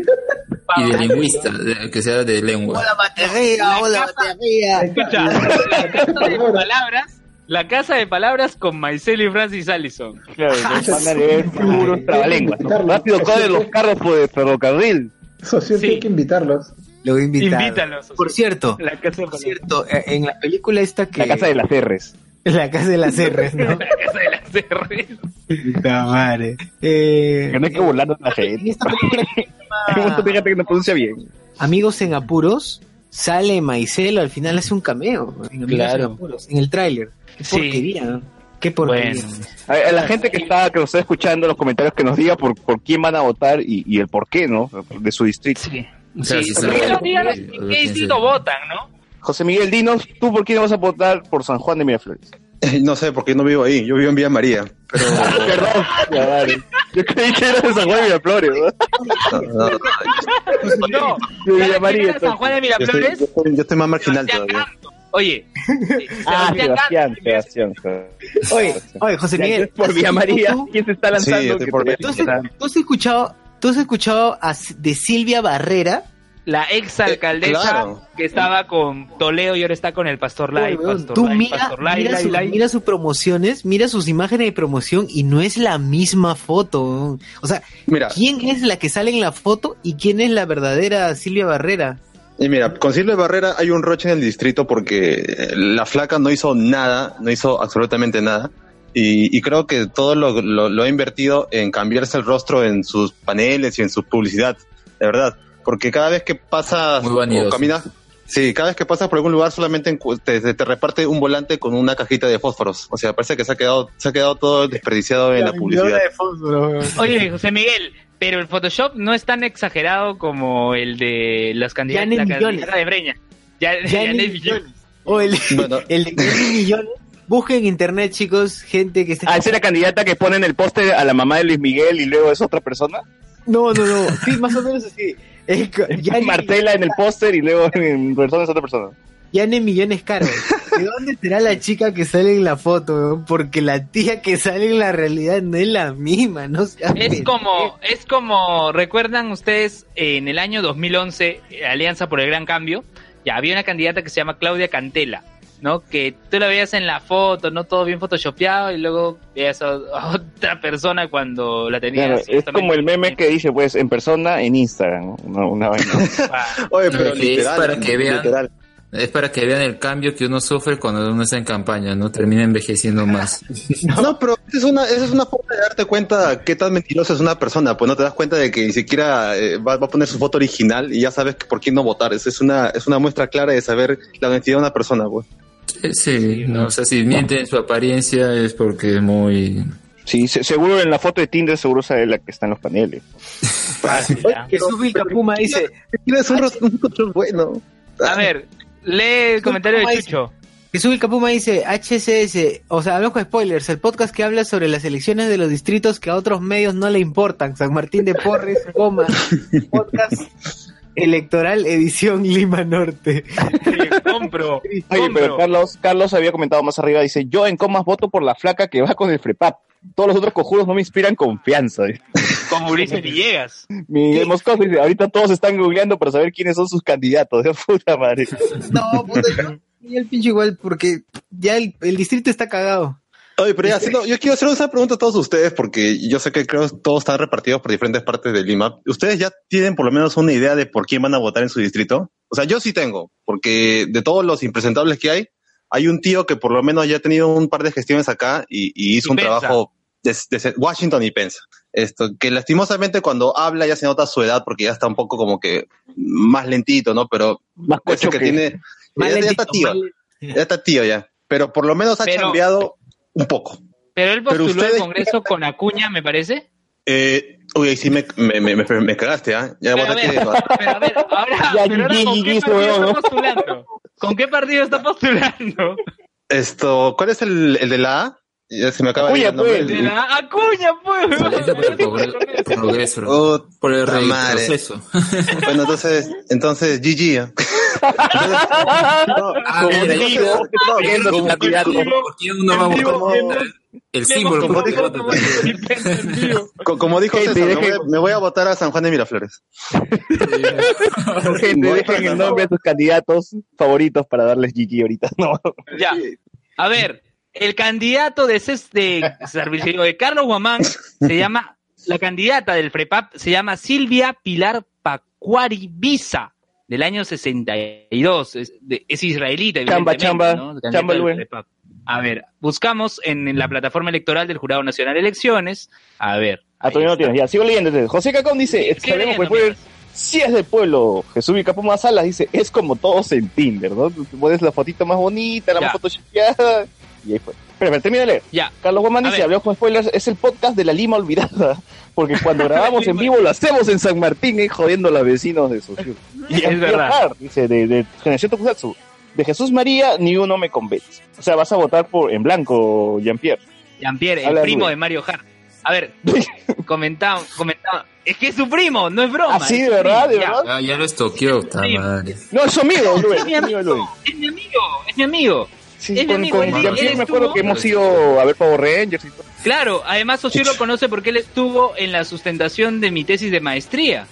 Y de lingüista, de- que sea de lengua. Hola batería, hola batería. Escucha, la casa de palabras, la casa de palabras con Maicelo y Francis Allison. Claro, Ah, van a leer puros trabalenguas. ¿no? Rápido, corre los carros por el ferrocarril. Socio, Sí. tiene que invitarlos. Lo voy a invitar. Invítalos. Por cierto, La casa de por cierto, eh, en la película esta que... La casa de las R's. La casa de las R's, ¿no? La casa de las R. Puta madre. Eh, Que no hay que burlarnos de la en gente. película que no pronuncia bien. Amigos en Apuros, sale Maicelo, al final hace un cameo en, Amigos Claro. en Apuros, en el tráiler. Qué Sí. porquería, ¿no? Qué porquería. Bueno. A, a la gente que está, que nos está escuchando en los comentarios que nos diga por, por quién van a votar y, y el por qué, ¿no? De su distrito. Sí. O sea, Sí, si se- votan, ¿no? José Miguel, dinos, ¿tú por quién vas a votar por San Juan de Miraflores? No sé, porque no vivo ahí. Yo vivo en Villa María. Pero Perdón, ya, vale. Yo creí que era de San Juan de Miraflores, ¿no? no, no, no. No, Yo Villa ¿sabes María, era San Juan de Miraflores? yo estoy- yo estoy más marginal Sebastián todavía. Canto. Oye, Ah, Sebastián Sebastián. Oye, oye, José Miguel. por ¿has Villa María, ¿quién se está lanzando? Sí, por ¿Tú has, tú has escuchado, tú has escuchado a- de Silvia Barrera? La ex alcaldesa Eh, claro. que estaba con Toledo y ahora está con el Pastor Lai, Pastor tú Lai, mira, Pastor Lai, mira, Lai, su- Lai. mira sus promociones, mira sus imágenes de promoción y no es la misma foto. O sea, Mira, ¿quién es la que sale en la foto y quién es la verdadera Silvia Barrera? y mira, con Silvia Barrera hay un roche en el distrito porque eh, la flaca no hizo nada, no hizo absolutamente nada. Y, y creo que todo lo, lo- lo ha invertido en cambiarse el rostro en sus paneles y en su publicidad, de verdad. Porque cada vez que pasas o caminas, sí, cada vez que pasas por algún lugar solamente te, te- te reparte un volante con una cajita de fósforos. O sea, parece que se ha quedado, se ha quedado todo desperdiciado en la publicidad. Oye, José Miguel, pero el Photoshop no es tan exagerado como el de la Millones. candidata de Breña. Ya, Yanet Yanet Millones. Millones. O el, Bueno. el de 15 millones. Busquen en internet, chicos, gente que esté... Ah, ¿esa es la candidata que pone en el póster a la mamá de Luis Miguel y luego es otra persona? No, no, no. Sí, más o menos así. Es Yanet- Marcela en el póster y luego en persona es otra persona. Yane Millones Caro. ¿De dónde será la chica que sale en la foto? Porque la tía que sale en la realidad no es la misma, no Es como, es como, ¿recuerdan ustedes en el año 2011, eh, Alianza por el Gran Cambio? Ya había una candidata que se llama Claudia Cantela, ¿no? Que tú la veías en la foto, ¿no? Todo bien photoshopeado y luego veías a, otra persona cuando la tenías. Claro, es como el meme que dice, pues, en persona, en Instagram, ¿no? una, una vaina. Oye, pero es que literal, es para que vean, literal. es para que vean el cambio que uno sufre cuando uno está en campaña, ¿no? Termina envejeciendo más. No, pero esa es una, esa es una forma de darte cuenta qué tan mentirosa es una persona. Pues no te das cuenta de que ni siquiera eh, va, va a poner su foto original y ya sabes que por quién no votar. Esa es una, es una muestra clara de saber la honestidad de una persona, pues. Sí, sí, no, o sea, si miente en su apariencia es porque es muy... Sí, se- seguro en la foto de Tinder seguro sale la que está en los paneles. Jesús Vilcapuma dice, Tienes un bueno. A ver, lee el comentario de Chucho. Jesús Vilcapuma dice, HCS, o sea, hablamos con spoilers, el podcast que habla sobre las elecciones de los distritos que a otros medios no le importan. San Martín de Porres, coma, podcast electoral edición Lima Norte. compro, Oye, compro. pero Carlos, Carlos había comentado más arriba, dice, yo en comas voto por la flaca que va con el FREPAP. Todos los otros cojudos no me inspiran confianza. Como Ulises Villegas. Miguel Moscoso dice, ahorita todos están googleando para saber quiénes son sus candidatos. De puta madre. No, puta, y el pinche igual, porque ya el, el distrito está cagado. Oye, pero ya, haciendo- yo quiero hacer una pregunta a todos ustedes porque yo sé que creo que todos están repartidos por diferentes partes de Lima. ¿Ustedes ya tienen por lo menos una idea de por quién van a votar en su distrito? O sea, yo sí tengo, porque de todos los impresentables que hay, hay un tío que por lo menos ya ha tenido un par de gestiones acá y, y hizo Y un Pensa. trabajo desde Washington y Pensa. Esto, que lastimosamente cuando habla ya se nota su edad porque ya está un poco como que más lentito, ¿no? Pero Más cocho que que- tiene, Más ya, ya lentito, está tío, más ya está tío ya. Pero por lo menos ha Pero- cambiado un poco. Pero él Pero postuló al ustedes- Congreso con Acuña, me parece. Eh, uy, ahí sí me, me, me, me, me cagaste, ¿ah? Ya Pero voy a ver, que- pero a ver, ahora, Ya, pero ahora ¿con qué partido huevón, está ¿no? postulando? ¿Con qué partido está postulando? Esto, ¿cuál es el, el de la A? Ya se me acaba Acuña, pues. De la Acuña, pues. Por el progre- progreso, Oh, por el retroceso. Bueno, entonces, entonces, GG. ¿ah? Ah, mira, digo, yo- viendo ¿Cómo- su candidato. ¿Por qué uno va a votar por el símbolo? como dijo- Como me voy, a, me voy a votar a San Juan de Miraflores. Gente, dejen el nombre de sus candidatos favoritos para darles GG ahorita. No. Ya. A ver, el candidato de, Ces- de, servicio de Carlos Guamán se llama, la candidata del FREPAP se llama Silvia Pilar Pacuari Visa, del año 62. Es, de- es israelita, Chamba, chamba, ¿no? Chamba. A ver, buscamos en, en la plataforma electoral del Jurado Nacional de Elecciones. A ver. Ah, todavía no tienes. Ya, sigo leyendo. entonces. José Cacón dice, sabemos, pues, Si es del pueblo, Jesús Vicapoma Salas dice, es como todos en Tinder, ¿no? Tú pones la fotito más bonita, la Ya. más photoshopeada, y ahí fue. Espera, espera, termina de leer. Ya. Carlos Guamán dice, habló con spoilers, es el podcast de la Lima olvidada, porque cuando grabamos en vivo lo hacemos en San Martín, eh, jodiendo a los vecinos de Socio. Y Es verdad. Hart, dice, de, de Generación Tokusatsu, de Jesús María, ni uno me convence. O sea, vas a votar por en blanco, Jean-Pierre. Jean-Pierre, el primo de Mario Hart. A ver, comentaba, comentaba. Es que es su primo, no es broma. Ah, sí, de verdad, primo, de ya. verdad. Ah, ya lo estoqueó, madre. No, es su amigo, Luis. Es mi amigo, es mi amigo, es mi amigo. Sí, con, con Jean-Pierre me acuerdo que hemos ido a ver Power Rangers y todo. Claro, además Socio lo conoce porque él estuvo en la sustentación de mi tesis de maestría.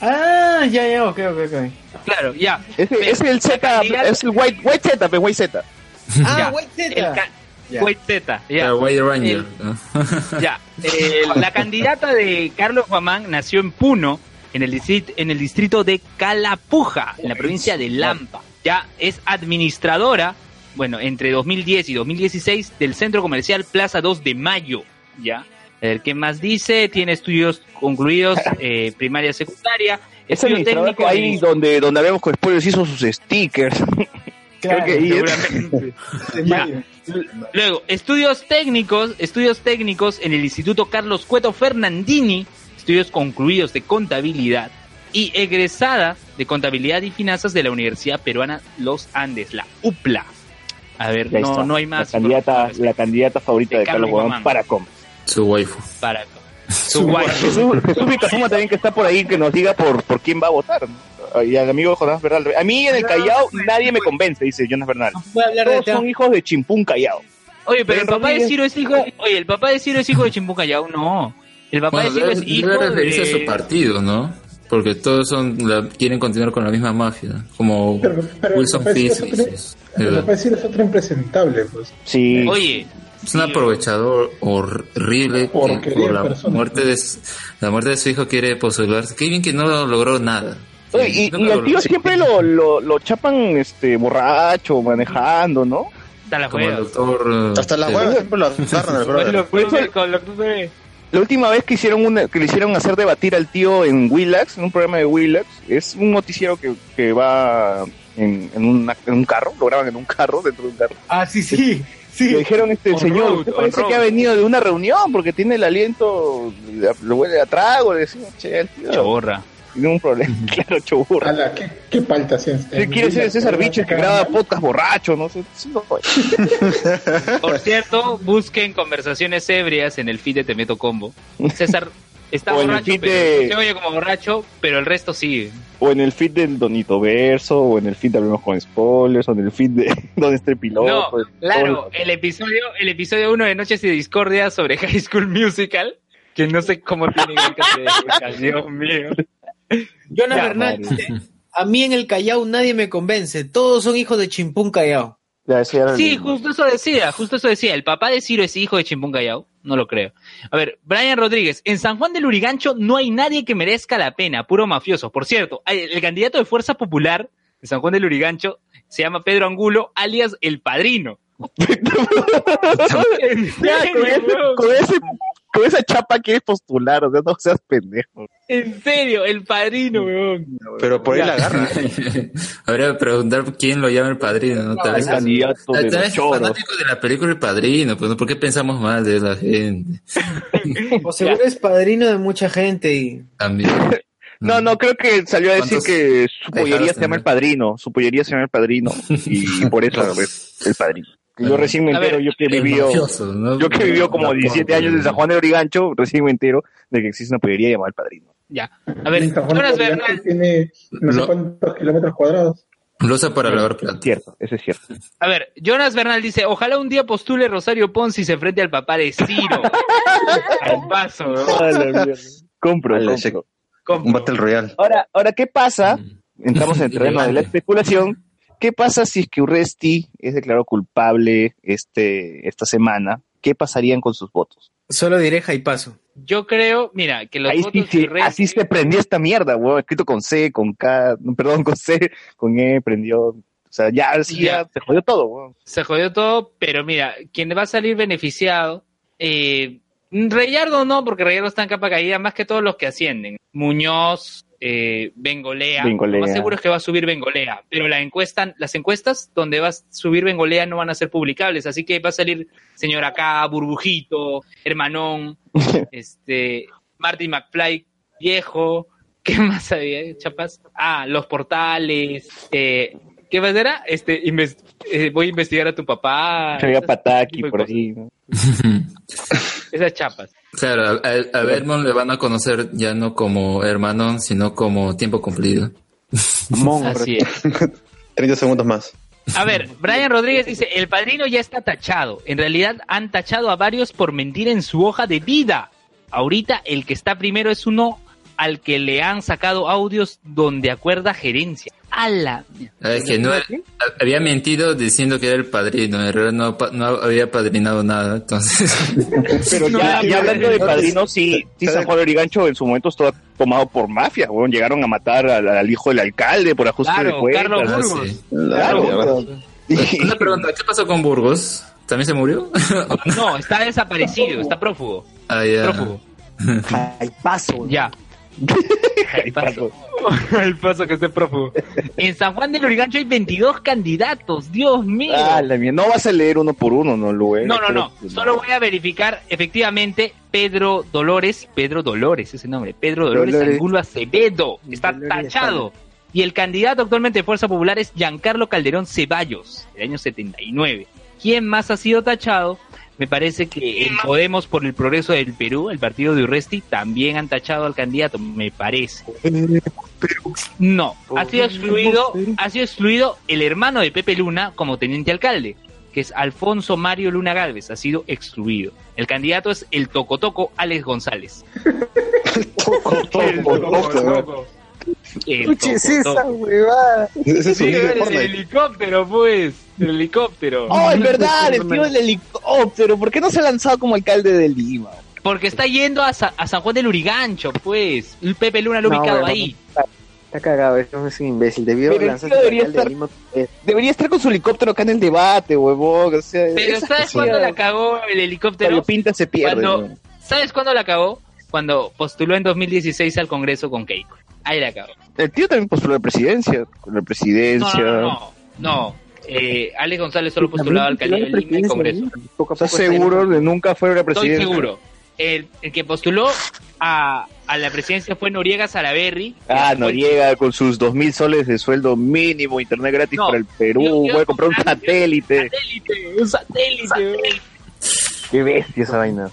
Ah, ya, ya, ok, ok, ok. Claro, ya. Es, Pero es el Z, es el White, white Z, pues White Z. Ah, Ya. White El Zeta. ca- Ya. White Z, ya. Era White Ranger. El-. Ya, eh, la candidata de Carlos Guamán nació en Puno, en el, distrito, en el distrito de Calapuja, en la provincia de Lampa. Ya es administradora, bueno, entre 2010 y 2016 del centro comercial Plaza 2 de Mayo. Ya, el que más dice, tiene estudios concluidos, eh, primaria, secundaria, Es estudio administrador técnico ahí donde, donde habíamos con spoilers hizo sus stickers. Claro, Creo que seguramente. Ya. Luego, estudios técnicos, estudios técnicos en el Instituto Carlos Cueto Fernandini, estudios concluidos de contabilidad y egresada de contabilidad y finanzas de la Universidad Peruana Los Andes, la UPLA. A ver, no, no hay más La candidata, información la candidata favorita De de, Carlos Guamán para com. Su waifu. para su guay. Jesús, Jesús Vicafuma también que está por ahí que nos diga por, por quién va a votar. Y al amigo Jonás Bernal. A mí en el Callao nadie me convence, dice Jonas Bernal. De Todos son hijos de Chimpún Callao. Oye, pero el papá de. Ciro es hijo, oye, el papá de Ciro es hijo de Chimpúcayao, no. El papá Bueno, de Ciro es hijo debe referirse a su de... partido, ¿no? Porque todos son la- quieren continuar con la misma mafia, como Pero, pero Wilson me Fisk. que es otro- me parece que es otro impresentable, pues. Sí. Oye, Es un aprovechador horrible por la persona. muerte de su- la muerte de su hijo quiere postularse. Qué bien que no logró nada. Oye, y, Nunca y al tío siempre lo, lo, lo chapan este borracho, manejando, ¿no? está la como el juega. doctor. Hasta la hueva siempre lo agarran. Con lo- con lo que. La última vez que hicieron una, que le hicieron hacer debatir al tío en Willax, en un programa de Willax, es un noticiero que, que va en, en, una- en un carro, lo graban en un carro, dentro de un carro. Ah, sí, sí. Sí. Le dijeron, este On señor, road, usted parece road. que ha venido de una reunión porque tiene el aliento, lo huele a trago, le decimos, che, el tío, Chorra. Tiene un problema, claro, choburra. Ala, ¿qué, qué palta? ¿Qué quiere ser César Bicho que graba podcast borracho? No sé, no, Por cierto, busquen conversaciones ebrias en el feed de Te Meto Combo. César está O borracho, pero de- se oye como borracho, pero el resto sigue. o en el feed del Donito Verso, o en el feed de Hablemos con Spoilers, o en el feed de Donde está el piloto. No, de- claro, el episodio, el episodio 1 de Noches y Discordia sobre High School Musical, que no sé cómo tiene que ser, Dios mío. Jonas Ya, Bernal a mí en el Callao nadie me convence, todos son hijos de Chimpún Callao. Ya, Sí, justo eso decía, justo eso decía. El papá de Ciro es hijo de Chimpún Callao. No lo creo. A ver, Brian Rodríguez. En San Juan del Urigancho no hay nadie que merezca la pena, puro mafioso. Por cierto, el candidato de Fuerza Popular de San Juan del Urigancho se llama Pedro Angulo, alias El Padrino. ¿En Ya, con, ese- con ese- con esa chapa quieres postular, o sea, no seas pendejo. En serio, El Padrino, weón. Pero por ahí la agarra. Habría que preguntar quién lo llama el padrino, ¿no? Tal el vez, candidato de los choros. fanático de la película El Padrino, pues, ¿no? ¿por qué pensamos mal de la gente? O seguro es padrino de mucha gente y... También. No, no, creo que salió a decir ¿Cuántos que su pollería se llama el padrino, su pollería se llama el padrino, y por eso es el padrino. Yo recién me entero, ver, yo que mafioso, ¿no? yo que he vivido como La 17 años en San Juan de Origancho, recién me entero de que existe una pollería llamada el padrino. Ya. A ver, San Juan Jonas de Oriente Bernal. tiene no sé cuántos kilómetros cuadrados. Lo usa para lavar plata. Cierto, eso es cierto. A ver, Jonas Bernal dice, ojalá un día postule Rosario Ponce y se frente al papá de Ciro. al paso, weón. Compro, Ala, compro. Compro. Un Battle Royale. Ahora, ahora, ¿qué pasa? Mm. Entramos en el terreno de la especulación. ¿Qué pasa si es que Urresti es declarado culpable este, esta semana? ¿Qué pasarían con sus votos? Solo diré paso. Yo creo, mira, que los Ahí votos sí, de Resti- así se prendió esta mierda, weón, escrito con C, con K, perdón, con C, con E, prendió. O sea, ya, sí, ya, Ya. se jodió todo, weón. se jodió todo, pero mira, quien va a salir beneficiado, eh, Reyardo no, porque Reyardo está en capa caída, más que todos los que ascienden. Muñoz, eh, Bengolea. Bengolea. Lo más seguro es que va a subir Bengolea, pero la encuesta, las encuestas donde va a subir Bengolea no van a ser publicables, así que va a salir señor acá, Burbujito, Hermanón, este, Marty McFly, viejo, ¿qué más había, chapas? Ah, los portales, eh, ¿qué más era? Este, eh, voy a investigar a tu papá. Había esas Pataki por ahí. Esas chapas. Claro, a, a, a Belmont le van a conocer ya no como hermanón, sino como tiempo cumplido. Así es. 30 segundos más. A ver, Brian Rodríguez dice, el padrino ya está tachado. En realidad han tachado a varios por mentir en su hoja de vida. Ahorita el que está primero es uno al que le han sacado audios donde acuerda gerencia. ¡Hala! Ah, Es que no había mentido diciendo que era el padrino, en realidad no, no había padrinado nada, entonces. Pero ya, ya hablando de padrino, sí, sí San Juan Origancho en su momento estaba tomado por mafia, weón. Llegaron a matar al, al hijo del alcalde por ajuste Claro, de cuentas. Carlos Ah, Burgos. sí. Claro. Una pregunta, ¿qué pasó con Burgos? ¿También se murió? No, está desaparecido, está prófugo. ah, ya. Prófugo. Al paso. Ya. Al paso. Al paso que esté prófugo. En San Juan del Urigancho hay 22 candidatos, Dios mío. Ah, la mía. No vas a leer uno por uno, ¿no, Luis? No, no, no. Solo voy a verificar efectivamente Pedro Dolores, Pedro Dolores, ese nombre, Pedro Dolores, Dolores. Angulo Acevedo, está Dolores tachado. Y el candidato actualmente de Fuerza Popular es Giancarlo Calderón Ceballos, del año 79. ¿Quién más ha sido tachado? Me parece que en Podemos por el Progreso del Perú, el partido de Urresti, también han tachado al candidato, me parece. No, ha sido excluido, ha sido excluido el hermano de Pepe Luna como teniente alcalde, que es Alfonso Mario Luna Galvez, ha sido excluido. El candidato es el Tocotoco Alex González. El Tocotoco. El Escuches esa huevada. Ese Sí, el helicóptero, pues. El helicóptero. Oh, es verdad, el tío del helicóptero. ¿Por qué no se ha lanzado como alcalde de Lima? Porque está yendo a, Sa- a San Juan del Urigancho, pues. El Pepe Luna lo ha ubicado ahí. Está cagado, eso es un imbécil. Debió Pero el lanzarse tío debería estar- de Lima. Eh, Debería estar con su helicóptero acá en el debate, huevón. O sea, Pero ¿sabes cuándo la cagó el helicóptero? Cuando pinta se pierde. Cuando- ¿no? ¿Sabes cuándo la cagó? Cuando postuló en 2016 al Congreso con Keiko. Ahí la cagó. El tío también postuló a la presidencia. La No, presidencia. no, no. no. No. Eh, Alex González solo postulaba al alcaldía de Lima y Congreso. ¿Estás seguro de nunca fue la Estoy presidencia? seguro. El, el que postuló a, a la presidencia fue Noriega Salaberry. Ah, Fue- Noriega con sus dos mil soles de sueldo mínimo, internet gratis No, para el Perú, yo- yo voy a comprar un satélite. Satélite, un satélite. Qué bestia esa vaina.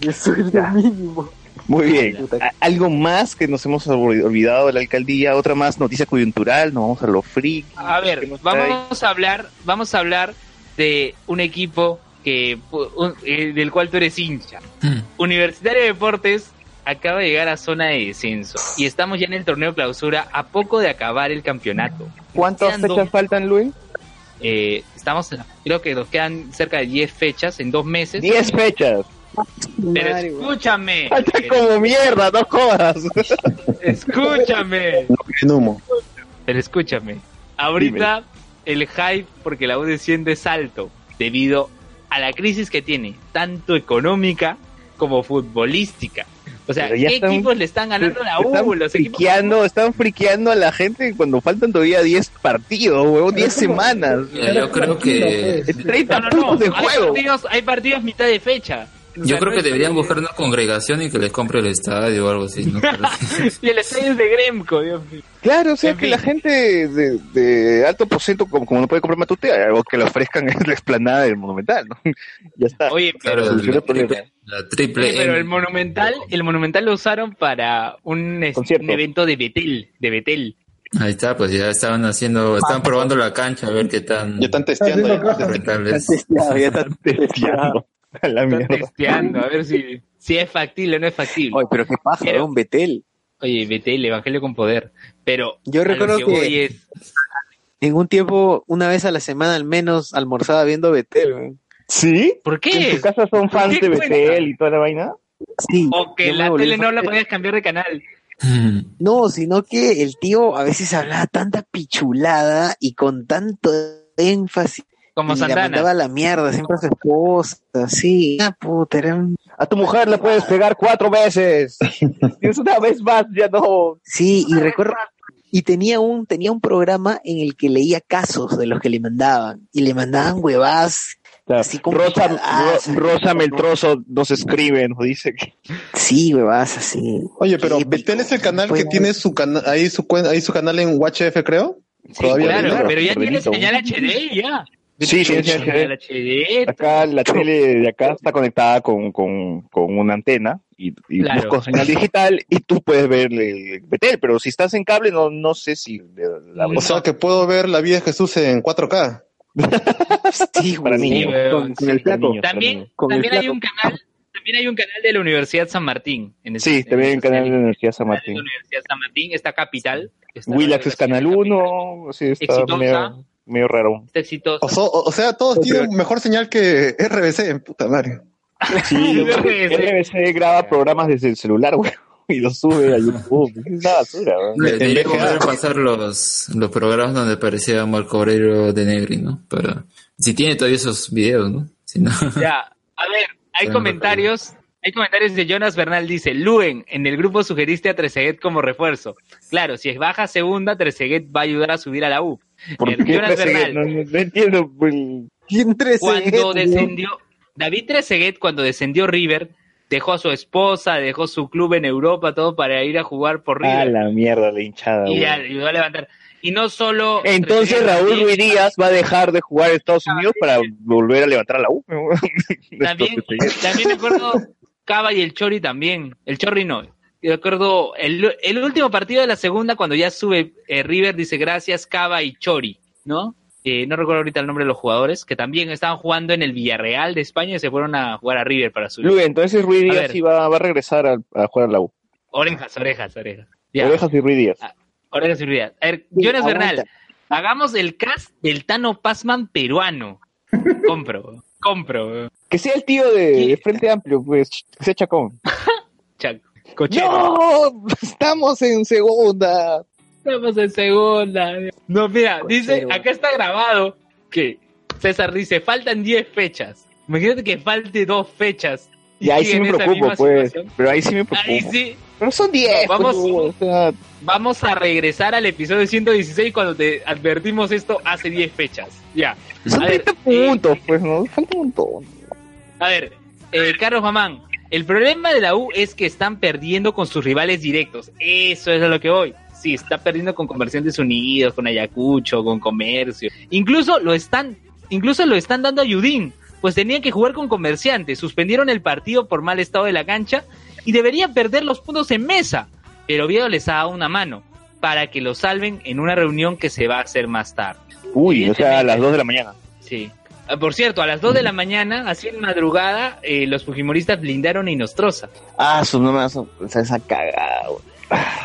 Eso es lo mínimo. Muy bien. ¿Algo más que nos hemos olvi- olvidado de la alcaldía? ¿Otra más noticia coyuntural? Nos vamos a lo free. A ver, vamos a hablar, vamos a hablar de un equipo que un- eh, del cual tú eres hincha. Hmm. Universitario de Deportes acaba de llegar a zona de descenso y estamos ya en el torneo clausura a poco de acabar el campeonato. ¿Cuántas Quedan dos- fechas faltan, Luis? Eh, estamos, creo que nos quedan cerca de 10 fechas en dos meses. Diez fechas. Pero escúchame, Falta pero como mierda, no jodas. escúchame, En humo. pero escúchame. Ahorita el hype porque la U desciende es alto debido a la crisis que tiene, tanto económica como futbolística. O sea, ¿qué están- equipos le están ganando a la U? Están Los equipos friqueando, están friqueando a la gente cuando faltan todavía 10 partidos, huevón, 10 semanas. Yo creo que Es 30 No, no, no. puntos de Hay juego. partidos, hay partidos mitad de fecha. Yo sea, creo no que deberían buscar una congregación y que les compre el estadio o algo así, ¿no? Y el estadio es de Gremco, Dios mío. Claro, o sea En que fin. la gente de, de alto porcento, como, como no puede comprar Matute, o que le ofrezcan es la explanada del Monumental, ¿no? Ya está. Oye, pero, Claro, la triple, la triple oye, pero M. el Monumental, el Monumental lo usaron para un, es- Concierto. un evento de Betel, de Betel. Ahí está, pues ya estaban haciendo, estaban probando la cancha a ver qué tan Ya están testeando. ya. cosas. rentables. Ya, ya está Testeando. A la Están testeando, a ver si, si es factible o no es factible. Oye, pero qué paja, Pero- un Betel. Oye, Betel, Evangelio con poder. Pero Yo recuerdo que- es- En un tiempo, una vez a la semana al menos, almorzaba viendo Betel. güey. ¿Sí? ¿Por ¿En qué? tu casa son fans de cuenta? Betel y toda la vaina? Sí. O que la tele no la podías cambiar de canal. No, sino que el tío a veces hablaba tanta pichulada y con tanto énfasis Como y la Santana. mandaba a la mierda, siempre a su esposa, sí. Ah, puta, era un- A tu mujer le puedes pegar cuatro veces. Si es una vez más, ya no. Sí, y recuerdo, y tenía un, tenía un programa en el que leía casos de los que le mandaban, y le mandaban huevadas, así como Rosa, Ro- Rosa Meltroso nos escribe, nos dice que. sí, huevadas así. Oye, pero Betel es el canal que tiene su canal, ahí su cuen- ahí su canal en UHF, creo. Sí, claro, pero ya tiene señal HD, ya. Sí, señal señal HD. Acá la tele de acá está conectada con, con, con una antena y, y Claro. busco señal digital y tú puedes ver el Betel, pero si estás en cable no, no sé si la O sea que puedo ver la vida de Jesús en 4K. Sí, para Sí, con, con sí. el flaco. También, Con hay un canal, también hay un canal de la Universidad San Martín. En ese- Sí, también hay un canal de la Universidad San Martín. la Universidad San Martín, está Capital. Está Willax es canal 1, sí, está Exitosa. medio, medio raro. Está exitoso. O, so- o- o sea, todos tienen mejor señal que RBC, en puta madre. Sí, RBC graba programas desde el celular, güey, y los sube a YouTube. Es una basura, güey. De- Debería volver a pasar los, los programas donde aparecía Marco Aurelio de Negri, ¿no? Para, si tiene todavía esos videos, ¿no? Si no, Ya, a ver, hay comentarios. Hay comentarios de Jonas Bernal, dice, Luen, en el grupo sugeriste a Trezeguet como refuerzo. Claro, si es baja segunda, Trezeguet va a ayudar a subir a la U. ¿Por Eh, qué Jonas? Bernal, No, no- no entiendo. pues, ¿Quién cuando descendió, David Trezeguet cuando descendió River, dejó a su esposa, dejó su club en Europa, todo para ir a jugar por A River. la mierda, la hinchada, y güey. ayudó a levantar. Y no solo... Entonces Raúl Ruiz Díaz va a dejar de jugar en Estados Unidos para volver a levantar a la U. También, también recuerdo Cava y el Chori también. El Chori no. Yo recuerdo el, el último partido de la segunda, cuando ya sube eh, River, dice gracias Cava y Chori, ¿no? Eh, no recuerdo ahorita el nombre de los jugadores, que también estaban jugando en el Villarreal de España y se fueron a jugar a River para subir. Luis, entonces Ruiz Díaz sí va, va a regresar a, a jugar a la U. Orejas, orejas, orejas. Ya. Orejas y Ruiz Díaz. Orejas y Ruiz. A ver, Jonas Bernal, hagamos el cast del Tano Pazman peruano. Compro, compro. Que sea el tío de, de Frente Amplio, pues, que sea Chacón. ¡No! Estamos en segunda. Estamos en segunda. No, mira, dice, acá está grabado que César dice, faltan 10 fechas. Imagínate que falte dos fechas. Y ahí sí me preocupo, pues. situación. Pero ahí sí me preocupo. Ahí sí. Pero son 10. No, vamos- pues, o sea, Vamos a regresar al episodio 116 cuando te advertimos esto hace 10 fechas. Ya. son A ver, 30 puntos, pues, ¿no? Falta un montón. A ver, eh, Carlos Mamán, el problema de la U es que están perdiendo con sus rivales directos. Eso es a lo que voy. Sí, está perdiendo con Comerciantes Unidos, con Ayacucho, con Comercio. Incluso lo están, incluso lo están dando a Yudín, pues tenían que jugar con Comerciantes. Suspendieron el partido por mal estado de la cancha y deberían perder los puntos en mesa. Pero Oviedo les ha dado una mano para que lo salven en una reunión que se va a hacer más tarde. Uy, o sea, a las 2 de la mañana. Sí. Ah, Por cierto, a las 2 de la mañana, así en madrugada, eh, los fujimoristas blindaron a Inostroza. Ah, su sea, esa cagada.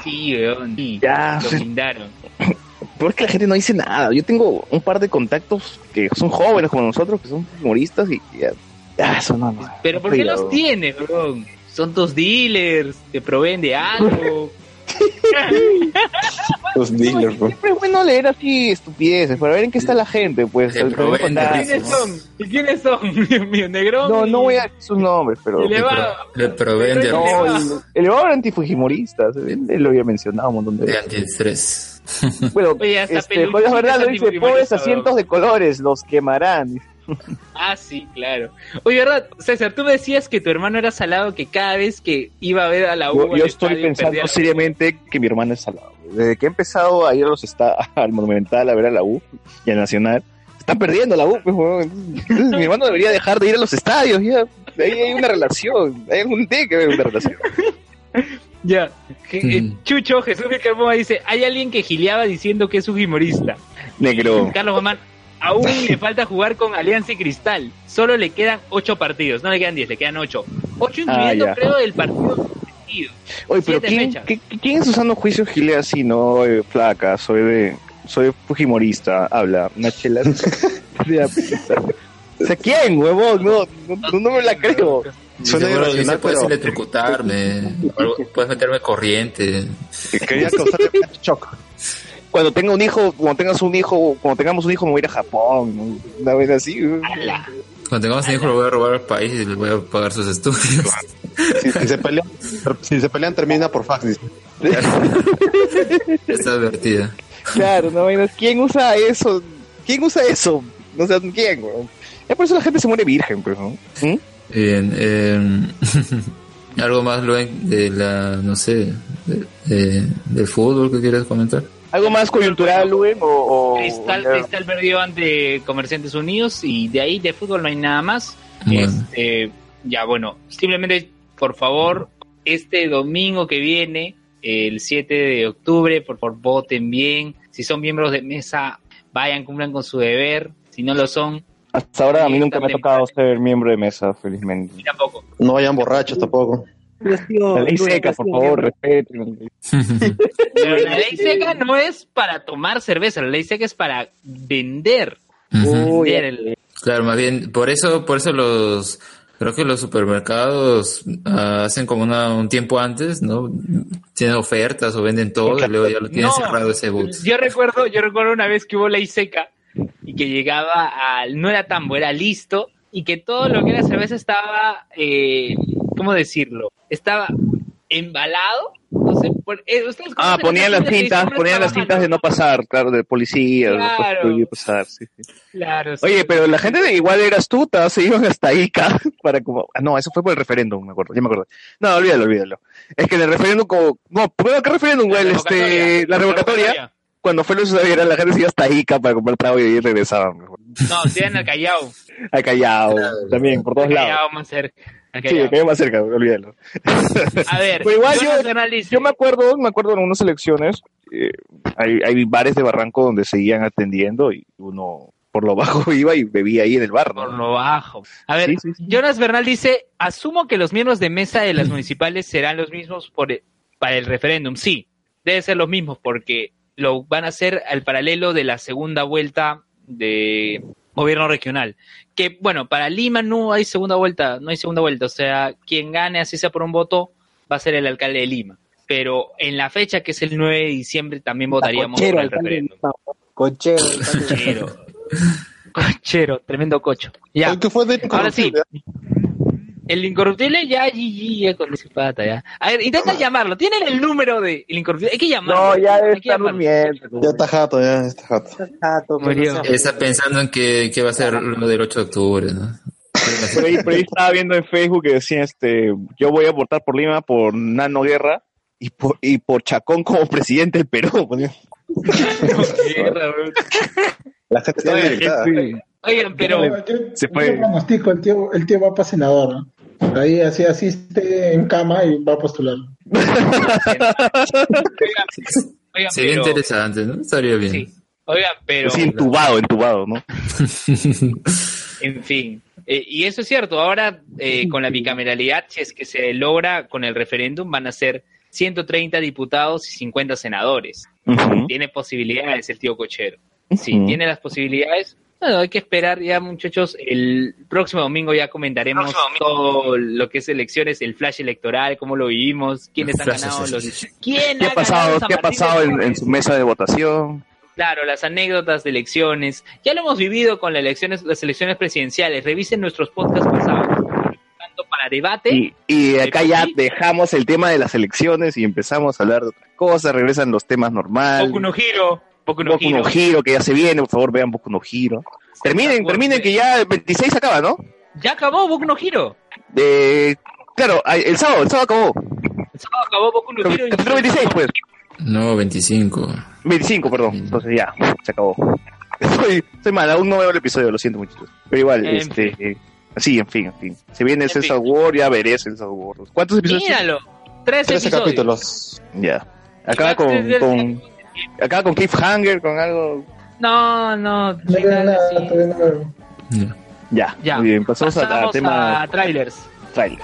Sí, weón. sí, Ya, lo blindaron. Pero es que la gente no dice nada. Yo tengo un par de contactos que son jóvenes como nosotros, que son humoristas y y ya. Ah, eso no, no. Pero ¿por qué los tienes, weón? Son tus dealers, te proveen de algo. Los dealers, bro. Siempre es bueno leer así estupideces para ver en qué está la gente, pues. primer contacto. ¿Quiénes son? ¿Y quiénes son? Mío, negro. No, no voy a decir sus nombres, pero. Elevado. le proveen de, No, el, el elevador antifujimoristas, él, lo había mencionado un montón de de veces. antiestrés. Bueno, Oye, este, peluchín Jorge Verdad es lo dice, pobres asientos de colores, los quemarán. Ah, sí, claro. Oye, ¿verdad? César, tú me decías que tu hermano era salado, que cada vez que iba a ver a la U. Yo, estoy estadio, pensando seriamente que mi hermano es salado. Desde que he empezado a ir a los esta- al Monumental a ver a la U y al Nacional, están perdiendo la U. pues, mi hermano debería dejar de ir a los estadios. Ya. Ahí hay una relación. Hay algún tiene que haber una relación. Ya. Je- eh, Chucho, Jesús de Carmona dice, hay alguien que gileaba diciendo que es un humorista. Negro. Carlos Mamán, aún le falta jugar con Alianza y Cristal. Solo le quedan ocho partidos. No le quedan diez, le quedan ocho. Ocho incluyendo, Ah, ya. creo, el partido. Oye, pero ¿quién, ¿quién en su sano juicio gilea así? No, eh, flaca, soy de. Soy fujimorista, habla, una chela. o sea, o sea, ¿quién, huevón? No, no, no me la creo. Suena irracional, puedes pero- electrocutarme, puedes meterme corriente. Que quería causarle shock. cuando tenga un hijo, cuando tengas un hijo, cuando tengamos un hijo me voy a ir a Japón, una vez así. Cuando tengamos un hijo, lo voy a robar al país y le voy a pagar sus estudios. Si, si se pelean, si se pelean termina por fax. dice. Está advertida. Claro, no. ¿Quién usa eso? ¿Quién usa eso? No sé quién, weón. Ya por eso la gente se muere virgen, pues, ¿no? ¿Mm? Bien, eh, algo más, Luen, de la, no sé, de- de- del fútbol que quieres comentar. ¿Algo más coyuntural, Luen? O, o- Cristal, o- Cristal perdió ante Comerciantes Unidos y de ahí de fútbol no hay nada más. Bueno. Este, ya bueno, simplemente por favor, este domingo que viene, el 7 de octubre, por favor voten bien. Si son miembros de mesa, vayan, cumplan con su deber. Si no lo son, Hasta ahora a mí nunca me ha tocado ser miembro de mesa, felizmente. tampoco. No vayan borrachos tampoco. La ley seca, por favor, respeten. Pero la ley seca no es para tomar cerveza, la ley seca es para vender. Ujú. Vender el- Claro, más bien, por eso, por eso los, creo que los supermercados ah, hacen como una, un tiempo antes, ¿no? Tienen ofertas o venden todo y luego ya lo tienen No. cerrado ese boot. Yo recuerdo, yo recuerdo una vez que hubo ley seca y que llegaba al, no era tambo, era listo, y que todo lo que era cerveza estaba, eh, ¿cómo decirlo? Estaba embalado, no sé, por- eh, ¿ustedes Ah, ponían las cintas, ponían las cintas de no pasar, claro, de policía, Claro. pasar, sí, sí. Claro, sí. Oye, pero la gente de igual era astuta, se iban hasta Ica para como... Ah, no, eso fue por el referéndum, me acuerdo, ya me acuerdo. No, olvídalo, olvídalo. Es que en el referéndum como... No, ¿pero ¿qué referéndum, güey? Este, la revocatoria, cuando fue Luz Aviera, la gente se iba hasta Ica para comprar trago y ahí regresaban. No, se iban al Callao. Al Callao, también, por todos Al lados. Callao más cerca. al Sí, Callao. el Callao más cerca, olvídalo. A ver, Pero igual Jonas yo, Bernal dice- yo me acuerdo, me acuerdo en unas elecciones, eh, hay, hay bares de Barranco donde seguían atendiendo y uno por lo bajo iba y bebía ahí en el bar, ¿no? Por lo bajo. A ver, Jonas Bernal dice, asumo que los miembros de mesa de las municipales serán los mismos por e- para el referéndum. Sí, debe ser los mismos porque lo van a hacer al paralelo de la segunda vuelta de gobierno regional. Que bueno, para Lima no hay segunda vuelta, no hay segunda vuelta. O sea, quien gane, así sea por un voto, va a ser el alcalde de Lima. Pero en la fecha que es el 9 de diciembre también votaríamos Cochero, por el referéndum. Cochero. Cochero. Cochero, tremendo cocho. Ya. ¿Qué fue de Ahora sí. El incorruptible ya GG ya con ese pata ya. A ver, intenta llamarlo. ¿Tienen el número de el incorruptible? Hay que llamarlo. No, ya debe estar durmiendo. Ya está jato, ya está jato. Tato, pero Murió. Está pensando en que, que va a ser lo del 8 de octubre, ¿no? Por ahí, por ahí estaba viendo en Facebook que decía, este, yo voy a votar por Lima por Nano Guerra y por, y por Chacón como presidente del Perú. La gente está Oigan, pero Yo- yo- Se yo fue. pronostico, el tío, el tío va para senador. ¿no? Ahí así asiste en cama y va a postular. oigan, Sería pero, interesante, ¿no? Estaría bien. sí. Oigan, pero Sí, entubado, entubado, ¿no? en fin. Eh, y eso es cierto. Ahora eh, con la bicameralidad, si es que se logra con el referéndum, van a ser 130 diputados y 50 senadores. Ujú. Tiene posibilidades el tío Cochero. Sí, Ujú. tiene las posibilidades. Bueno, hay que esperar ya, muchachos. El próximo domingo ya comentaremos todo lo que es elecciones, el flash electoral, cómo lo vivimos, quiénes han ganado sí, los. ¿Quién ¿Qué ha pasado, qué ha pasado en, en su mesa de votación? Claro, las anécdotas de elecciones. Ya lo hemos vivido con las elecciones, las elecciones presidenciales. Revisen nuestros podcasts pasados. Tanto para debate. Y, y acá ya dejamos el tema de las elecciones y empezamos a hablar de otras cosas, regresan los temas normales. Boku no Hero. Boku no Boku no Hero. Hero, que ya se viene, por favor vean Boku no Hero. Terminen, terminen que ya el 26 acaba, ¿no? Ya acabó Boku no Hero. De, claro, el sábado, el sábado acabó. El sábado acabó Boku no Hero. Capítulo 26, pues. No, 25. 25, perdón. Entonces ya, se acabó. Soy, soy mal, aún no veo el episodio, lo siento muchachos. Pero igual, En este... eh, sí, en fin, en fin. Se viene fin. War, ya veré César War. ¿Cuántos episodios? Míralo. Tres 13 episodios. capítulos. Ya. Acaba con, acá con cliffhanger, con algo. No, no, final, nada, sí. no. Ya, ya. Muy bien, pasamos, pasamos a, a, tema. Trailers. Trailers.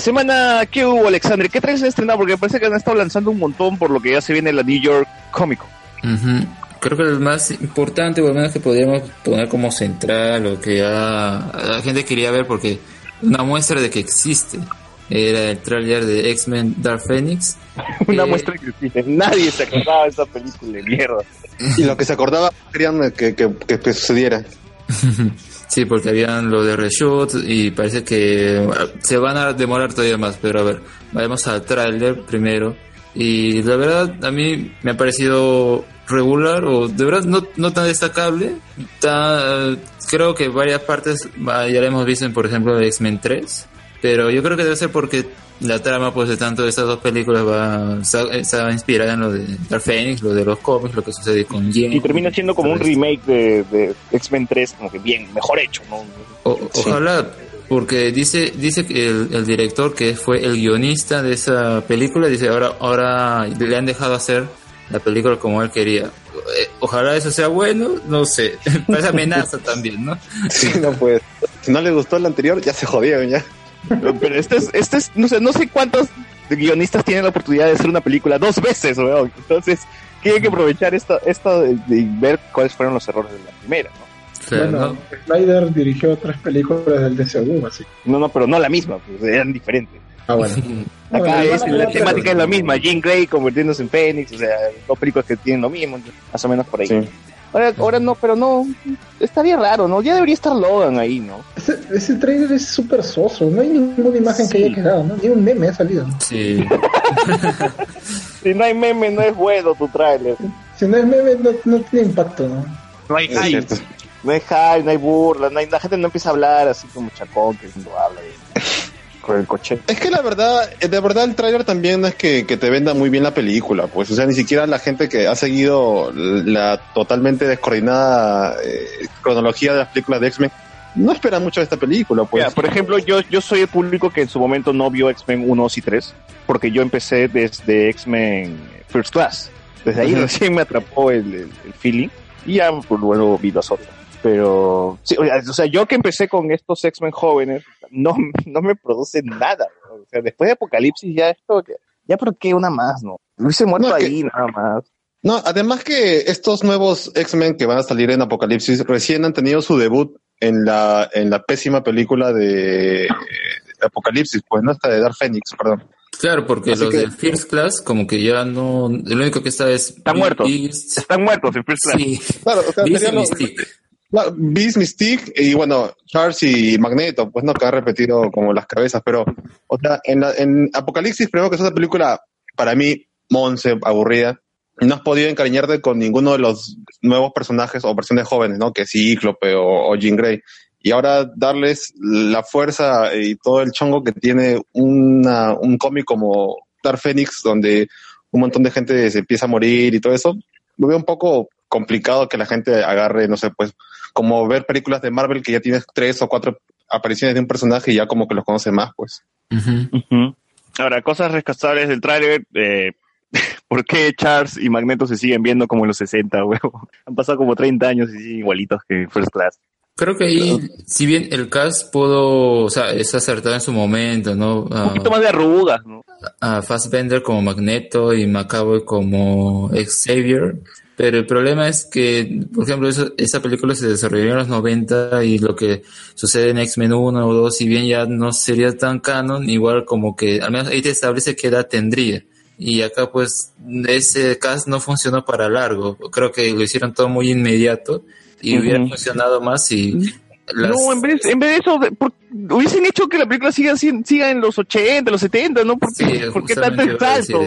La semana, ¿qué hubo, Alexander? ¿Qué traes estrenado? Porque parece que han estado lanzando un montón por lo que ya se viene la New York Comic Con. Creo que el más importante, o al menos que podríamos poner como central, o que ya la gente quería ver, porque una muestra de que existe, era el tráiler de X-Men Dark Phoenix. Una Eh, muestra que existe. Nadie se acordaba de esa película de mierda. Y lo que se acordaba querían que, que, que, que sucediera. Sí, porque habían lo de reshoot y parece que se van a demorar todavía más, pero a ver, vayamos al tráiler primero. Y la verdad, a mí me ha parecido regular o de verdad no, no tan destacable. Ta- creo que varias partes ya la hemos visto en, por ejemplo, X-Men 3, pero yo creo que debe ser porque la trama pues de tanto de estas dos películas va está, inspirada en lo de Dark Phoenix, lo de los cómics, lo que sucede con Jean. Y termina siendo como un remake de, de X-Men 3, como que bien, mejor hecho, ¿no? O- Ojalá, porque dice dice que el, el director que fue el guionista de esa película, dice ahora ahora le han dejado hacer la película como él quería. Eh, Ojalá eso sea bueno, no sé. Parece amenaza también, ¿no? Sí, no puede. Si no le gustó el anterior, ya se jodieron ya. Pero este es, este es, no sé, no sé cuántos guionistas tienen la oportunidad de hacer una película dos veces, weón. Entonces, tienen que aprovechar esto, esto de, de ver cuáles fueron los errores de la primera, ¿no? bueno, Snyder dirigió tres películas del DCU, así. No, no, pero no la misma, pues, eran diferentes. Ah, bueno. Acá Bueno, es, bueno, la temática es la misma, Jean Grey convirtiéndose en Fénix, o sea, dos películas que tienen lo mismo, más o menos por ahí. Ahora, ahora no, pero no, estaría raro, ¿no? Ya debería estar Logan ahí, ¿no? Ese, ese trailer es súper soso, no hay ninguna imagen que haya quedado, ¿no? Ni un meme ha salido. Sí. Si no hay meme, no es bueno tu tráiler. Si no es meme, no, no tiene impacto, ¿no? No hay hype. No hay hype, no hay burla, no hay, la gente no empieza a hablar así como chacón que cuando habla de, con el coche. Es que la verdad, de verdad el tráiler también no es que, que te venda muy bien la película, pues, o sea, ni siquiera la gente que ha seguido la totalmente descoordinada eh, cronología de las películas de X-Men no espera mucho de esta película, pues. Mira, por ejemplo, yo, yo soy el público que en su momento no vio X-Men 1, 2 y 3, porque yo empecé desde X-Men First Class. Desde ahí recién me atrapó el, el- el feeling y ya pues, luego vi las otras. Pero, sí, o sea, o sea, yo que empecé con estos X-Men jóvenes, no, no me produce nada. ¿no? O sea, después de Apocalipsis ya esto, que- ya por qué una más, ¿no? Hubiese muerto No, es que- ahí nada más. No, además que estos nuevos X-Men que van a salir en Apocalipsis recién han tenido su debut en la, en la pésima película de Apocalipsis, pues no esta de Dark Phoenix, perdón. Claro, porque Así los que- de First Class como que ya no... Lo único que está es... Están muertos. Beast. Están muertos en First Class. Sí. Claro, o sea, Beast sería lo- Claro, Beast, Mystique y bueno, Charles y Magneto, pues no, que ha repetido como las cabezas, pero, o sea, en, la- en Apocalipsis, primero que es una película, para mí, monse, aburrida, no has podido encariñarte con ninguno de los nuevos personajes o versiones jóvenes, ¿no? Que Cíclope o, o Jean Grey. Y ahora darles la fuerza y todo el chongo que tiene una, un cómic como Dark Phoenix, donde un montón de gente se empieza a morir y todo eso, lo veo un poco complicado que la gente agarre, no sé, pues como ver películas de Marvel que ya tienes tres o cuatro apariciones de un personaje y ya como que los conoce más, pues. Ahora, cosas rescatables del tráiler. Eh, ¿Por qué Charles y Magneto se siguen viendo como en los 60, huevo? Han pasado como 30 años y siguen igualitos que First Class. Creo que ahí, si bien el cast pudo, o sea, es acertado en su momento, ¿no? Un poquito más de arrugas, ¿no? a Fassbender como Magneto y McAvoy como Xavier. Pero el problema es que, por ejemplo, eso- esa película se desarrolló en los 90 y lo que sucede en X-Men 1 o 2, si bien ya no sería tan canon, igual como que, al menos ahí te establece qué edad tendría. Y acá pues ese cast no funcionó para largo. Creo que lo hicieron todo muy inmediato y hubiera funcionado más si las- No, en vez, en vez de eso, por- hubiesen hecho que la película siga, siga en los 80, los 70, ¿no? ¿Por qué, Sí, ¿por qué tanto salto?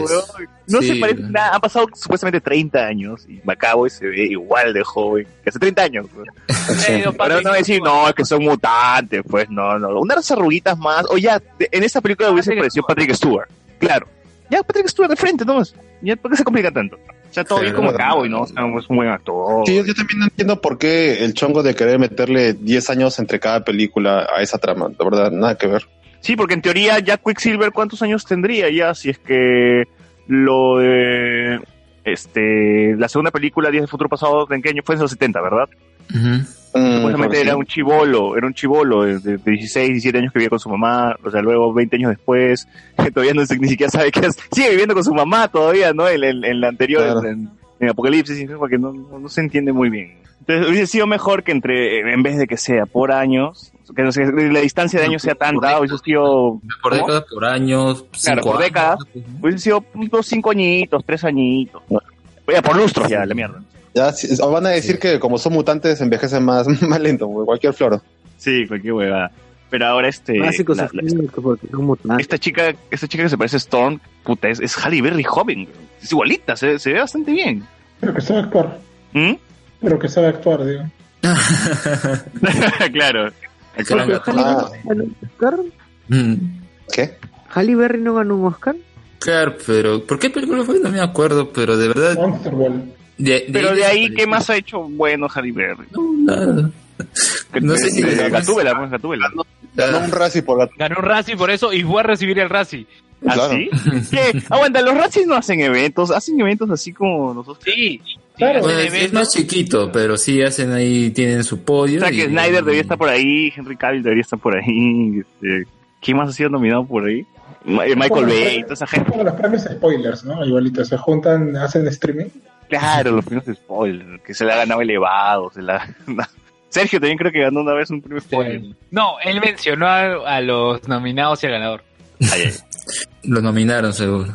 No Sí. se parece nada. Han pasado supuestamente 30 años y Macabo se ve igual de joven que hace 30 años. Ahora no va a decir, no, es que son mutantes, pues no, no. Unas arruguitas más. O ya, en esta película hubiese parecido Patrick Stewart. Claro. Ya, Patrick Stewart de frente, ¿no? Ya, ¿por qué se complica tanto? O sea, todo bien como Macabo y no, o sea, es un buen actor. Sí, yo, yo también no entiendo por qué el chongo de querer meterle 10 años entre cada película a esa trama, de verdad, nada que ver. Sí, porque en teoría ya Quicksilver, ¿cuántos años tendría ya? Si es que lo de. Este. La segunda película, Días del Futuro Pasado, ¿en qué año fue? En los 70, ¿verdad? Mm, Supuestamente era un chivolo, era un chivolo de, de 16, 17 años que vivía con su mamá, o sea, luego 20 años después, que todavía no se, ni siquiera sabe qué sigue viviendo con su mamá todavía, ¿no? En, en- en la anterior, Claro. en, en Apocalipsis, porque no, no, no se entiende muy bien. Entonces hubiese sido mejor que entre, en vez de que sea por años, que no sé, la distancia de años sea tanta, hubiese sido... Por ¿cómo? décadas, por años, Claro, por años. décadas, hubiese sido unos cinco añitos, tres añitos. Oye, por lustros ya, la mierda. Ya, van a decir que como son mutantes envejecen más, más lento, güey, cualquier flor. Sí, cualquier huevada. Pero ahora este... Básicos la- la- esta chica, esta chica que se parece a Storm, puta, es, es Halle Berry joven, güey. es igualita, se, se ve bastante bien. Pero que sabe actuar. ¿Mm? Pero que sabe actuar, digo. claro. Halle Ah. Berry ganó un Oscar. Mm, ¿Qué? Halle Berry no ganó un Oscar. Claro, pero ¿por qué película fue? No me acuerdo, pero de verdad. Monster Ball. De- Pero de ahí. ¿qué más ha hecho bueno Halle Berry? No, nada. Que- No sé si- Gatúbela, pues, Gatúbela. Ganó un Razzie por gato. Ganó un Razzie por eso y fue a recibir el Razzie. ¿Ah, Claro. sí? ¿Qué? Aguanta, los Razzies no hacen eventos, hacen eventos así como nosotros. Sí. Claro. Bueno, es, es más chiquito, pero sí hacen ahí, tienen su podio. O sea, que y- Snyder debería estar por ahí, Henry Cavill debería estar por ahí. Este, ¿Quién más ha sido nominado por ahí? Eh, Michael Bueno, Bay, toda esa gente. Como los premios spoilers, ¿no? Igualito, se juntan, hacen streaming. Claro, los primeros spoilers, que se le ha ganado elevado, se la... Sergio también creo que ganó una vez un premio spoiler. No, él mencionó a, a los nominados y al ganador. Ay, ay. Lo nominaron, seguro.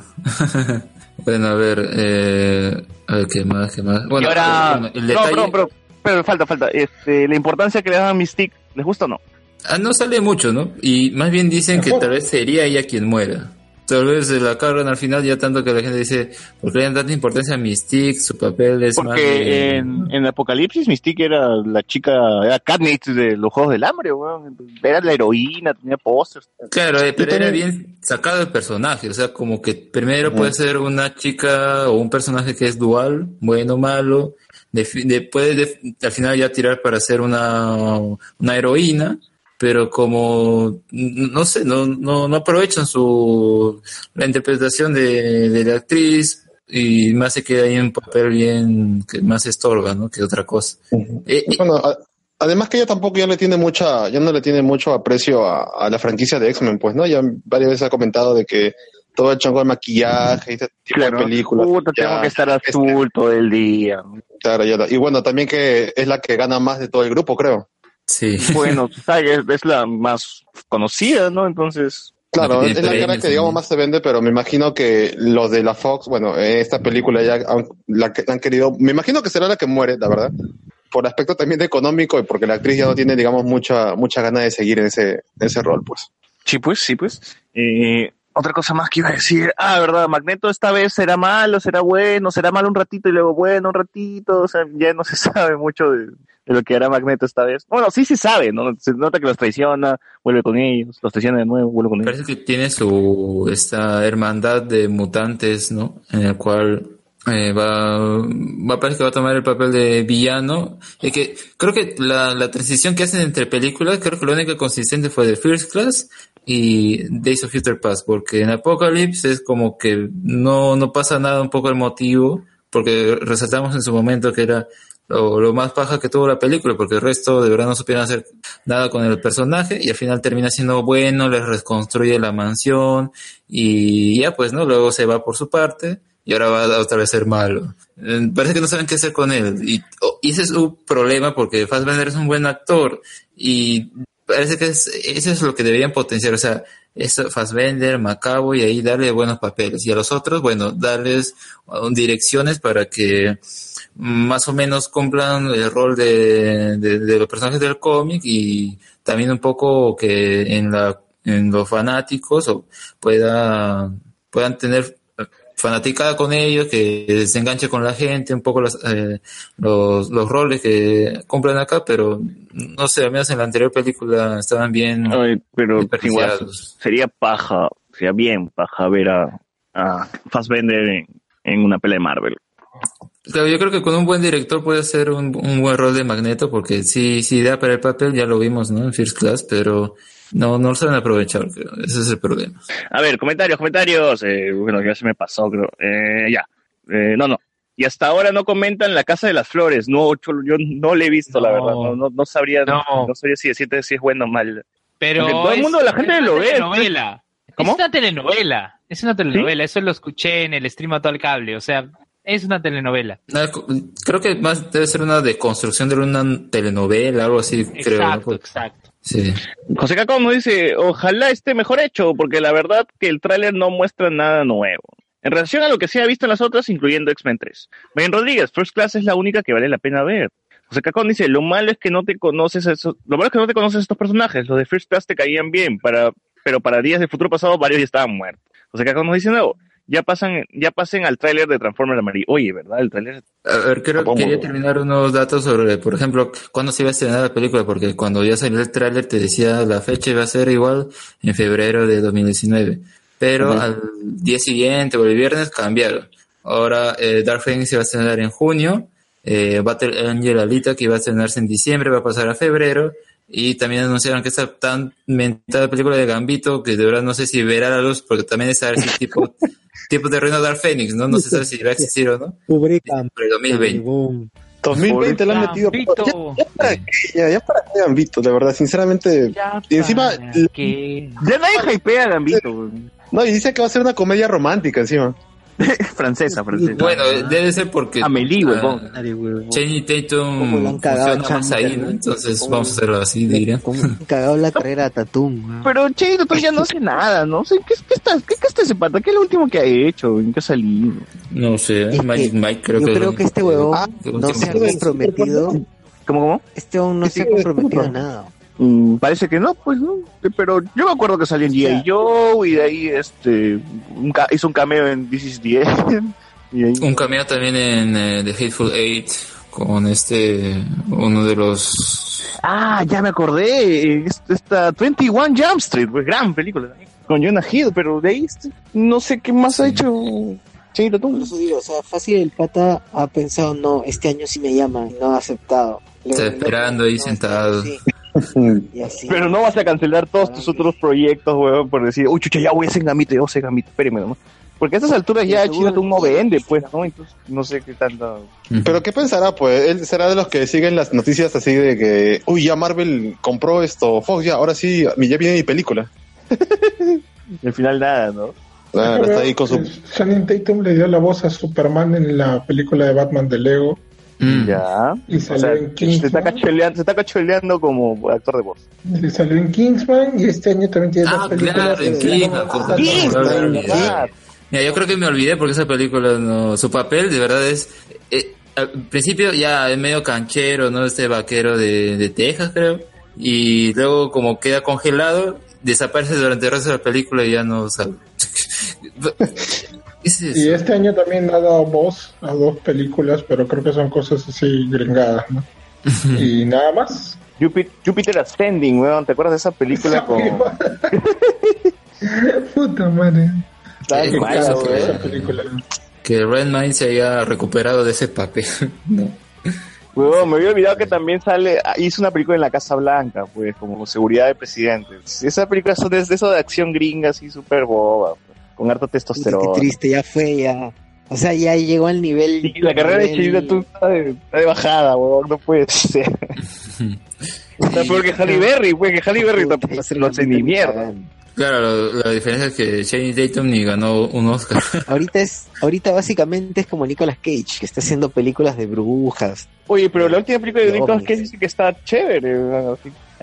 bueno, a ver, eh, a ver, ¿qué más? ¿Qué más? Bueno, y ahora... bueno, el no, detalle... pero, pero, pero falta, falta. Este, la importancia que le dan a Mystique, ¿les gusta o no? Ah, no sale mucho, ¿no? Y más bien dicen que tal vez sería ella quien muera. Tal vez se la cargan al final ya tanto que la gente dice, ¿por qué le dan tanta importancia a Mystique? Su papel es más Porque de- en, en Apocalipsis Mystique era la chica, era Katniss de los Juegos del Hambre, weón. Era la heroína, tenía pósters. Claro, eh, pero era bien sacado el personaje, o sea, como que primero puede ser una chica o un personaje que es dual, bueno o malo, de, puede de- al final ya tirar para ser una, una heroína, pero como, no sé, no, no, no aprovechan su, la interpretación de, de la actriz y más se queda ahí en un papel bien, que más estorba, ¿no? Que otra cosa. Eh, eh, Bueno, a- además que ella tampoco ya le tiene mucha, ya no le tiene mucho aprecio a, a la franquicia de X-Men, pues, ¿no? Ya varias veces ha comentado de que todo el chongo de maquillaje y este tipo de películas. Puta, tengo que estar azul todo el día. Claro, ya, y bueno, también que es la que gana más de todo el grupo, creo. Sí. Bueno, ¿sabes? es, la más conocida, ¿no? Entonces... Claro, es la cara que digamos más se vende, pero me imagino que los de la Fox, bueno, eh, esta película ya han, la que han querido, me imagino que será la que muere, la verdad, por aspecto también de económico y porque la actriz ya no tiene, digamos, mucha mucha ganas de seguir en ese, en ese rol, pues. Sí, pues, sí, pues. Eh, otra cosa más que iba a decir. Ah, verdad, Magneto esta vez será malo, será bueno, será malo un ratito y luego bueno un ratito. O sea, ya no se sabe mucho de, de lo que hará Magneto esta vez. Bueno, sí se sabe, ¿no? Se nota que los traiciona, vuelve con ellos, los traiciona de nuevo, vuelve con ellos. Parece que tiene su esta hermandad de mutantes, ¿no? En el cual eh, va, va parece que va a tomar el papel de villano. Y que creo que la, la transición que hacen entre películas, creo que la única consistente fue de First Class y Days of Future Past, porque en Apocalypse es como que no, no pasa nada un poco el motivo, porque resaltamos en su momento que era lo, lo más paja que tuvo la película, porque el resto de verdad no supieron hacer nada con el personaje y al final termina siendo bueno, les reconstruye la mansión y ya pues, ¿no? Luego se va por su parte y ahora va a otra vez ser malo. Eh, Parece que no saben qué hacer con él y, ese es un problema porque Fassbender es un buen actor y parece que es, eso es lo que deberían potenciar, o sea, es Fassbender, Macabo y ahí darle buenos papeles y a los otros, bueno, darles uh, direcciones para que más o menos cumplan el rol de, de, de los personajes del cómic y también un poco que en la en los fanáticos o pueda puedan tener fanaticada con ellos, que se enganche con la gente, un poco los, eh, los, los roles que cumplen acá, pero no sé, al menos en la anterior película estaban bien Ay, pero igual sería paja, sería bien paja ver a, a Fassbender en, en una pelea de Marvel. Claro, yo creo que con un buen director puede hacer un, un buen rol de Magneto, porque sí, sí da para el papel, ya lo vimos, ¿no? En First Class, pero no, no lo saben aprovechar, creo. Ese es el problema. A ver, comentarios, comentarios. Eh, bueno, ya se me pasó, creo. Eh, ya. Eh, no, no. Y hasta ahora no comentan La Casa de las Flores. No, Cholo, yo no le he visto, la verdad. No, no, no sabría, no. No. sabría si decirte si es bueno o mal. Pero Porque todo el mundo, la gente lo ve. telenovela. ¿Cómo? Es una telenovela. Es una telenovela. Eso lo escuché en el stream a todo el cable. O sea, es una telenovela. No, co- Creo que más debe ser una deconstrucción de una telenovela, algo así, creo. ¿no? Exacto, exacto. Sí. José Cacón nos dice, ojalá esté mejor hecho, porque la verdad que el tráiler no muestra nada nuevo. En relación a lo que se ha visto en las otras, incluyendo X-Men 3. Ben Rodríguez, First Class es la única que vale la pena ver. José Cacón dice, lo malo es que no te conoces a esos, lo malo es que no te conoces a estos personajes. Los de First Class te caían bien, para, pero para días del futuro pasado varios ya estaban muertos. José Cacón nos dice, no, ya pasan, ya pasen al tráiler de Transformers Amarillo. Oye, ¿verdad? El tráiler A ver, creo, quería terminar unos datos sobre, por ejemplo, cuándo se iba a estrenar la película, porque cuando ya salió el tráiler te decía la fecha iba a ser igual en febrero de 2019, pero Ujú. al día siguiente o el viernes cambiaron. Ahora eh, Dark Phoenix se va a estrenar en junio, eh, Battle Angel Alita que iba a estrenarse en diciembre va a pasar a febrero, y también anunciaron que esta tan mentada película de Gambito, que de verdad no sé si verá la luz, porque también es si tipo, tipo de reino Dark Phoenix, ¿no? No sabe si va a existir o no. Por el 2020. 2020 lo han metido. Ya, ya para qué, ya, ya para qué Gambito, la verdad, sinceramente. y encima, ya nadie hypea a Gambito. No, y dice que va a ser una comedia romántica encima. francesa, francesa. Bueno, debe ser porque Amelie, ah, huevón. Channing Como lo han Tatum funciona más ahí, ¿no? Tatum. Entonces vamos a hacerlo así, diría. Cagado la carrera a Tatum. Pero Che, tú ya no hace nada, ¿no? Sea, ¿qué, qué, está, ¿Qué está ese pata? ¿Qué es lo último que ha hecho? ¿En qué ha salido? No sé, Es Mike, que Mike creo yo que... creo que este huevón Ah, no se ha comprometido. ¿Cómo, cómo? Este huevón no se ha comprometido a nada. Mm, parece que no, pues no. Pero yo me acuerdo que salió en G.I. Joe y de ahí este, un ca- hizo un cameo en This is the End. Y ahí- Un cameo también en eh, The Hateful Eight con este, uno de los... Ah, ya me acordé. es- Esta 21 Jump Street, pues gran película. Con Jonah Hill, pero de ahí este, no sé qué más ha hecho. Por eso digo, o sea, fácil el pata ha pensado, no, este año sí me llaman, y no ha aceptado. Está esperando ahí sentado. Y así. Pero no vas a cancelar todos tus otros proyectos, weón, por decir, uy, chucha, ya voy a hacer Gambito, ya voy a hacer Gambito, espéreme nomás. Porque a estas alturas ya seguro China no vende, pues, ¿no? Entonces, no sé qué tanto... Pero ¿qué pensará? Pues él será de los que siguen las noticias así de que, uy, ya Marvel compró esto, Fox, ya, ahora sí, mi- ya viene mi película. Y al final nada, ¿no? Claro, está ahí con su... Channing Tatum le dio la voz a Superman en la película de Batman de Lego. Mm. Ya. Y O salió sea, en Kingsman. se está, cacholeando, se está cacholeando como actor de voz. Y salió en Kingsman y este año también tiene Ah, dos películas. claro, en de- Kingsman. Mira, yo creo que me olvidé porque esa película, no, su papel de verdad es, eh, al principio ya es medio canchero, ¿no? Este vaquero de, de Texas, creo. Y luego como queda congelado, desaparece durante el resto de la película y ya no sabe. ¿Qué es eso? Y este año también ha dado voz a dos películas, pero creo que son cosas así gringadas, ¿no? y nada más. Jupiter, Ascending, weón, ¿te acuerdas de esa película con... Puta madre. Eh, que-. Esa película. Que se haya recuperado de ese papel. no. Weón, me había olvidado que también sale, ah, hizo una película en la Casa Blanca, pues, como seguridad de presidentes. Esa película es de, de eso de acción gringa, así súper boba, con harto Puta, testosterona. qué triste, ya fue, ya. O sea, ya llegó al nivel. Y la carrera de nivel- Chilina tú está de, está de bajada, weón, no puede ser. Está peor que Halle Berry, pues, que Halle Berry tampoco no hace ni mierda. Claro, lo- la diferencia es que Channing Tatum ni ganó un Oscar. Ahorita es, ahorita básicamente es como Nicolas Cage, que está haciendo películas de brujas. Oye, pero la última película de De Nicolas. Cage dice que está chévere, weón,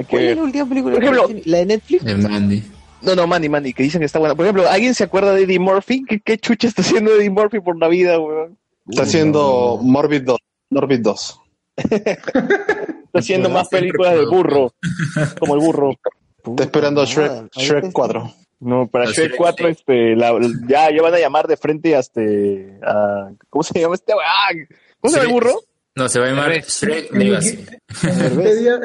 ¿Cuál es la última película? Por ejemplo- la de Netflix. El Mandy. No, no, Mandy, Mandy, que dicen que está buena. Por ejemplo, ¿alguien se acuerda de Eddie Murphy? ¿Qué, qué chucha está haciendo Eddie Murphy por la vida, weón? Está haciendo Morbid 2. Morbid 2. Está haciendo más películas de burro, como el burro. Está esperando a Shrek, Shrek está- 4. No, para La Shrek Shrek 4, seis. este, la- ya, ya van a llamar de frente hasta, a, ¿cómo se llama este? Ah, ¿Cómo se llama el burro? No, se va a llamar Shrek. Shrek En Legacy. Wikipedia,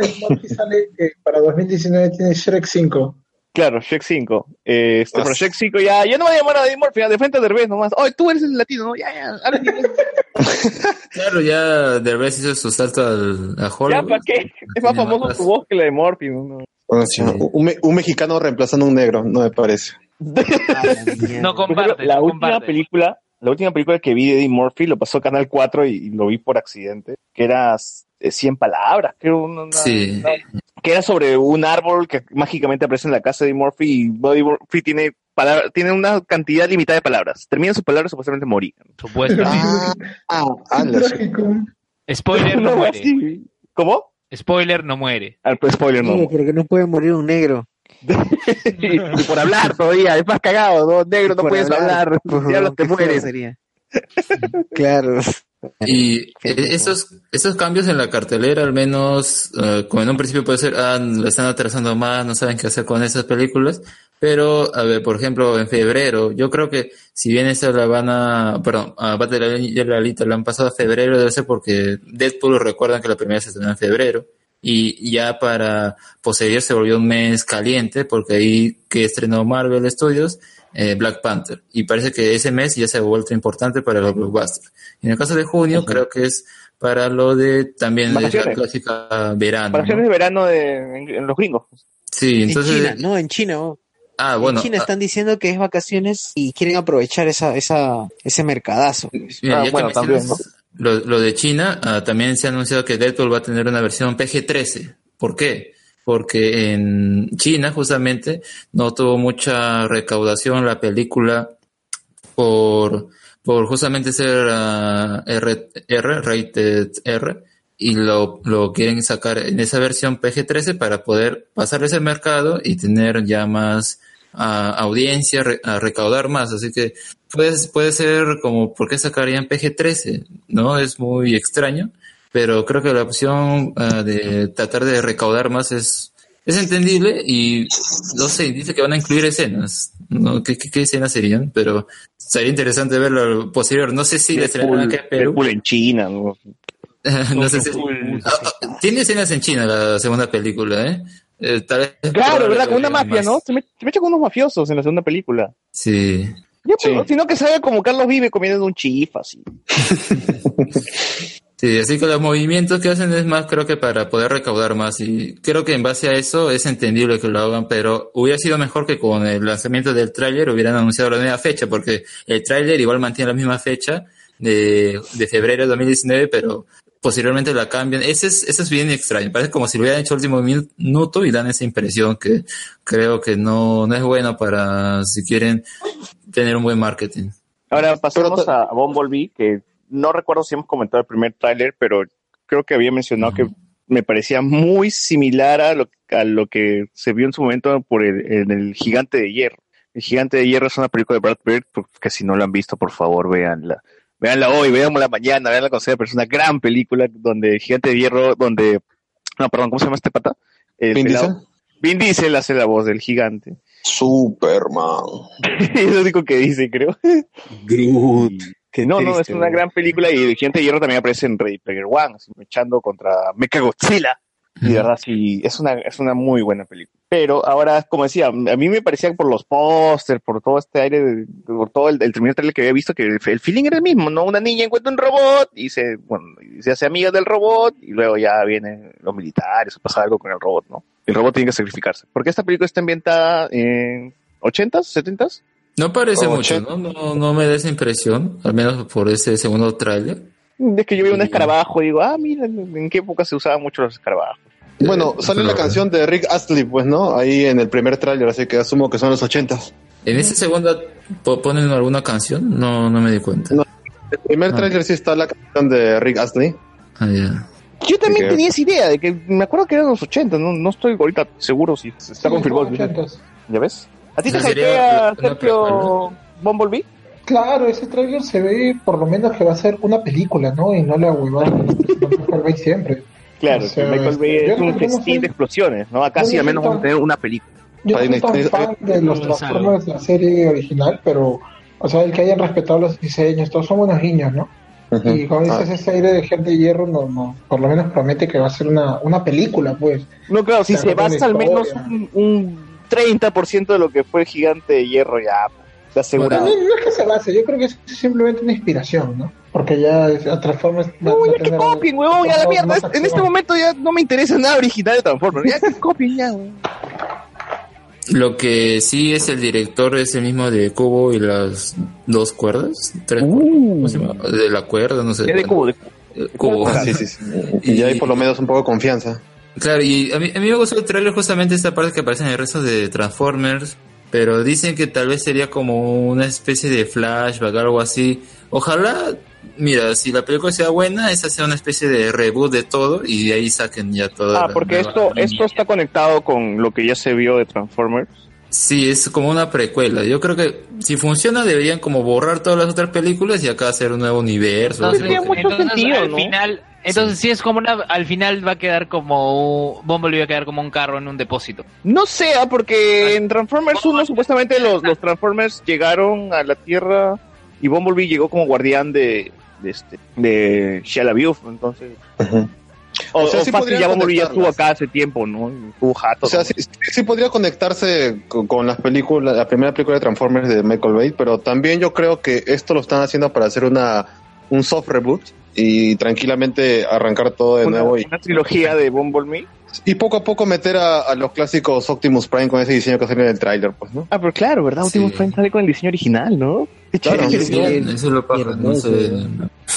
sale que para 2019 tiene Shrek 5. Claro, Shrek 5. Eh, este, Ah. pero Shrek 5 ya, ya no van a llamar a Eddie Murphy, ya, de frente a Derbez nomás. Ay, tú eres el latino, ¿no? Ya, ya, inglés. Claro, ya Derbez hizo su salto al, a ya, Hollywood. ¿para qué? Es más famoso tu voz que la de Murphy, ¿no? no. Bueno, sí, un, me- un mexicano reemplazando a un negro, no me parece. No comparte, la no última comparte. película, la última película que vi de Eddie Murphy lo pasó a Canal 4 y, y lo vi por accidente, que era 100 palabras, creo, una- una- Sí. una- que era sobre un árbol que mágicamente aparece en la casa de Murphy y Eddie Murphy tiene, palabra- tiene una cantidad limitada de palabras. Termina sus palabras supuestamente morir. Supuesto. Ah, ah, sí. Spoiler no No, muere. así. ¿Cómo? Spoiler no muere. Ah, pues spoiler no. No, porque no puede morir un negro. y por hablar todavía, es más cagado, ¿no? Negro, no Por puedes hablar, por si hablas favor, te mueres. sería. Claro. Y eh, esos, esos cambios en la cartelera, al menos, eh, como en un principio puede ser, ah, lo están atrasando más, no saben qué hacer con esas películas. Pero, a ver, por ejemplo, en febrero, yo creo que si bien esa la van a, perdón, aparte de la, de la lista la han pasado a febrero, debe ser porque Deadpool recuerdan que la primera se estrenó en febrero. Y ya para posterior se volvió un mes caliente, porque ahí que estrenó Marvel Studios, eh, Black Panther. Y parece que ese mes ya se ha vuelto importante para los blockbusters. En el caso de junio, creo que es para lo de también de la Vacaciones. clásica verano. Vacaciones ¿no? de verano de, en, en los gringos. Sí, entonces. en China, no, en China. oh. Ah, bueno. en China ah, están diciendo que es vacaciones y quieren aprovechar esa, esa, ese mercadazo. Mira, Ah, ya que bueno, también, lo de China, ah, también se ha anunciado que Deadpool va a tener una versión PG-13. ¿Por qué? Porque en China justamente no tuvo mucha recaudación la película por, por justamente ser ah, R, R, rated R, y lo, lo quieren sacar en esa versión PG-13 para poder pasar ese mercado y tener ya más ah, audiencia, a recaudar más. Así que puede, puede ser como, ¿por qué sacarían PG-13? ¿No? Es muy extraño, pero creo que la opción ah, de tratar de recaudar más es, es entendible y no sé, dice que van a incluir escenas. ¿no? ¿Qué, qué, qué escenas serían? Pero sería interesante verlo posterior. No sé si le estrenarán acá en Perú. Deadpool en China, ¿no? no sé si... Ah, ah, Tiene escenas en China la segunda película, ¿eh? Eh, tal vez Claro, ¿verdad? Con una mafia, más. ¿no? Se me, se me echa con unos mafiosos en la segunda película. Sí. Ya, pero, Sino que salga como Carlos Vive comiendo en un chif, así. Sí, así que los movimientos que hacen es más, creo que para poder recaudar más. Y creo que en base a eso es entendible que lo hagan, pero hubiera sido mejor que con el lanzamiento del tráiler hubieran anunciado la nueva fecha, porque el tráiler igual mantiene la misma fecha de, de febrero de 2019, pero posteriormente la cambian. Ese es, eso es bien extraño. Parece como si lo hubieran hecho el último minuto y dan esa impresión que creo que no, no es bueno para si quieren tener un buen marketing. Ahora pasamos a, a Bumblebee, que no recuerdo si hemos comentado el primer tráiler, pero creo que había mencionado que me parecía muy similar a lo, a lo que se vio en su momento por el, en el Gigante de Hierro. El Gigante de Hierro es una película de Brad pues, que si no la han visto, por favor, véanla. Véanla hoy, véanla mañana, véanla con sea, pero es una gran película donde el Gigante de Hierro, donde... No, perdón, ¿cómo se llama este pata? El ¿Vin Diesel? Vin Diesel hace la voz del gigante. Superman. es lo único que dice, creo. Groot. Que no, no, es una gran película y el Gigante de Hierro también aparece en Ready Player One, así, echando contra Mechagodzilla. Y de verdad, sí, es una, es una muy buena película. Pero ahora, como decía, a mí me parecía por los pósters, por todo este aire, de- por todo el, el primer trailer que había visto, que el, el feeling era el mismo, ¿no? Una niña encuentra un robot y se, bueno, y se hace amiga del robot y luego ya vienen los militares o pasa algo con el robot, ¿no? El robot tiene que sacrificarse. Porque esta película está ambientada en 80s, 70s. No parece Oh, mucho. ¿no? ¿no? No me da esa impresión, al menos por ese segundo tráiler. Es que yo veo un escarabajo y digo, ah, mira, en qué época se usaban mucho los escarabajos. Bueno, sale la canción de Rick Astley, pues, ¿no? Ahí en el primer tráiler, así que asumo que son los ochentas. ¿En ese segundo po- ponen alguna canción? No, no me di cuenta. No, el primer tráiler sí está la canción de Rick Astley. Ah, ya. Yo también tenía esa idea de que me acuerdo que eran los 80, no, no estoy ahorita seguro si está Sí, confirmado. ¿Ya ves? ¿A ti te hypea, Sergio Bumblebee? Claro, ese trailer se ve por lo menos que va a ser una película, ¿no? Y no la huevada que Michael Bay siempre. Claro, O sea, Michael Bay este, es yo un no- yo no festín de explosiones, ¿no? Acá sí al menos vamos a tener una película. Yo no soy tan fan de los. Transformers de la serie original, pero, o sea, el que hayan respetado los diseños, todos son buenos niños, ¿no? Y como dices, Ah. ese aire de gente de hierro, no, no, por lo menos promete que va a ser una, una película, pues. No, claro, si se basa al menos un, un 30% de lo que fue el Gigante de Hierro, ya, pues, te No, asegurado. no, no es que se base, yo creo que es simplemente una inspiración, ¿no? Porque ya es- Transformers No, va ya que copien, huevón, ya la mierda. Es- En este momento ya no me interesa nada original de Transformers. Ya que copien, ya. Lo que sí es el director es el mismo de Cubo y las dos cuerdas, tres cuerdas, ¿cómo se llama? de la cuerda, no sé. Ya de Cubo, de Cubo. Ah, sí, sí, sí. Y ya hay por lo menos un poco de confianza. Claro, y a mí, a mí me gustó el trailer justamente esta parte que aparece en el resto de Transformers, pero dicen que tal vez sería como una especie de flashback, algo así. Ojalá, mira, si la película sea buena, esa sea una especie de reboot de todo y de ahí saquen ya toda Ah, porque esto, línea. esto está conectado con lo que ya se vio de Transformers. Sí, es como una precuela. Yo creo que si funciona deberían como borrar todas las otras películas y acá hacer un nuevo universo. Entonces, hacer lo que- entonces, al final, entonces sí. es como una, al final va a quedar como un, Bumblebee va a quedar como un carro en un depósito. No sea, porque en Transformers 1 supuestamente los, los Transformers llegaron a la Tierra y Bumblebee llegó como guardián de, de este de Shia LaBeouf, entonces o, O sea, o sí fácil, ya Bumblebee ya estuvo acá hace tiempo, ¿no? Estuvo jato. O sea, sí- sí podría conectarse con, con las películas, la primera película de Transformers de Michael Bay, pero también yo creo que esto lo están haciendo para hacer una un soft reboot y tranquilamente arrancar todo de una, nuevo y, una trilogía de Bumblebee. y poco a poco meter a, a los clásicos Optimus Prime con ese diseño que salió en el tráiler, pues, ¿no? Ah, pero claro, ¿verdad? Optimus Prime sale con el diseño original, ¿no? Claro, sí, sí. Eso lo paja, no sé.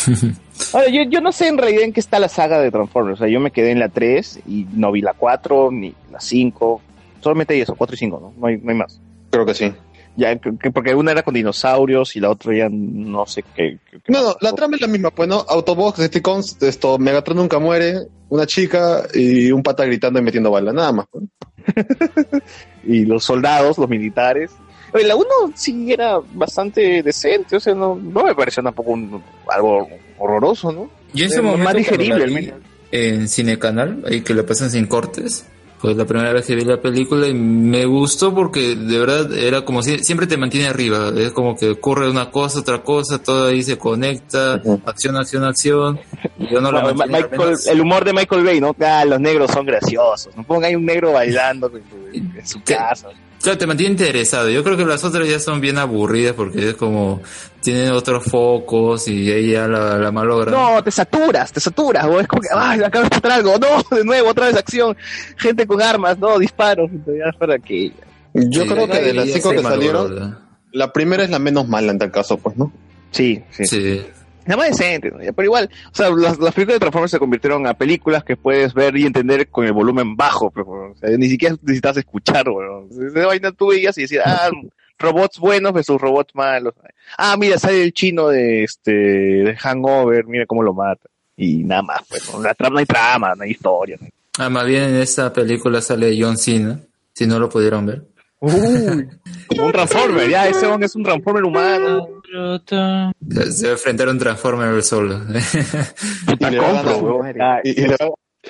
Ahora, yo, yo no sé en realidad en qué está la saga de Transformers. O sea, yo me quedé en la 3 y no vi la 4 ni la 5. Solamente hay eso, 4 y 5, ¿no? No hay, no hay más. Creo que sí. Ya, que- que- porque una era con dinosaurios y la otra ya no sé qué. qué- qué No, no, la trama es la misma, pues, ¿no? Autobots, Decepticons, esto, Megatron nunca muere, una chica y un pata gritando y metiendo bala, nada más. pues. Y los soldados, los militares. Oye, la 1 sí era bastante decente, o sea, no, no me pareció tampoco un- algo horroroso, ¿no? Yo en ese momento Más digerible, la al menos. en Cinecanal, ahí que le pasan sin cortes, pues la primera vez que vi la película y me gustó porque de verdad era como si siempre te mantiene arriba, es como que ocurre una cosa, otra cosa, todo ahí se conecta, acción, acción, acción, y yo no la Bueno, Ma- mantenía Michael- el humor de Michael Bay, ¿no? Ah, los negros son graciosos. No pongan ahí un negro bailando en, en su casa. Claro, te mantiene interesado. Yo creo que las otras ya son bien aburridas porque es como tienen otros focos y ya la, la malogran. No, te saturas, te saturas, o es como que, ay, acabo de explotar algo, no, de nuevo, otra vez acción, gente con armas, no, disparos, ya para que... Yo Sí, creo que de las cinco que salieron, ¿verdad? la primera es la menos mala en tal caso, pues, ¿no? Sí, sí. Sí. Nada más decente, pero igual, o sea, las, las películas de Transformers se convirtieron a películas que puedes ver y entender con el volumen bajo, pero, ni siquiera necesitas escuchar, weón. Esa vaina tú veías y decías, ah, robots buenos versus robots malos. Ah, mira, sale el chino de este, de Hangover, mira cómo lo mata. Y nada más, pues, ¿no? No hay trama, no hay historia. ¿no? Ah, más bien en esta película sale John Cena, si no lo pudieron ver. Uy, como un Transformer, ya, ese hombre es un Transformer humano. Se va a enfrentar a un Transformer solo. Puta, compro. Ah, Y- y le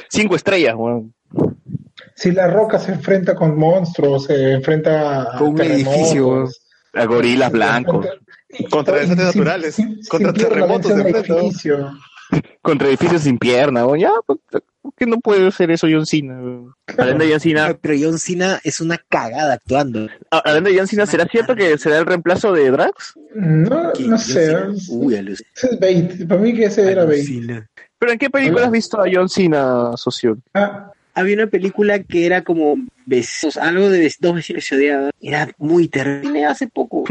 Cinco estrellas, weón. Si la roca se enfrenta con monstruos, se enfrenta a Con un edificio, A gorilas blancos. Contra desastres naturales, sin- contra sin terremotos de edificio. Contra edificios sin pierna, weón. Ya, ¿por por qué no puede ser eso John Cena? Hablando de John Cena, Pero John Cena es una cagada actuando. ah, hablando de John Cena, ¿será cierto que será el reemplazo de Drax? No, Que no sé. Uy. Ese es bait. Para mí que ese era bait. ¿Pero en qué película has visto a John Cena, socio? Ah, Había una película que era como vecinos, algo de dos vecinos se odiaban. Era muy terrible hace poco.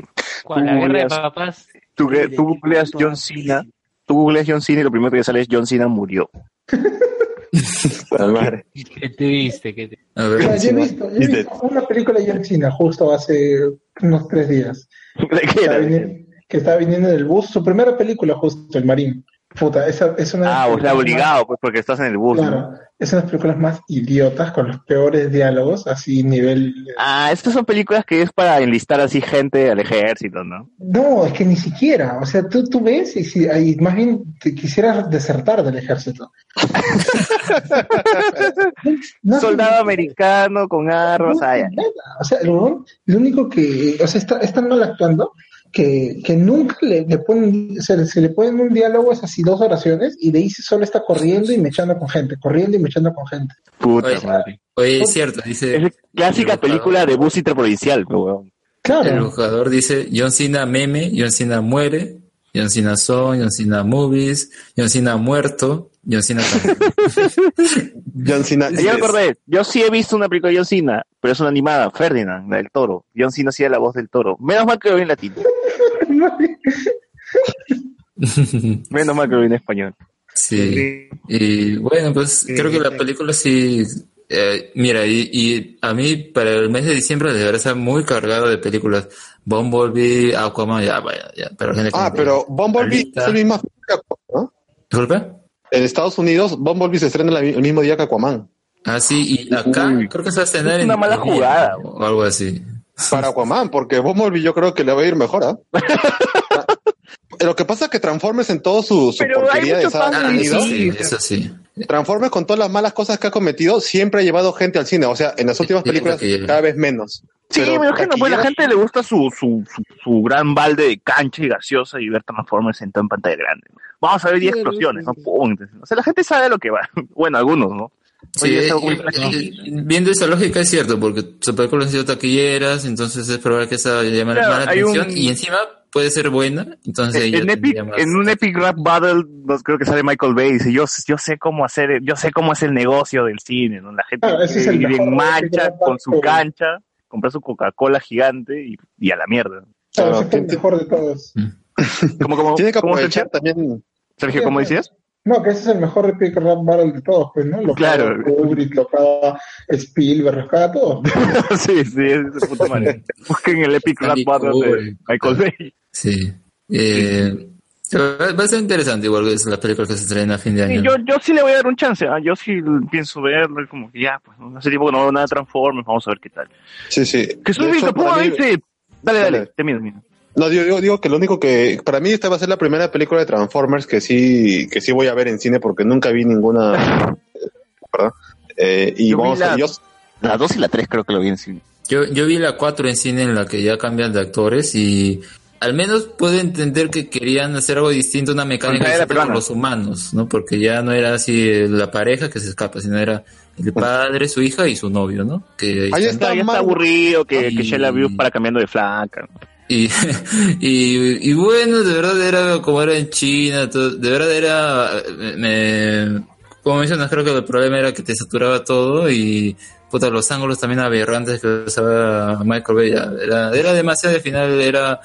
¿Cuál? La guerra de papás. Tú, tú googleas John Cena, tú googleas John Cena y lo primero que sale es John Cena murió. Madre. ¿Qué te viste? ¿Qué te- A o ver, sea, yo he visto, yo he visto una película de John Cena justo hace unos tres días. ¿De qué Estaba era? viniendo- que estaba viniendo en el bus. Su primera película, justo, El Marín. Puta, esa es una. Ah, o sea, películas obligado, pues porque estás en el bus. Claro, es una de las películas más idiotas, con los peores diálogos, así nivel. Ah, estas son películas que es para enlistar así gente al ejército, ¿no? No, es que ni siquiera. O sea, tú, tú ves y, si, y más bien te quisieras desertar del ejército. No Soldado americano con armas, nada. O sea, el lo único que, o sea, está, está mal actuando que, que nunca le, le ponen, o sea, se le ponen un diálogo, es así dos oraciones, y de ahí solo está corriendo y mechando con gente, corriendo y mechando con gente. Puta Oye, madre. oye, es cierto, dice. Es clásica el película de bus interprovincial, weón. El Claro, jugador dice John Cena meme, John Cena muere, John Cena son, John Cena movies, John Cena muerto, John Cena también. John Cena. Ya me acordé, yo sí he visto una película de John Cena, pero es una animada, Ferdinand, la del toro. John Cena hacía la voz del toro. Menos mal que lo vi en latino. Menos mal que lo vi en español. Sí. Y bueno, pues creo que la película sí. eh, mira, y, y a mí para el mes de diciembre de verdad está muy cargado de películas. Bumblebee, Aquaman, ya, vaya, ya. Pero gente Ah, que- pero Bumblebee es el mismo que Aquaman, ¿no? ¿Disculpe? En Estados Unidos, Bumblebee se estrena el mismo día que Aquaman. Ah, sí, y acá creo que se va a estrenar Es en una mala jugada. O algo así. Para Aquaman, porque Bumblebee yo creo que le va a ir mejor, ¿ah? Lo que pasa es que Transformers en todo su, su Pero porquería de saga Sí, eso sí. Transformers con todas las malas cosas que ha cometido, siempre ha llevado gente al cine. O sea, en las últimas películas cada vez menos. Sí, Pero me imagino, pues la gente le gusta su, su, su, su gran balde de cancha y gaseosa y ver Transformers sentado en pantalla grande. Vamos a ver 10 Claro, explosiones, ¿no? Pum. O sea, la gente sabe a lo que va. Bueno, algunos, ¿no? Sí, Oye, eh, eh, viendo esa lógica es cierto, porque sus películas han sido taquilleras, entonces es probable que esa llame Claro, la atención un- y encima puede ser buena, entonces en, Epic, tendría más- en un Epic Rap Battle, no, creo que sale Michael Bay y dice, yo, yo sé cómo hacer, yo sé cómo es el negocio del cine, ¿no? La gente Claro, ese es el vive en mancha con su cancha, comprar su Coca-Cola gigante y, y a la mierda. Claro, ese es el mejor de todos. ¿Cómo, cómo, Tiene que aprovechar también. Sergio, ¿cómo decías? No, que ese es el mejor Epic Rap Battle de todos, pues, ¿no? Lo Claro. Kubrick, lo paga Spielberg, lo paga todo. sí, sí, es de puta madre. Busquen el Epic Rap Battle de. Michael Bay. Sí. Eh, va a ser interesante igual que es la película que se estrena a fin de Sí, año. yo, yo sí le voy a dar un chance, ¿ah? yo sí pienso verlo, y como que ya, pues, no hace tiempo que no veo nada de Transformers, vamos a ver qué tal. Sí, sí. Jesús para mí- dice, dale, dale, Dale. termina, termina. No, digo, digo, digo que lo único que para mí esta va a ser la primera película de Transformers que sí que sí voy a ver en cine porque nunca vi ninguna, ¿verdad? Eh, y Yo vamos a yo, La 2 y la 3 creo que lo vi en cine. Yo, yo vi la 4 en cine en la que ya cambian de actores y al menos puedo entender que querían hacer algo distinto, una mecánica Con los humanos, ¿no? Porque ya no era así la pareja que se escapa, sino era el padre, su hija y su novio, ¿no? Que Ahí Ya está está mal- aburrido que, que Y- Sheila View para cambiando de flaca. Y, y, bueno, de verdad era como era en China, todo- de verdad era, me, como mencionas, creo que el problema era que te saturaba todo y puta, los ángulos también aberrantes que usaba Michael Bay, era, era demasiado, al final era,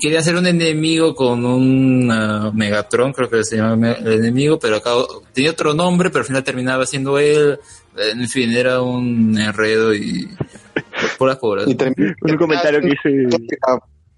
quería hacer un enemigo con un ah, Megatron, creo que se llamaba el enemigo, pero acá tenía otro nombre, pero al final terminaba siendo él, en fin, era un enredo y puras y termina- Un comentario que dice,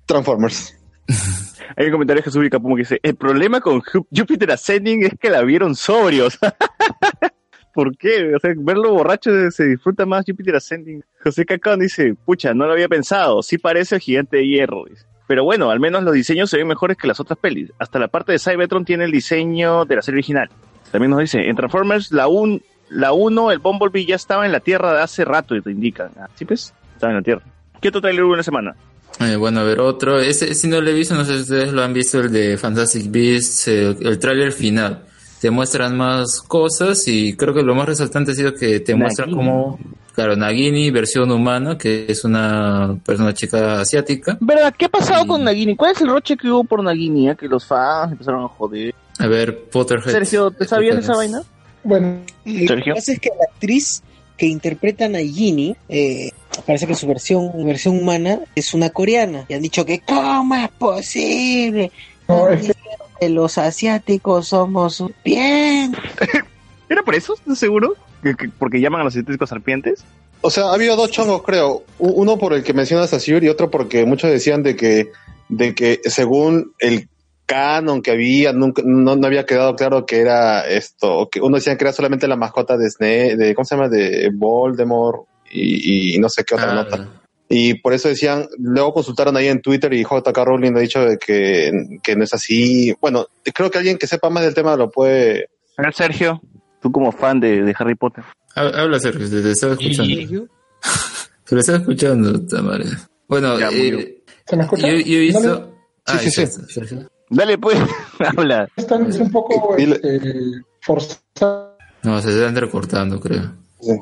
Transformers. hay un comentario de Jesús Vicapuma que dice, el problema con Ju- Jupiter Ascending es que la vieron sobrios. ¿Por qué? O sea, verlo borracho se disfruta más Jupiter Ascending. José Cacón dice, pucha, no lo había pensado, sí parece el gigante de hierro. dice. Pero bueno, al menos los diseños se ven mejores que las otras pelis. Hasta la parte de Cybertron tiene el diseño de la serie original. También nos dice, en Transformers, la 1, la uno, el Bumblebee ya estaba en la Tierra de hace rato, y te indican. Ah, ¿Sí pues? Estaba en la Tierra. ¿Qué otro trailer hubo en la semana? Eh, bueno, a ver, otro. Ese, si no lo he visto, no sé si ustedes lo han visto, el de Fantastic Beasts, eh, el tráiler final. Te muestran más cosas y creo que lo más resaltante ha sido que te muestran Nagini. como, claro, Nagini, versión humana, que es una persona chica asiática. ¿Verdad? ¿Qué ha pasado Mm. con Nagini? ¿Cuál es el roche que hubo por Nagini? eh? Que los fans empezaron a joder. A ver, Potterhead. Sergio, ¿te sabías esa vaina? Bueno, Lo que pasa es que la actriz que interpreta a Nagini, eh, parece que su versión, versión humana es una coreana. Y han dicho que ¿cómo es posible? no, es que los asiáticos somos bien. ¿Era por eso? ¿Estás seguro? ¿Que- que- ¿Porque llaman a los científicos serpientes? O sea, ha habido dos chongos, creo. Uno por el que mencionas a Sir y otro porque muchos decían de que, de que según el canon que había, nunca, no, no había quedado claro que era esto. Que uno decía que era solamente la mascota de Snape, de, ¿cómo se llama? De Voldemort y, y no sé qué otra Ah, nota. Y por eso decían, luego consultaron ahí en Twitter y JK Rowling ha dicho de que, que no es así. Bueno, creo que alguien que sepa más del tema lo puede... A ver, Sergio, tú como fan de, de Harry Potter. hab- Habla, Sergio, te, estaba escuchando. Te lo estaba escuchando, Tamara. Bueno, Ya, eh, bien. ¿se me escucha? yo, yo he ¿No le- visto... Ah, Sí, sí, sí. Dale, pues, habla. Están es un poco Dile. este, forzados. No, se está entrecortando, creo. Sí.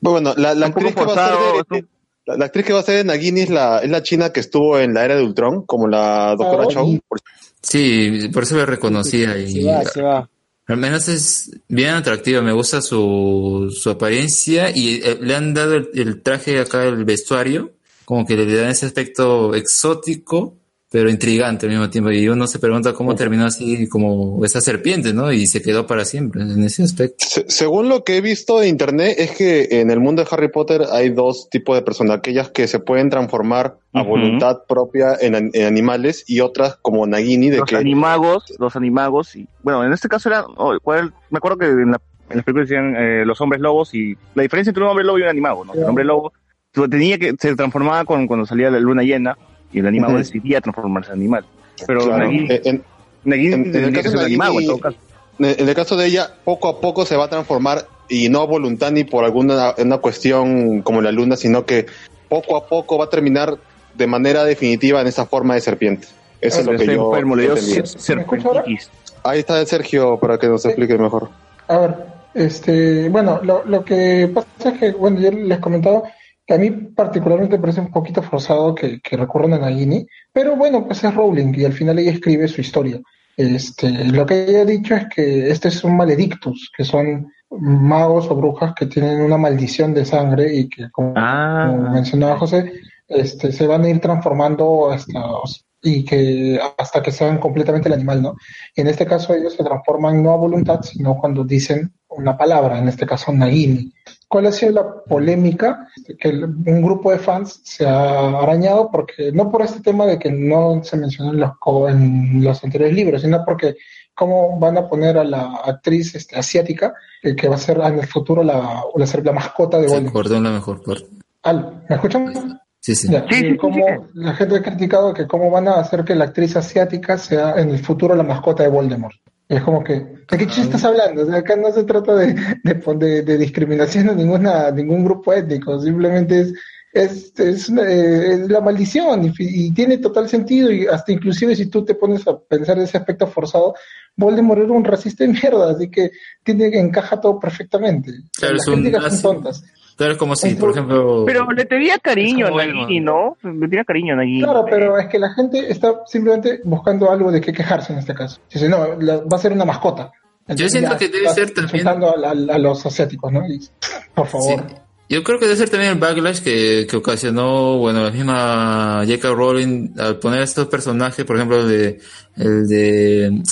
Bueno, la, la actriz que va a forzado, ser de- la, la actriz que va a ser de Nagini es la, es la china que estuvo en la era de Ultron, como la doctora Ah, Chow. Por- Sí, por eso lo reconocía y... Se va, se va. Al menos es bien atractiva, me gusta su, su apariencia y eh, le han dado el, el traje acá, el vestuario, como que le dan ese aspecto exótico, pero intrigante al mismo tiempo. Y uno se pregunta cómo terminó así como esa serpiente, ¿no? Y se quedó para siempre en ese aspecto. Se- según lo que he visto de internet, es que en el mundo de Harry Potter hay dos tipos de personas, aquellas que se pueden transformar a voluntad propia en, an- en animales y otras como Nagini de los que animagos, los animagos, y bueno, en este caso era, oh, ¿cuál? me acuerdo que en, la, en las películas decían eh, los hombres lobos y la diferencia entre un hombre lobo y un animago, ¿no? El hombre lobo tu- tenía que, se transformaba con, cuando salía la luna llena y el animago Ujú. decidía transformarse en animal. Pero Claro, Nagini, en- en- Nagini en- en el caso de animago en todo caso. en el caso de ella, poco a poco se va a transformar y no a voluntad ni por alguna una cuestión como la luna, sino que poco a poco va a terminar de manera definitiva en esa forma de serpiente. Eso es lo que yo enfermo. Ahí está Sergio para que nos explique mejor. A ver, este, bueno, lo, lo que pasa es que, bueno, yo les comentaba que a mí particularmente me parece un poquito forzado que, que recurran a Nagini, pero bueno, pues es Rowling y al final ella escribe su historia. Este, lo que ella ha dicho es que este es un maledictus, que son magos o brujas que tienen una maldición de sangre y que, como, como mencionaba José, este, se van a ir transformando hasta, y que hasta que sean completamente el animal, ¿no? Y en este caso ellos se transforman no a voluntad, sino cuando dicen una palabra, en este caso Nagini. ¿Cuál ha sido la polémica? Que un grupo de fans se ha arañado porque, no por este tema de que no se mencionó en los, co- en los anteriores libros, sino porque cómo van a poner a la actriz este, asiática, eh, que va a ser en el futuro la, la, ser la mascota de Se Voldemort. acordó en la mejor parte. Al, ¿Me escuchan? Sí, sí. Ya, y cómo la gente ha criticado que cómo van a hacer que la actriz asiática sea en el futuro la mascota de Voldemort. Es como que, ¿de qué chucha estás hablando? O sea, acá no se trata de, de, de- de discriminación de ninguna, ningún grupo étnico, simplemente es, es, es, eh, es la maldición y, tiene total sentido y hasta inclusive si tú te pones a pensar de ese aspecto forzado, Voldemort era un racista de mierda, así que tiene encaja todo perfectamente. Claro, Las es un críticas nazi. son tontas. Claro, como si, por ejemplo... Pero le tenía cariño a Nagini, ¿no? Le tenía cariño a Nagini. Claro, pero es que la gente está simplemente buscando algo de qué quejarse en este caso. Dice, no, la- va a ser una mascota. Yo siento que debe ser también- a, a- a los asiáticos, ¿no? Y, por favor. Yo creo que debe ser también el backlash que, que ocasionó, bueno, la misma J.K. Rowling al poner estos personajes, por ejemplo, el de, el de,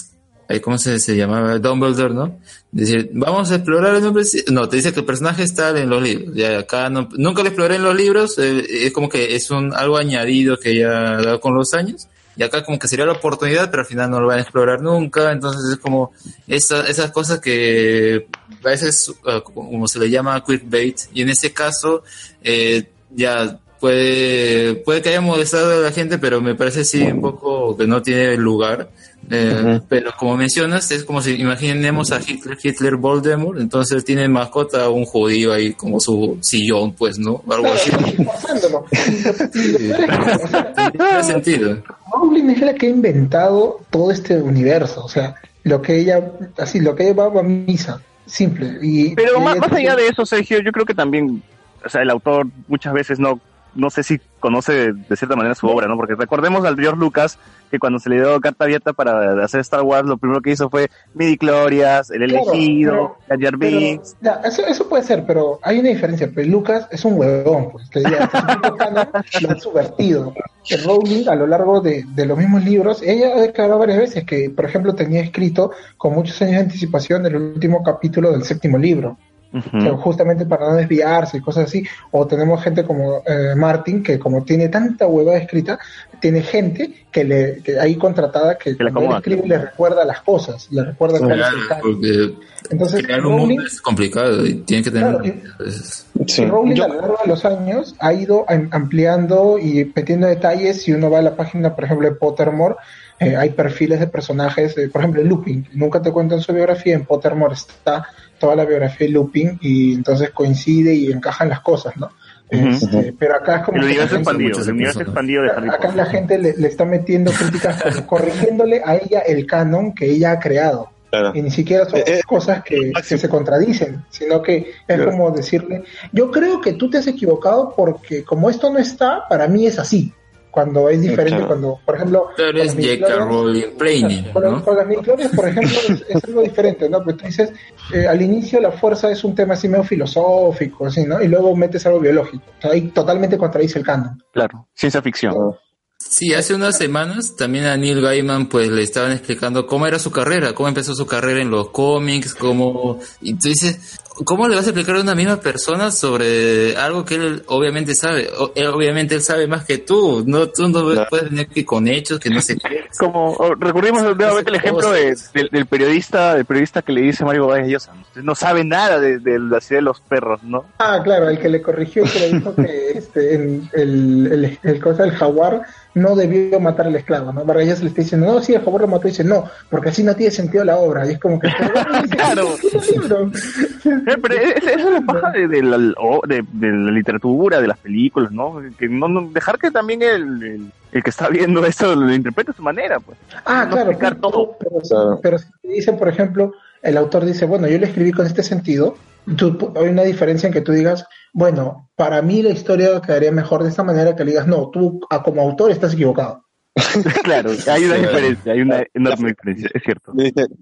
¿cómo se, se llamaba? Dumbledore, ¿no? Decir, vamos a explorar el nombre, no, te dice que el personaje está en los libros, ya acá no, nunca lo exploré en los libros, eh, es como que es un, algo añadido que ya ha dado con los años, y acá como que sería la oportunidad, pero al final no lo van a explorar nunca, entonces es como esa- esas cosas que a veces, uh, como se le llama clickbait, y en ese caso eh, ya puede, puede que haya molestado a la gente, pero me parece sí un poco que no tiene lugar. Eh, Pero como mencionas, es como si imaginemos a Hitler, Hitler Voldemort, entonces tiene mascota un judío ahí como su sillón, pues, ¿no? Algo así. Tiene sentido. Rowling es la que ha inventado todo este universo. O sea, lo que ella, así, lo que ella va a misa. Simple. Y, Pero y más, más allá de eso, Sergio, yo creo que también, o sea, el autor muchas veces no, no sé si conoce de, cierta manera su obra, ¿no? Porque recordemos al George Lucas que cuando se le dio carta abierta para hacer Star Wars, lo primero que hizo fue midi glorias, el elegido, Jar Binks. eso, eso puede ser, pero hay una diferencia. Pues Lucas es un huevón, pues, que ya, lo han subvertido. Rowling, a lo largo de, de los mismos libros, ella ha declarado varias veces que, por ejemplo, tenía escrito con muchos años de anticipación el último capítulo del séptimo libro. O sea, justamente para no desviarse y cosas así. O tenemos gente como eh, Martin, que como tiene tanta hueva escrita, tiene gente que le que ahí contratada que, cuando él acomoda. escribe le recuerda las cosas, le recuerda Claro, porque Entonces, crear un Rowling- mundo es complicado y tiene que tener... Claro, y- y Rowling a lo largo de los años ha ido am- ampliando y metiendo detalles. Si uno va a la página, por ejemplo, de Pottermore, eh, hay perfiles de personajes, eh, por ejemplo, Lupin. Nunca te cuentan su biografía, en Pottermore está toda la biografía de Lupin y entonces coincide y encajan las cosas, ¿no? Este, pero acá es como El universo expandido, el universo expandido de Harry acá Potter. la gente le, le está metiendo críticas como corrigiéndole a ella el canon que ella ha creado. Y ni siquiera son cosas que, que se contradicen, sino que es Claro. como decirle, yo creo que tú te has equivocado porque como esto no está, para mí es así. Cuando es diferente, Claro. cuando, por ejemplo, es las J.K. midichlorians- Rowling Planning, con, ¿no? con las por ejemplo, es, es algo diferente, ¿no? Porque tú dices, eh, al inicio la fuerza es un tema así medio filosófico, así, ¿no? Y luego metes algo biológico. O sea, ahí totalmente contradice el canon. Claro, ciencia ficción. Sí, hace unas semanas también a Neil Gaiman pues le estaban explicando cómo era su carrera, cómo empezó su carrera en los cómics, cómo... Y tú dices, ¿cómo le vas a explicar a una misma persona sobre algo que él obviamente sabe? O- él, obviamente él sabe más que tú, no tú no puedes venir aquí con hechos que no sé qué. Como oh, recurrimos nuevamente el ejemplo de- del, del periodista, del periodista que le dice a Mario Vargas Llosa, usted no sabe nada de, de la ciudad de los perros, ¿no? Ah, claro, el que le corrigió y que le dijo que este, en el, el, el cosa del jaguar no debió matar al esclavo, ¿no? Vargas Llosa le está diciendo, no, sí, el jaguar lo mató, y dice, no, porque así no tiene sentido la obra, y es como que... claro. Eh, pero es- eso es la paja de, de la, o- de- de la literatura, de las películas, ¿no? Que no, no- dejar que también el, el, el que está viendo esto lo interprete a su manera, pues. Ah, No claro, pero, pero, pero si te dicen, por ejemplo, el autor dice, bueno, yo lo escribí con este sentido, tú- hay una diferencia en que tú digas, bueno, para mí la historia quedaría mejor de esta manera que le digas, no, tú ah, como autor estás equivocado. claro, hay una diferencia, hay una enorme diferencia, es cierto.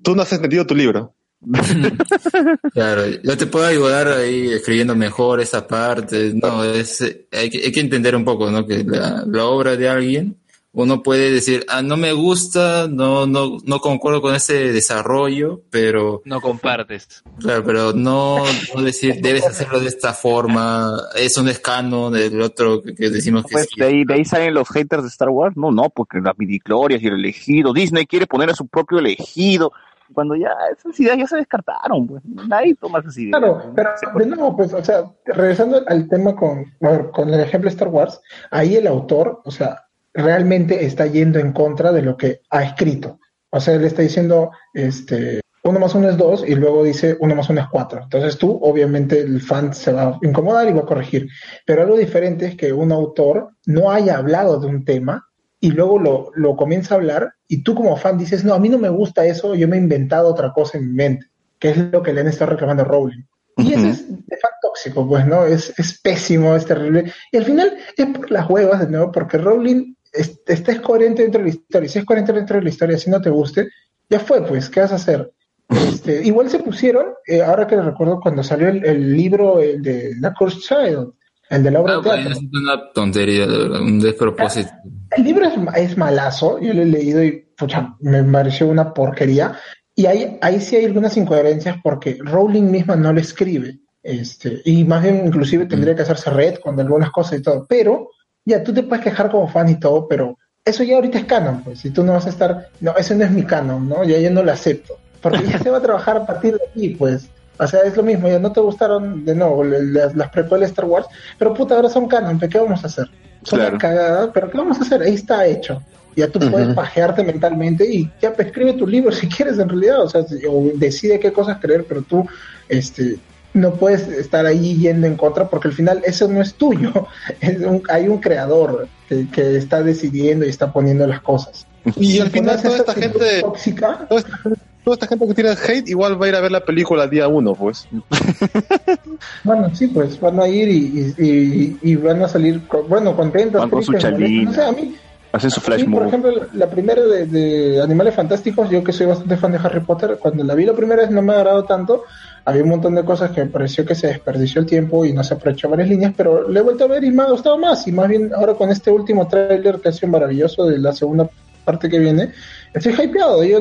Tú no has entendido tu libro. Claro, yo te puedo ayudar ahí escribiendo mejor esa parte. No, es, hay, que, hay que entender un poco, ¿no? Que la, la obra de alguien, uno puede decir, ah, no me gusta, no, no, no concuerdo con ese desarrollo, pero, No compartes. claro, pero no, no decir, debes hacerlo de esta forma, es un escano del otro que, que decimos que Pues sí. de ahí, de ahí salen los haters de Star Wars. No, no, porque las midichlorias y el elegido. Disney quiere poner a su propio elegido. Cuando ya esas ideas ya se descartaron, pues nadie toma esas ideas. Claro, pero de nuevo, pues, o sea, regresando al tema con, ver, con el ejemplo de Star Wars, ahí el autor, o sea, realmente está yendo en contra de lo que ha escrito. O sea, él está diciendo, este, uno más uno es dos y luego dice uno más uno es cuatro. Entonces tú, obviamente, el fan se va a incomodar y va a corregir. Pero algo diferente es que un autor no haya hablado de un tema y luego lo, lo comienza a hablar y tú como fan dices, no, a mí no me gusta eso, yo me he inventado otra cosa en mi mente, que es lo que le han estado reclamando a Rowling. Y eso es de facto tóxico, pues, ¿no? Es, es pésimo, es terrible. Y al final es por las huevas, de nuevo, porque Rowling es, está es coherente dentro de la historia. Si es coherente dentro de la historia, si no te guste, ya fue, pues, ¿qué vas a hacer? Este, igual se pusieron, eh, ahora que recuerdo cuando salió el, el libro el de The Cursed Child, el de la obra Ah, de teatro. bueno, es una tontería, un despropósito. El libro es, es malazo, yo lo he leído y pucha, me pareció una porquería. Y ahí, ahí sí hay algunas incoherencias porque Rowling misma no lo escribe. Este, y más bien inclusive tendría que hacerse red con algunas cosas y todo. Pero ya tú te puedes quejar como fan y todo, pero eso ya ahorita es canon, pues. Si tú no vas a estar, no, ese no es mi canon, ¿no? Ya yo no lo acepto. Porque ya se va a trabajar a partir de aquí, pues. O sea, es lo mismo, ya no te gustaron de nuevo le- las, las precuelas de Star Wars, pero puta, ahora son canon, ¿qué vamos a hacer? Son Claro. una cagada, pero ¿qué vamos a hacer? Ahí está hecho. Ya tú puedes pajearte mentalmente y ya pues, escribe tu libro si quieres en realidad, o sea, o decide qué cosas creer, pero tú este no puedes estar ahí yendo en contra porque al final eso no es tuyo. Es un- hay un creador que, que está decidiendo y está poniendo las cosas. Y al final toda esta gente, tóxica, toda esta, toda esta gente que tiene hate igual va a ir a ver la película el día uno, pues. Bueno, sí, pues van a ir y, y, y- y van a salir, con- bueno, contentos. Van con su chalina. No sé, a mí, Hacen su flash por move. ejemplo, la- la primera de, de Animales Fantásticos, yo que soy bastante fan de Harry Potter, cuando la vi la primera vez no me ha agradado tanto. Había un montón de cosas que me pareció que se desperdició el tiempo y no se aprovechó varias líneas, pero le he vuelto a ver y me ha gustado más. Y más bien ahora con este último tráiler que ha sido maravilloso de la segunda parte que viene, estoy hypeado. Yo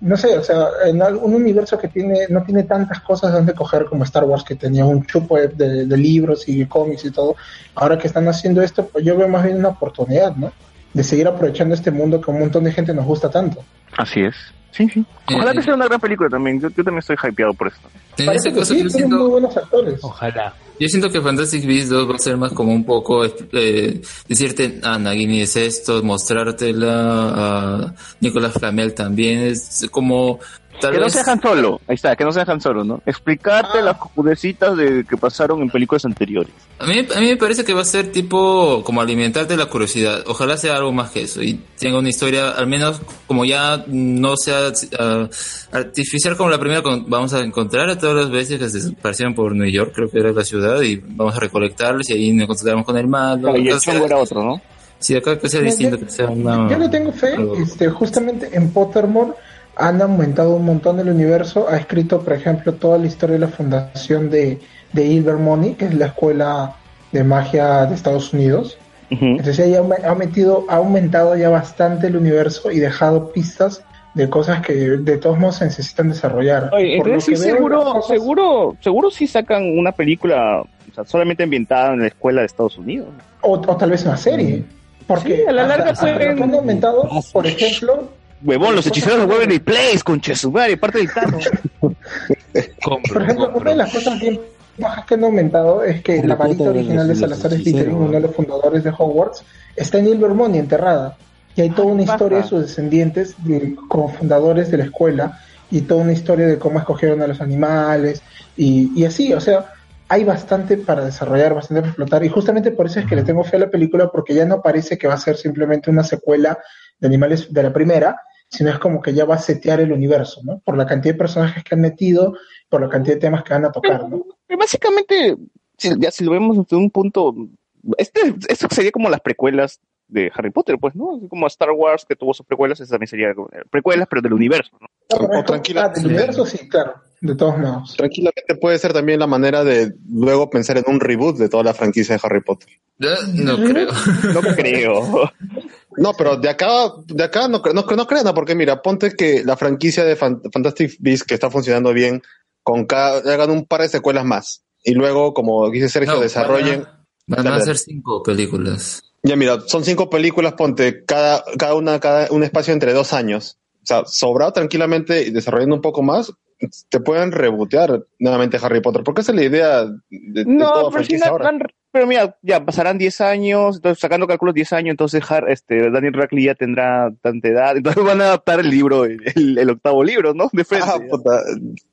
no sé, o sea, en un universo que tiene no tiene tantas cosas donde coger como Star Wars, que tenía un chupo de, de- libros y cómics y todo. Ahora que están haciendo esto, pues yo veo más bien una oportunidad, ¿no? De seguir aprovechando este mundo que un montón de gente nos gusta tanto. Así es. Sí, sí. Ojalá Eh, que sea una gran película también. Yo, yo también estoy hypeado por esto. En Parece ese que caso, sí, yo tienen siento, muy buenos actores. Ojalá. Yo siento que Fantastic Beasts 2 va a ser más como un poco eh, decirte, ah, Nagini es esto, mostrártela a Nicolas Flamel también, es como tal que no vez... se dejan solo. Ahí está, que no se dejan solo, ¿no? Explicarte Ah. las cojudecitas de que pasaron en películas anteriores. A mí, a mí me parece que va a ser tipo como alimentarte la curiosidad. Ojalá sea algo más que eso y tenga una historia, al menos como ya no sea ah, artificial como la primera. con- vamos a encontrar a todas las veces que se desaparecieron por New York, creo que era la ciudad, y vamos a recolectarlos y ahí nos encontramos con el malo. Claro, y el chongo era otro, ¿no? Sí, acá que sea distinto, que sea una... Yo le tengo fe, este, justamente en Pottermore han aumentado un montón el universo, ha escrito, por ejemplo, toda la historia de la fundación de, de Ilvermorny, que es la escuela de magia de Estados Unidos. Entonces ella ha metido, ha aumentado ya bastante el universo y dejado pistas de cosas que de todos modos se necesitan desarrollar. Oye, Por lo entonces sí, que veo, seguro, cosas- seguro, seguro sí sacan una película o sea, solamente ambientada en la escuela de Estados Unidos. o, o tal vez una serie. Porque Sí, a la larga hasta- pueden- han aumentado, por ejemplo, Huevón, los hechiceros de Waverly Place, con Chesumare, parte del Thanos. Por ejemplo, una de las cosas bien bajas que han aumentado es que la varita original de Salazar Slytherin, uno de los fundadores de Hogwarts, está en Ilvermorny enterrada. Y hay toda una historia de sus descendientes de- como fundadores de la escuela y toda una historia de cómo escogieron a los animales y, y así, o sea, hay bastante para desarrollar, bastante para explotar. Y justamente por eso es que le tengo fe a la película porque ya no parece que va a ser simplemente una secuela de animales de la primera, sino es como que ya va a setear el universo, ¿no? Por la cantidad de personajes que han metido, por la cantidad de temas que van a tocar, ¿no? Pero básicamente, si, ya si lo vemos desde un punto, este, esto sería como las precuelas de Harry Potter, pues, ¿no? Así como Star Wars que tuvo sus precuelas, eso también sería como, eh, precuelas, pero del universo, ¿no? O tranquila. Ah, del universo sí, claro, de todos modos. Tranquilamente puede ser también la manera de luego pensar en un reboot de toda la franquicia de Harry Potter. No creo. No creo. No, pero de acá, de acá no, no, no crean, ¿no? porque mira, ponte que la franquicia de Fan- Fantastic Beasts que está funcionando bien, con cada, hagan un par de secuelas más. Y luego, como dice Sergio, No, desarrollen. Van a Dale. ser cinco películas. Ya mira, son cinco películas, ponte cada, cada una, cada un espacio entre dos años. O sea, sobrado tranquilamente y desarrollando un poco más, te pueden rebotear nuevamente Harry Potter, porque esa es la idea de, de No, toda pero, si franquicia no- ahora. no- pero mira, ya pasarán 10 años, entonces sacando cálculos 10 años, entonces Har- este, Daniel Radcliffe ya tendrá tanta edad, entonces van a adaptar el libro, el, octavo libro, ¿no? De frente. Ah, puta,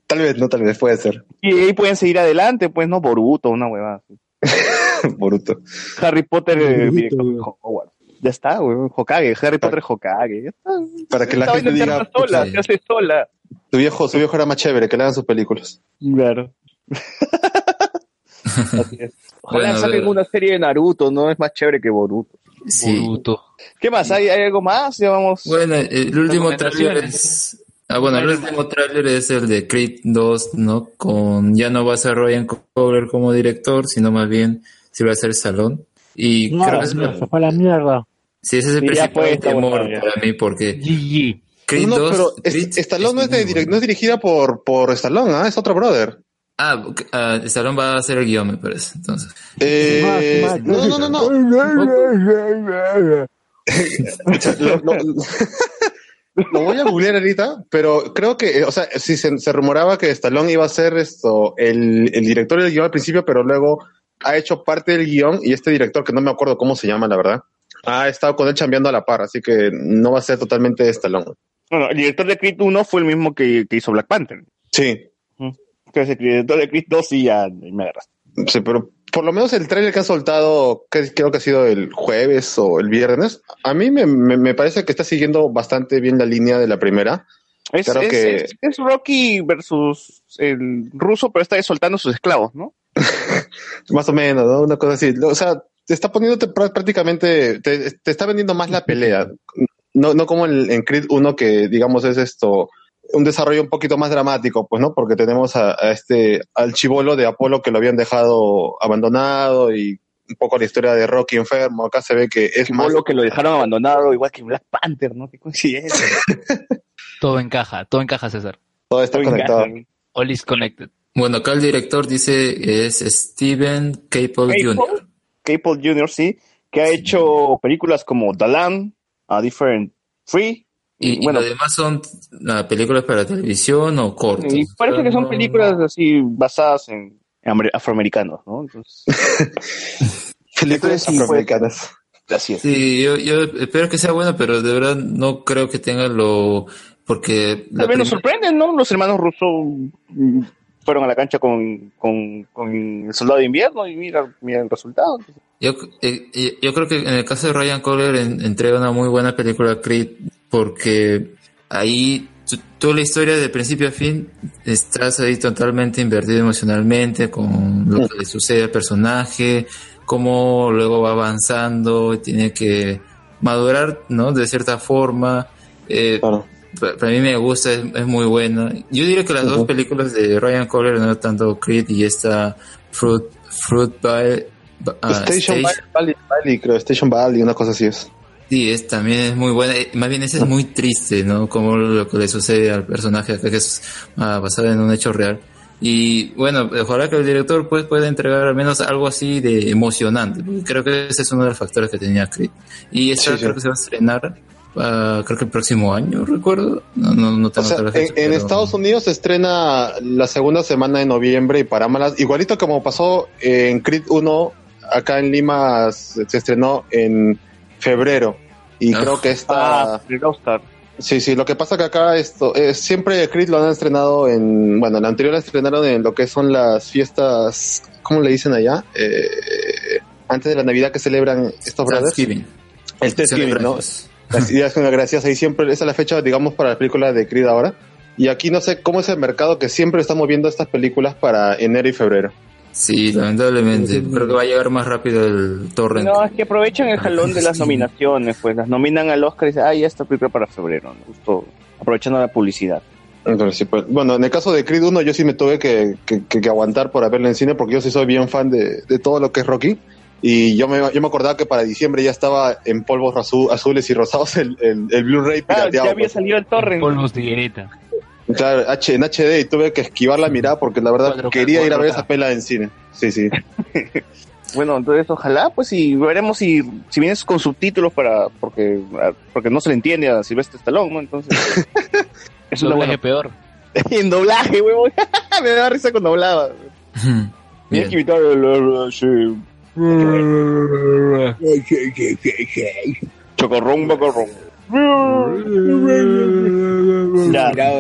tal vez, no, tal vez puede ser. Y ahí pueden seguir adelante, pues, ¿no? Boruto, una huevada. Boruto. Harry Potter, eh, Boruto, Hogwarts. Ya está, güey. Hokage, Harry Potter Hokage. Ya está. Para que la Esta gente diga, sola, se hace sola. su viejo, su viejo era más chévere, que le hagan sus películas. Claro. Así es. Ojalá Bueno, a saquen ver. una serie de Naruto, ¿no? Es más chévere que Boruto. Sí. ¿Qué más? ¿Hay, hay algo más? Ya vamos. Bueno, el último Recomendaciones. es... Ah, bueno, el último tráiler es el de Creed 2, ¿no? Con... Ya no va a ser Ryan Coogler como director, sino más bien si va a ser Salón. Y No, creo que es... no, se fue a la mierda. Sí, ese es el principal temor para mí, porque... Creed No, 2... pero es- Stallone no es, de no es dirigida por, por Stallone, ¿ah? es otro brother. Ah, ok, ah, Stallone va a hacer el guion, me parece. Entonces. Eh, no, no, no, no. lo, lo- lo voy a googlear ahorita, pero creo que, eh, o sea, sí se, se rumoraba que Stallone iba a ser esto, el, el director del guion al principio, pero luego ha hecho parte del guion y este director, que no me acuerdo cómo se llama, la verdad, ha estado con él chambeando a la par, así que no va a ser totalmente Stallone. Bueno, el director de Creed 1 fue el mismo que, que hizo Black Panther. Sí. Entonces, el director de Creed 2 sí ya me agarras. Sí, pero por lo menos el trailer que han soltado, que creo que ha sido el jueves o el viernes, a mí me, me- me parece que está siguiendo bastante bien la línea de la primera. Es, Claro es- que- es- es Rocky versus el ruso, pero está soltando sus esclavos, ¿no? Más o menos, ¿no? Una cosa así. O sea, te está poniéndote prá- prácticamente, te, te está vendiendo más la pelea. No, no como en, en Creed 1 que, digamos, es esto, un desarrollo un poquito más dramático, pues, ¿no? Porque tenemos a, a este, al chivolo de Apolo que lo habían dejado abandonado y un poco la historia de Rocky enfermo. Acá se ve que es más... Lo que lo dejaron abandonado, igual que Black Panther, ¿no? Qué coincidencia. Todo encaja, todo encaja, César. Todo está conectado. All is connected. Bueno, acá el director dice es Steven Caple Jr. Caple Jr., sí, que ha hecho películas como The A Different Free. Y, y bueno, lo demás son ah, películas para televisión o cortos. y parece que son No- películas así basadas en amer- afroamericanos, ¿no? Entonces, Películas afroamericanas. Así es. Sí, yo, yo espero que sea bueno, pero de verdad no creo que tenga lo... Porque... Tal vez nos sorprenden, ¿no? Los hermanos rusos mm, fueron a la cancha con, con, con el soldado de invierno y mira, mira el resultado. Yo, eh, yo creo que en el caso de Ryan Coogler en- entrega una muy buena película Creed porque ahí toda la historia de principio a fin estás ahí totalmente invertido emocionalmente con lo que le sucede al personaje, cómo luego va avanzando, tiene que madurar, ¿no? De cierta forma. Eh, pa- Para mí me gusta, es, es muy buena. Yo diría que las dos películas de Ryan Coogler, no tanto Creed y esta Fruit, Fruit by, ah, Station Station- Valley, Valley, creo, Station Valley, una cosa así es. Sí, es, también es muy buena. Eh, Más bien, ese es muy triste, ¿no? Como lo que le sucede al personaje acá, que es basado en un hecho real. Y bueno, ojalá que el director pues, pueda entregar al menos algo así de emocionante. Creo que ese es uno de los factores que tenía Creed. Y esta Sí, sí. creo que se va a estrenar, ah, creo que el próximo año, recuerdo. No, no, no O tengo sea, en, fecha, en pero- Estados Unidos se estrena la segunda semana de noviembre y para malas, igualito como pasó en Creed 1, acá en Lima se, estrenó en febrero y Ah. creo que esta... Ah. Sí, sí, lo que pasa que acá esto, eh, siempre Creed lo han estrenado en, bueno, la anterior la estrenaron en lo que son las fiestas, ¿cómo le dicen allá? Eh, antes de la Navidad que celebran estos brothers. El Thanksgiving, ¿no? Las ideas gracias ahí siempre, esa es la fecha, digamos, para la película de Creed ahora. Y aquí no sé cómo es el mercado que siempre está moviendo estas películas para enero y febrero. Sí, lamentablemente. Creo que va a llegar más rápido el torrent. No, es que aprovechan el jalón de las nominaciones, pues las nominan al Oscar y dicen, ah, ya está película para febrero, ¿no? justo aprovechando la publicidad. Entonces, sí, pues, bueno, en el caso de Creed 1 yo sí me tuve que, que- que- que aguantar por verla en cine porque yo sí soy bien fan de, de todo lo que es Rocky. Y yo me, yo me acordaba que para diciembre ya estaba en polvos azu- azules y rosados el, el, el Blu-ray Ah, pirateado. ya había pues. salido el torrent. Polvos de higuerita. Claro, H, en HD y tuve que esquivar la mirada porque la verdad 4K, quería ir a ver 4K. esa pela en cine. Sí, sí. Bueno, entonces ojalá, pues, y veremos si, si vienes con subtítulos para, porque, porque no se le entiende a Silvestre Stallone, ¿no? Entonces, es una Doblaje buena. peor. en doblaje, huevón. Me da risa cuando hablaba. Tienes que evitar el, sí. Chocorrón, bocorrón.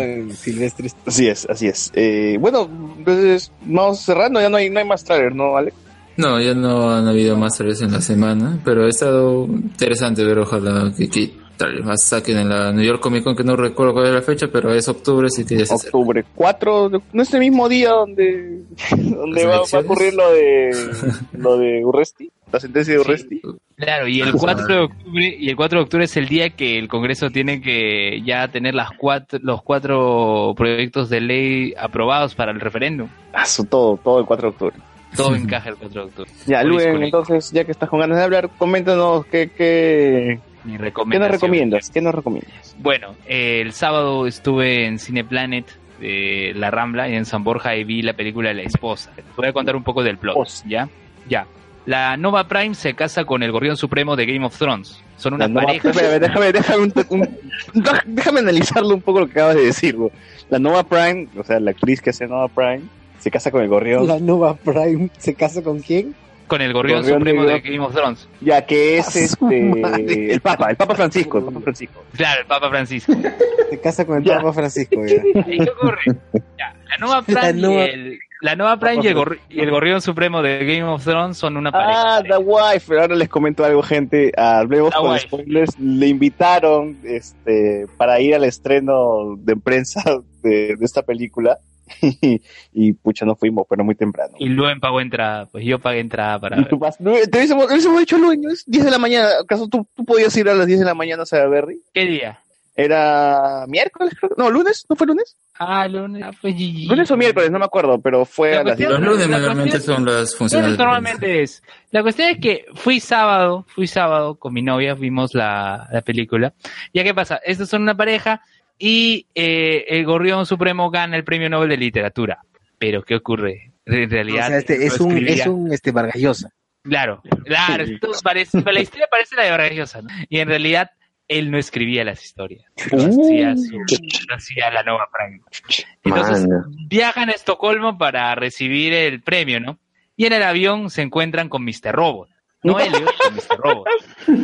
En Silvestre. Así es, así es. Eh, bueno, entonces vamos cerrando, ya no hay, no hay más trailers, ¿no, Alex? No, ya no han habido más trailers en la semana, pero ha estado interesante ver, ojalá que, que trailers más saquen en la New York Comic Con, que no recuerdo cuál es la fecha, pero es octubre, así que ya se acerca. Octubre 4, de- no es el mismo día donde, donde va, va a ocurrir lo de, lo de Urresti, la sentencia de Urresti. Claro, y el 4 de octubre, y el 4 de octubre es el día que el Congreso tiene que ya tener las cuatro, los cuatro proyectos de ley aprobados para el referéndum. Ah, su- todo, todo el 4 de octubre. Todo encaja el 4 de octubre. Ya, Luis Luen, entonces, ya que estás con ganas de hablar, coméntanos qué, qué, qué nos recomiendas, qué nos recomiendas. Bueno, eh, el sábado estuve en Cineplanet de La Rambla y en San Borja y vi la película La Esposa. Te voy a contar un poco del plot, ¿ya? Ya. La Nova Prime se casa con el Gorrión Supremo de Game of Thrones. Son una La Nova- pareja. Espérame, déjame, déjame, un- un- déjame analizarlo un poco lo que acabas de decir. güey. La Nova Prime, o sea, la actriz que hace Nova Prime, se casa con el gorrión. La Nova Prime se casa con quién? Con el Gorrión, Gorrión Supremo de de Game of Thrones. Ya que es este el Papa, el Papa Francisco, el Papa Francisco. Claro, el Papa Francisco. Se casa con el Ya. Papa Francisco. ya. ¿Y qué ocurre? Ya, la Nova Prime, La Nova- Y, el, la Nova Prime y, el Gorri- y el Gorrión Supremo de Game of Thrones son una pareja. Ah, The Wife. Ahora les comento algo, gente. Hablemos The con Wife. spoilers. Le invitaron este, para ir al estreno de prensa de, de esta película. Y, y, pucha, no fuimos, pero muy temprano. Y Luen pagó entrada, pues yo pagué entrada para Y ver. tú vas- te hubiésemos, dicho lunes, 10 de la mañana. ¿Acaso tú, tú podías ir a las 10 de la mañana a Berry? ¿Qué día? Era miércoles, creo. No, lunes, ¿no fue lunes? Ah, lunes, ah, pues GG. Lunes o miércoles, no me acuerdo, pero fue La a las 10 cuestión- Los lunes la normalmente son las funciones. Lunes normalmente es. La cuestión es que fui sábado, fui sábado con mi novia, vimos la, la película. ¿Ya qué pasa? Estos son una pareja y eh, el Gorrión Supremo gana el Premio Nobel de Literatura. Pero ¿qué ocurre? En O realidad... sea, este, es un, es un este Vargas Llosa. Claro, claro. esto parece- la historia parece la de Vargas Llosa, ¿no? Y en realidad él no escribía las historias. Lo hacía, su- lo hacía la Nova Prime. Entonces Mano. viajan a Estocolmo para recibir el premio, ¿no? Y en el avión se encuentran con Mr. Robot. No Elliot, con Mr. Robot.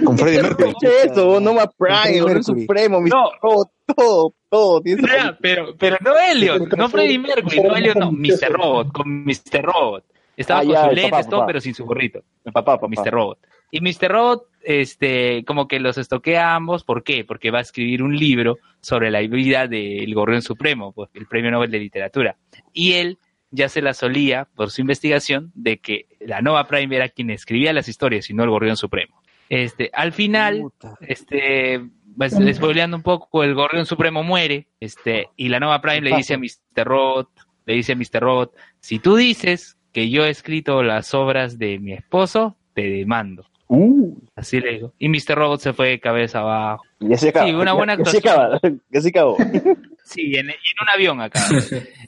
Con Freddie Mercury. Eso, no más Prime, el. Supremo, Mr. No. todo, todo, todo. Ya, pero, pero no Elliot, no Freddie Mercury, no Elliot, no, Mr. Robot, con Mr. Robot. Estaba Ah, con ya, sus lentes, papá, todo, papá. pero sin su gorrito. El papá, papá. Mr. Robot. Y Mr. Robot, este, como que los estoquea a ambos, ¿por qué? Porque va a escribir un libro sobre la vida del Gorrión Supremo, pues, el Premio Nobel de Literatura. Y él ya se la solía por su investigación de que la Nova Prime era quien escribía las historias y no el Gorrión Supremo. Este, al final, este, pues, spoileando un poco, el Gorrión Supremo muere, este, y la Nova Prime le dice a Mr. Robot, le dice a Mr. Robot, si tú dices que yo he escrito las obras de mi esposo, te demando. Así le digo. Y Mr. Robot se fue de cabeza abajo. Ya se acaba. Sí, una buena Ya- ya se actuación. acaba. Ya se acabó. Sí, en, y en un avión acá.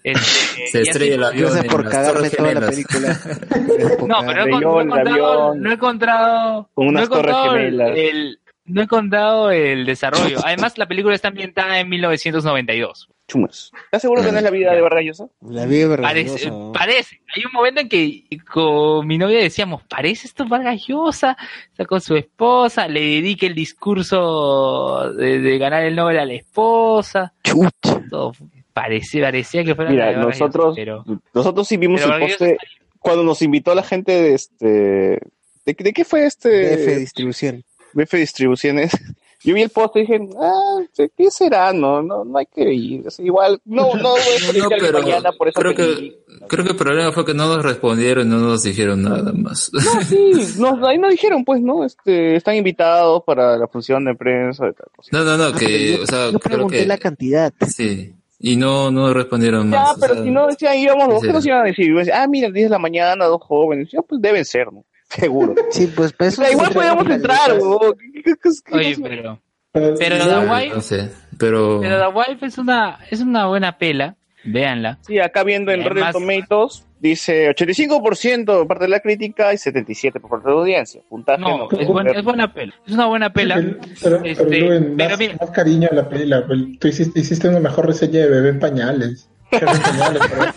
Este, Se y estrella el así- avión Gracias por cagarme toda la película. No, pero no, no he avión. no he encontrado, Con no unas he encontrado torres el, gemelas. el- no he encontrado el desarrollo. Además, la película está ambientada en 1992. Chumas. ¿Estás seguro que no es la vida de Vargas Llosa? La vida Parece, vergonzosa. parece. Hay un momento en que con mi novia decíamos, parece esto Vargas Llosa, está con su esposa, le dedica el discurso de, de ganar el Nobel a la esposa. Todo parecía, parecía que fuera la Mira, de Vargas nosotros, pero- nosotros sí vimos pero el poste cuando nos invitó la gente de este. ¿De, de qué fue este? BF Distribución. BF Distribuciones. Yo vi el poste y dije, ah, ¿qué será? No, no, no hay que ir. O sea, igual, no, no voy a No, pero mañana por esa creo película. que, creo que el problema fue que no nos respondieron, no nos dijeron nada más. No, sí, no, ahí nos dijeron, pues, ¿no? Este, están invitados para la función de prensa y tal cosa. No, no, no, que, yo, o sea, yo creo pregunté que la cantidad. sí. Y no, no respondieron Ya, más. o pero sea, si no decían, íbamos. ¿qué nos iban a decir? Iban a decir, ah, mira, 10 de la mañana, dos jóvenes. Ya, pues deben ser, ¿no? Seguro. Sí, pues para O eso sea, igual traen entrar, maletas. huevón. ¿Qué- qué- qué- qué- Oye, pero, Pero, pero The Wife, No sé, pero... pero The Wife es una, es una buena pela, véanla. Sí, acá viendo en Rotten Tomatoes, dice 85% por parte de la crítica y 77% por parte de la audiencia. Puntaje No, no. es buena, es buena pela. Es una buena pela. Pero, pero, Este, Luen, pero más, mira- más cariño a la pela. pues, Tú hiciste, hiciste una mejor reseña de bebé en pañales. Bebé en pañales, pero-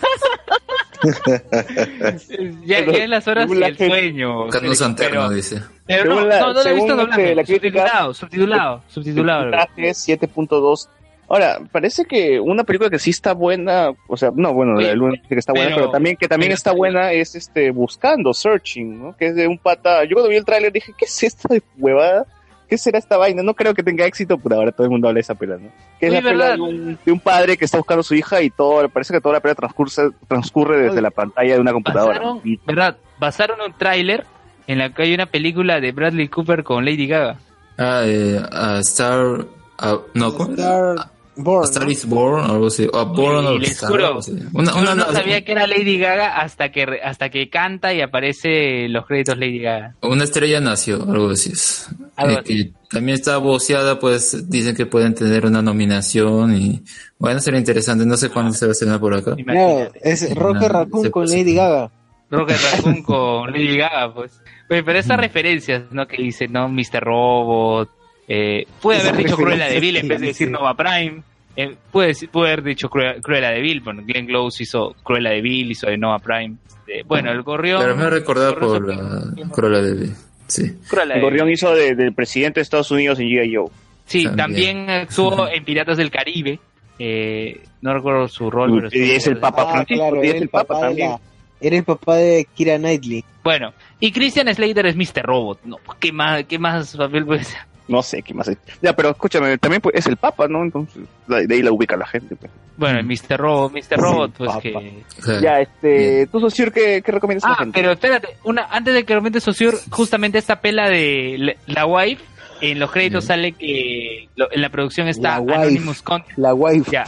Ya, ya es las horas y La el gente- sueño. Carlos Santerno pero, dice. pero no, la- no, no lo he visto este, doblado. la crítica- subtitulado, subtitulado, subtitulado. Puntaje 7.2. Ahora, parece que una película que sí está buena, o sea, no, bueno, Oye, que está buena, pero- pero también que también está buena es este Buscando, Searching, ¿no? Que es de un pata. Yo cuando vi el tráiler dije, ¿qué es esta de huevada? ¿Qué será esta vaina? No creo que tenga éxito, pero ahora todo el mundo habla de esa pela, ¿no? Que es la pela de un, de un padre que está buscando a su hija y todo, parece que toda la pela transcurre, transcurre desde Oye, la pantalla de una computadora. Basaron, Y- ¿verdad? Basaron un tráiler en la que hay una película de Bradley Cooper con Lady Gaga. Ah, eh, a Star... ah, no, ¿cómo? Star Born, Star ¿no? is Born, algo así. O Born les Star, juro. Una, Yo no sabía que era Lady Gaga hasta que hasta que canta y aparece los créditos Lady Gaga. una estrella nació, algo así es. Algo Eh, que también está voceada, pues dicen que pueden tener una nominación y bueno, sería interesante. No sé cuándo se va a estrenar por acá. Imagínate. es Roger No, Raccoon con Lady. Gaga. Rocket Raccoon con Lady Gaga, pues. Oye, pero esas referencias, ¿no? Que dice, ¿no? Mr. Robot. Eh, puede haber dicho Cruella de Vil en vez de decir. Nova Prime. Eh, puede, decir- puede haber dicho Cruella, Cruella de Vil. Bueno, Glenn Close hizo Cruella de Vil, hizo de Nova Prime. Eh, bueno, el gorrión. Pero me ha recordado Gorrión por la Cruella de Vil. Sí. Cruella de El. Gorrión hizo de- del presidente de Estados Unidos en G.I. Joe. Sí, También. también actuó en Piratas del Caribe. Eh, no recuerdo su rol, pero Y es el Papa Ah, Francisco, claro, y es era el el Papa también. la, era el papá de Kira Knightley. Bueno, y Christian Slater es Mr. Robot. No, ¿qué más, qué más papel puede ser? No sé qué más es. Ya, pero escúchame, también pues, es el Papa, ¿no? Entonces, de ahí la ubica la gente. pues. Bueno, el Mr. Robot, Mr. Robot, pues Papa. que... Ya, este, tú, Sociur, ¿qué, qué recomiendas a la Ah, gente? pero espérate, una, antes de que comente Sociur, justamente esta pela de la, la wife, en los créditos sale que lo- en la producción está La wife. Anonymous Content. La waifu. Ya.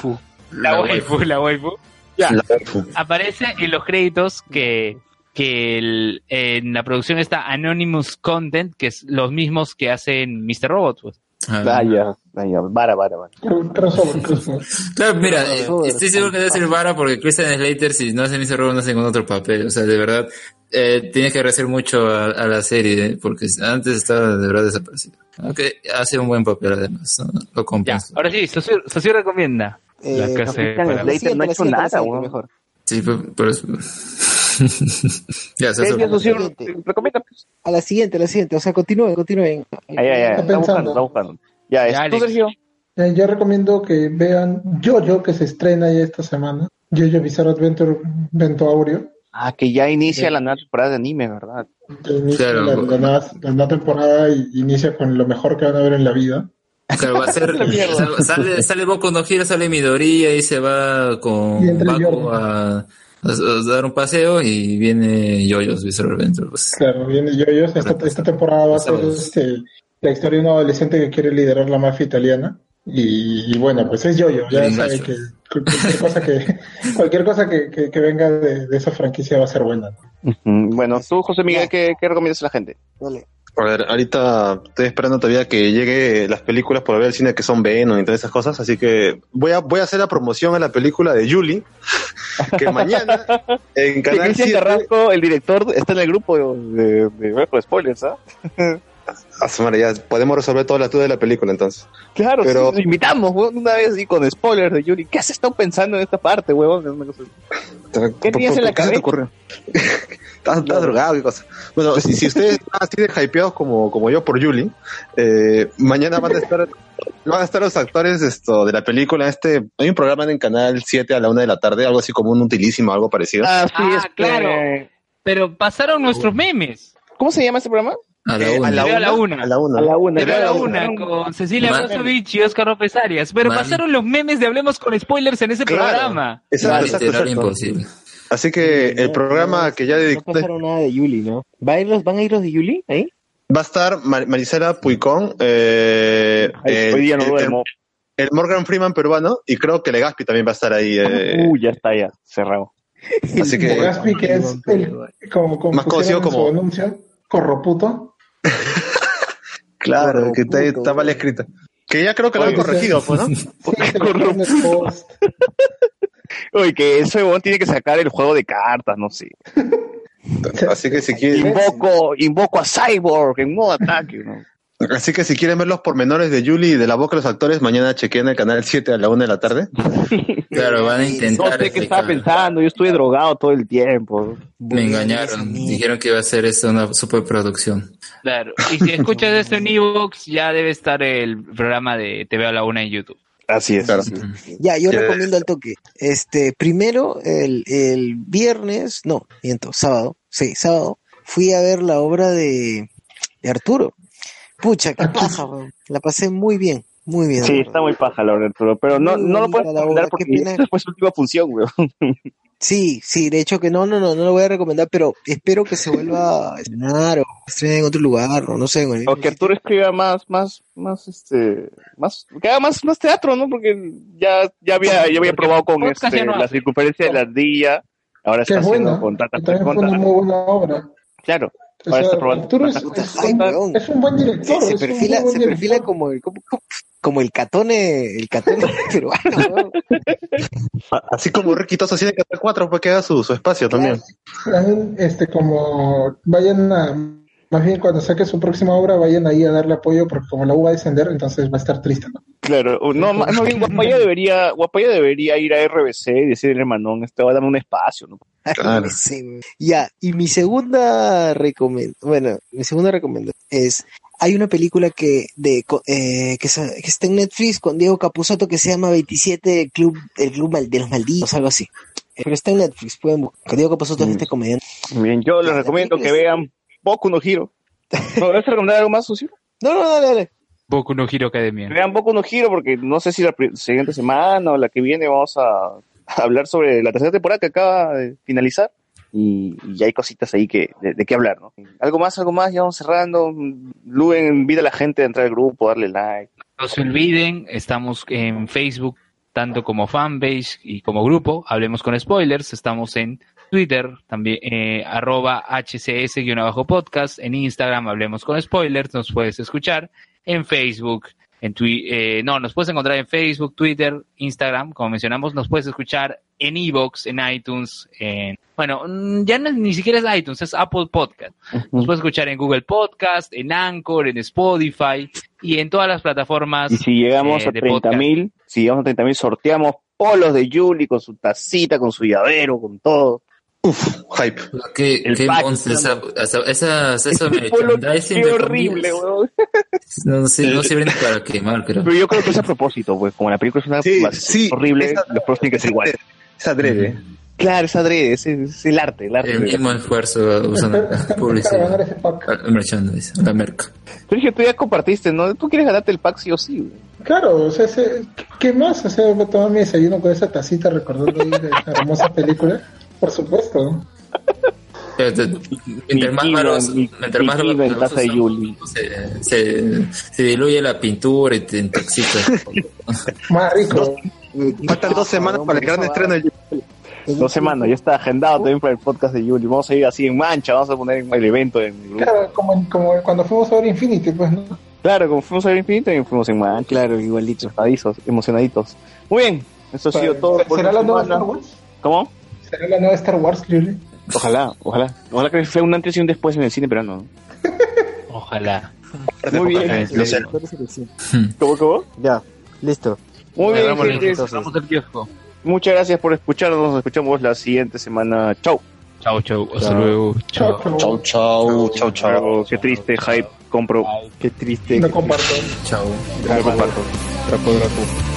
La, La waifu, la waifu. Ya. Aparece en los créditos que, que el- en la producción está Anonymous Content, que es los mismos que hacen Mr. Robot, pues. ah, Ah, ya, ah, ya, vara, vara, vara. Claro, mira, eh, estoy seguro que debe ser Vara porque Christian Slater, si no hace Mr. Robot, no hace ningún otro papel. O sea, de verdad, eh, tiene que agradecer mucho a, a la serie, eh, porque antes estaba de verdad desaparecido. Aunque hace un buen papel además, ¿no? lo compensa. ahora sí, Sociur recomienda. Eh, La casa de Christian. Slater no ha hecho nada, mejor. Sí, pero, pero es- ya. Recomienda, pues. A la siguiente, a la siguiente. O sea, continúen, continúen. Ay, ay, Está está buscando, pensando. está buscando. Ya, Ya, es tú, Alex. Sergio. Eh, yo recomiendo que vean Jojo, que se estrena ya esta semana. Jojo Bizarre Adventure Ventuaurio. Ah, que ya inicia la nueva temporada de anime, ¿verdad? Claro. la, la nueva, la nueva temporada y inicia con lo mejor que van a ver en la vida. Claro, va a ser, sale, sale Boku no Hero, sale Midoriya y se va con Baku a, a, a dar un paseo y viene Yoyos Bizarre Adventure. Pues. Claro, viene Yoyos. Esta, esta temporada va a ser este, la historia de un adolescente que quiere liderar la mafia italiana. Y, y bueno, pues es Yoyo. Ya sabe que cualquier cosa que, cualquier cosa que, que, que venga de, de esa franquicia va a ser buena. Bueno, tú, José Miguel, ¿qué, qué recomiendas a la gente? Dale. A ver, ahorita estoy esperando todavía que llegue las películas por ver el cine que son Venom y todas esas cosas, así que voy a, voy a hacer la promoción a la película de Julie, que mañana en Canal Cristian 7... Carrasco, el director, está en el grupo de, de, de, de spoilers, ¿ah? Ah, su madre, ya podemos resolver todas las dudas de la película entonces. Claro, Pero- sí, lo invitamos, weón, una vez así con spoilers de Yuri. ¿Qué has estado pensando en esta parte, huevón? ¿Qué tenías en la ¿Por qué se te cabeza? ocurrió? Estás estás drogado y cosas. Bueno, si, si ustedes están así de hypeados como, como yo por Julie, eh, mañana van a estar van a estar los actores esto de la película. Este hay un programa en Canal 7 a la una de la tarde, algo así como un utilísimo, algo parecido. Ah, sí, Ah, claro. Pero pasaron nuestros memes. ¿Cómo se llama este programa? A la Eh, una. a la una, a la una. A la una. A la una con Cecilia Man. Brozovich y Oscar López Arias. Pero Man. pasaron los memes de Hablemos con Spoilers en ese Claro. programa. Exacto, exacto, exacto. imposible. Así que el No, programa no, que ya No dedicó pasaron nada de Yuli, ¿no? ¿Va a ir los, ¿Van a ir los de Yuli ahí? va a estar Mar- Marisela Puicón, eh, Ay, el, hoy día no el- duermo. el Morgan Freeman peruano y creo que Legaspi también va a estar ahí. eh, Uy, ya está, ya, cerrado. así que Gaspi, que es el, como, como Más conocido como- corroputo. claro, que está, mal escrito. Que ya creo que lo han Oye, corregido, pues, ¿no? Sí. Uy, que ese huevón tiene que sacar el juego de cartas, no sé. Así que si quieren, Invoco, invoco a Cyborg en modo ataque, ¿no? Así que si quieren ver los pormenores de Julie y de la boca de los actores, mañana chequen el canal 7 a la 1 de la tarde. Claro, van a No intentar. sé qué estaba pensando, yo estuve drogado todo el tiempo. Me engañaron. Dijeron que iba a ser esto una superproducción. Claro. Y si escuchas esto en Evox, ya debe estar el programa de veo a la una en YouTube. Así es. Claro. Ya, yo recomiendo al toque. Este, primero, el, el viernes, no, miento, sábado, sí, sábado, fui a ver la obra de, de Arturo. Pucha, qué paja, weón. La pasé muy bien, muy bien. Sí, está verdad. muy paja la obra, Arturo, pero no, no lo puedes recomendar porque esta fue su última función, weón. Sí, sí, de hecho que no, no, no, no lo voy a recomendar, pero espero que se vuelva a estrenar o estrene en otro lugar, o no sé, güey. O que Arturo escriba más, más, más, este, más, que haga más, más teatro, ¿no? Porque ya, ya había, ya había probado con este, no la circunferencia de la ardilla, ahora está es haciendo con Tata con una Tata- muy buena obra. claro, ahora sea, probando es, un buen Se, director. se perfila, buen se perfila como el, como, como el catone, el catone peruano, weón. Así como tiene que hacer 4 pues queda su, su espacio también. También, este, como vayan a, más bien cuando saque su próxima obra, vayan ahí a darle apoyo, porque como la U va a descender, entonces va a estar triste, ¿no? Claro, no, más bien Guapaya debería, Guapaya debería ir a RBC y decirle, hermanón, este va a darme un espacio, ¿no? Claro. Sí, ya, y mi segunda recomendación, bueno, mi segunda recomendación es, hay una película que, de, eh, que, está en Netflix con Diego Capuzotto que se llama 27, el Club, el Club Mal- de los Malditos, algo así. Pero está en Netflix, pueden buscar. Diego Capuzotto es este comediante. Bien, yo les recomiendo que vean Boku no Hiro. ¿No vas a recomendar algo más, Sucio? No, no, dale, dale. Boku no Hero Academia. Vean Boku no Hiro porque no sé si la siguiente semana o la que viene vamos a, a hablar sobre la tercera temporada que acaba de finalizar. Y, y ya hay cositas ahí que de, de qué hablar, ¿no? Algo más, algo más, ya vamos cerrando. Luen invita a la gente a entrar al grupo, darle like. No se olviden, estamos en Facebook, tanto como fanpage y como grupo. Hablemos con spoilers. Estamos en Twitter, también eh, arroba hcs-podcast. En Instagram, hablemos con spoilers. Nos puedes escuchar. En Facebook, en Twi- eh, no, nos puedes encontrar en Facebook, Twitter, Instagram, como mencionamos. Nos puedes escuchar en Evox, en iTunes, en, bueno, mm, ya no, ni siquiera es iTunes, es Apple Podcast. Nos puedes escuchar en Google Podcast, en Anchor, en Spotify y en todas las plataformas. Y si llegamos eh, a de 30 podcast. mil, si llegamos a 30 mil, sorteamos polos de Julie con su tacita, con su llavero, con todo. Hype. ¿Qué, El qué pack, monstruo esa, esa, esa, esa merchandising qué de horrible, weón. No, sé, no sirve ni para quemar, creo. Pero yo creo que es a propósito, güey. Como la película es una Sí, sí, horrible, esa- los pros tienen que ser iguales. Es adrede. Claro, es adrede, es, es el arte, el arte. El mismo esfuerzo usan la Para ganar publicidad, ese pack. el merchandising, la merca. Sergio, tú ya compartiste, ¿no? Tú quieres ganarte el pack sí o sí, güey. Claro, o sea, ¿qué más? O sea, voy a tomar mi desayuno con esa tacita recordando ahí de esa hermosa película. Por supuesto. Pero te- Mientras más mi- mientras más Yuli. se, se, se diluye la pintura y te intoxica. Más rico. Faltan dos semanas para el gran estreno de Dos semanas, ya está agendado también para el podcast de Yuli. Vamos a ir así en mancha, vamos a poner el evento en el grupo. Claro, como, como cuando fuimos a ver Infinity, pues, ¿no? Claro, como fuimos a ver Infinito y fuimos en mancha. Claro, igualito. Emocionaditos, emocionaditos. Muy bien, eso ha sido todo. ¿Será la nueva semana. Star Wars? ¿Cómo? ¿Será la nueva Star Wars, Yuli? Ojalá, ojalá. Ojalá que sea un antes y un después en el cine peruano. ¿no? Ojalá. Muy bien. Lo sé. ¿Cómo, cómo? Ya, listo. Muy bien, gente. cerramos el kiosco. Muchas gracias por escucharnos. Nos escuchamos la siguiente semana. Chau. Chau, chau. Hasta luego. Chau. Chau, chau, chau, chau. Qué triste, hype. Compro. Qué triste. No comparto. Chao. No comparto. Trapo, trapo.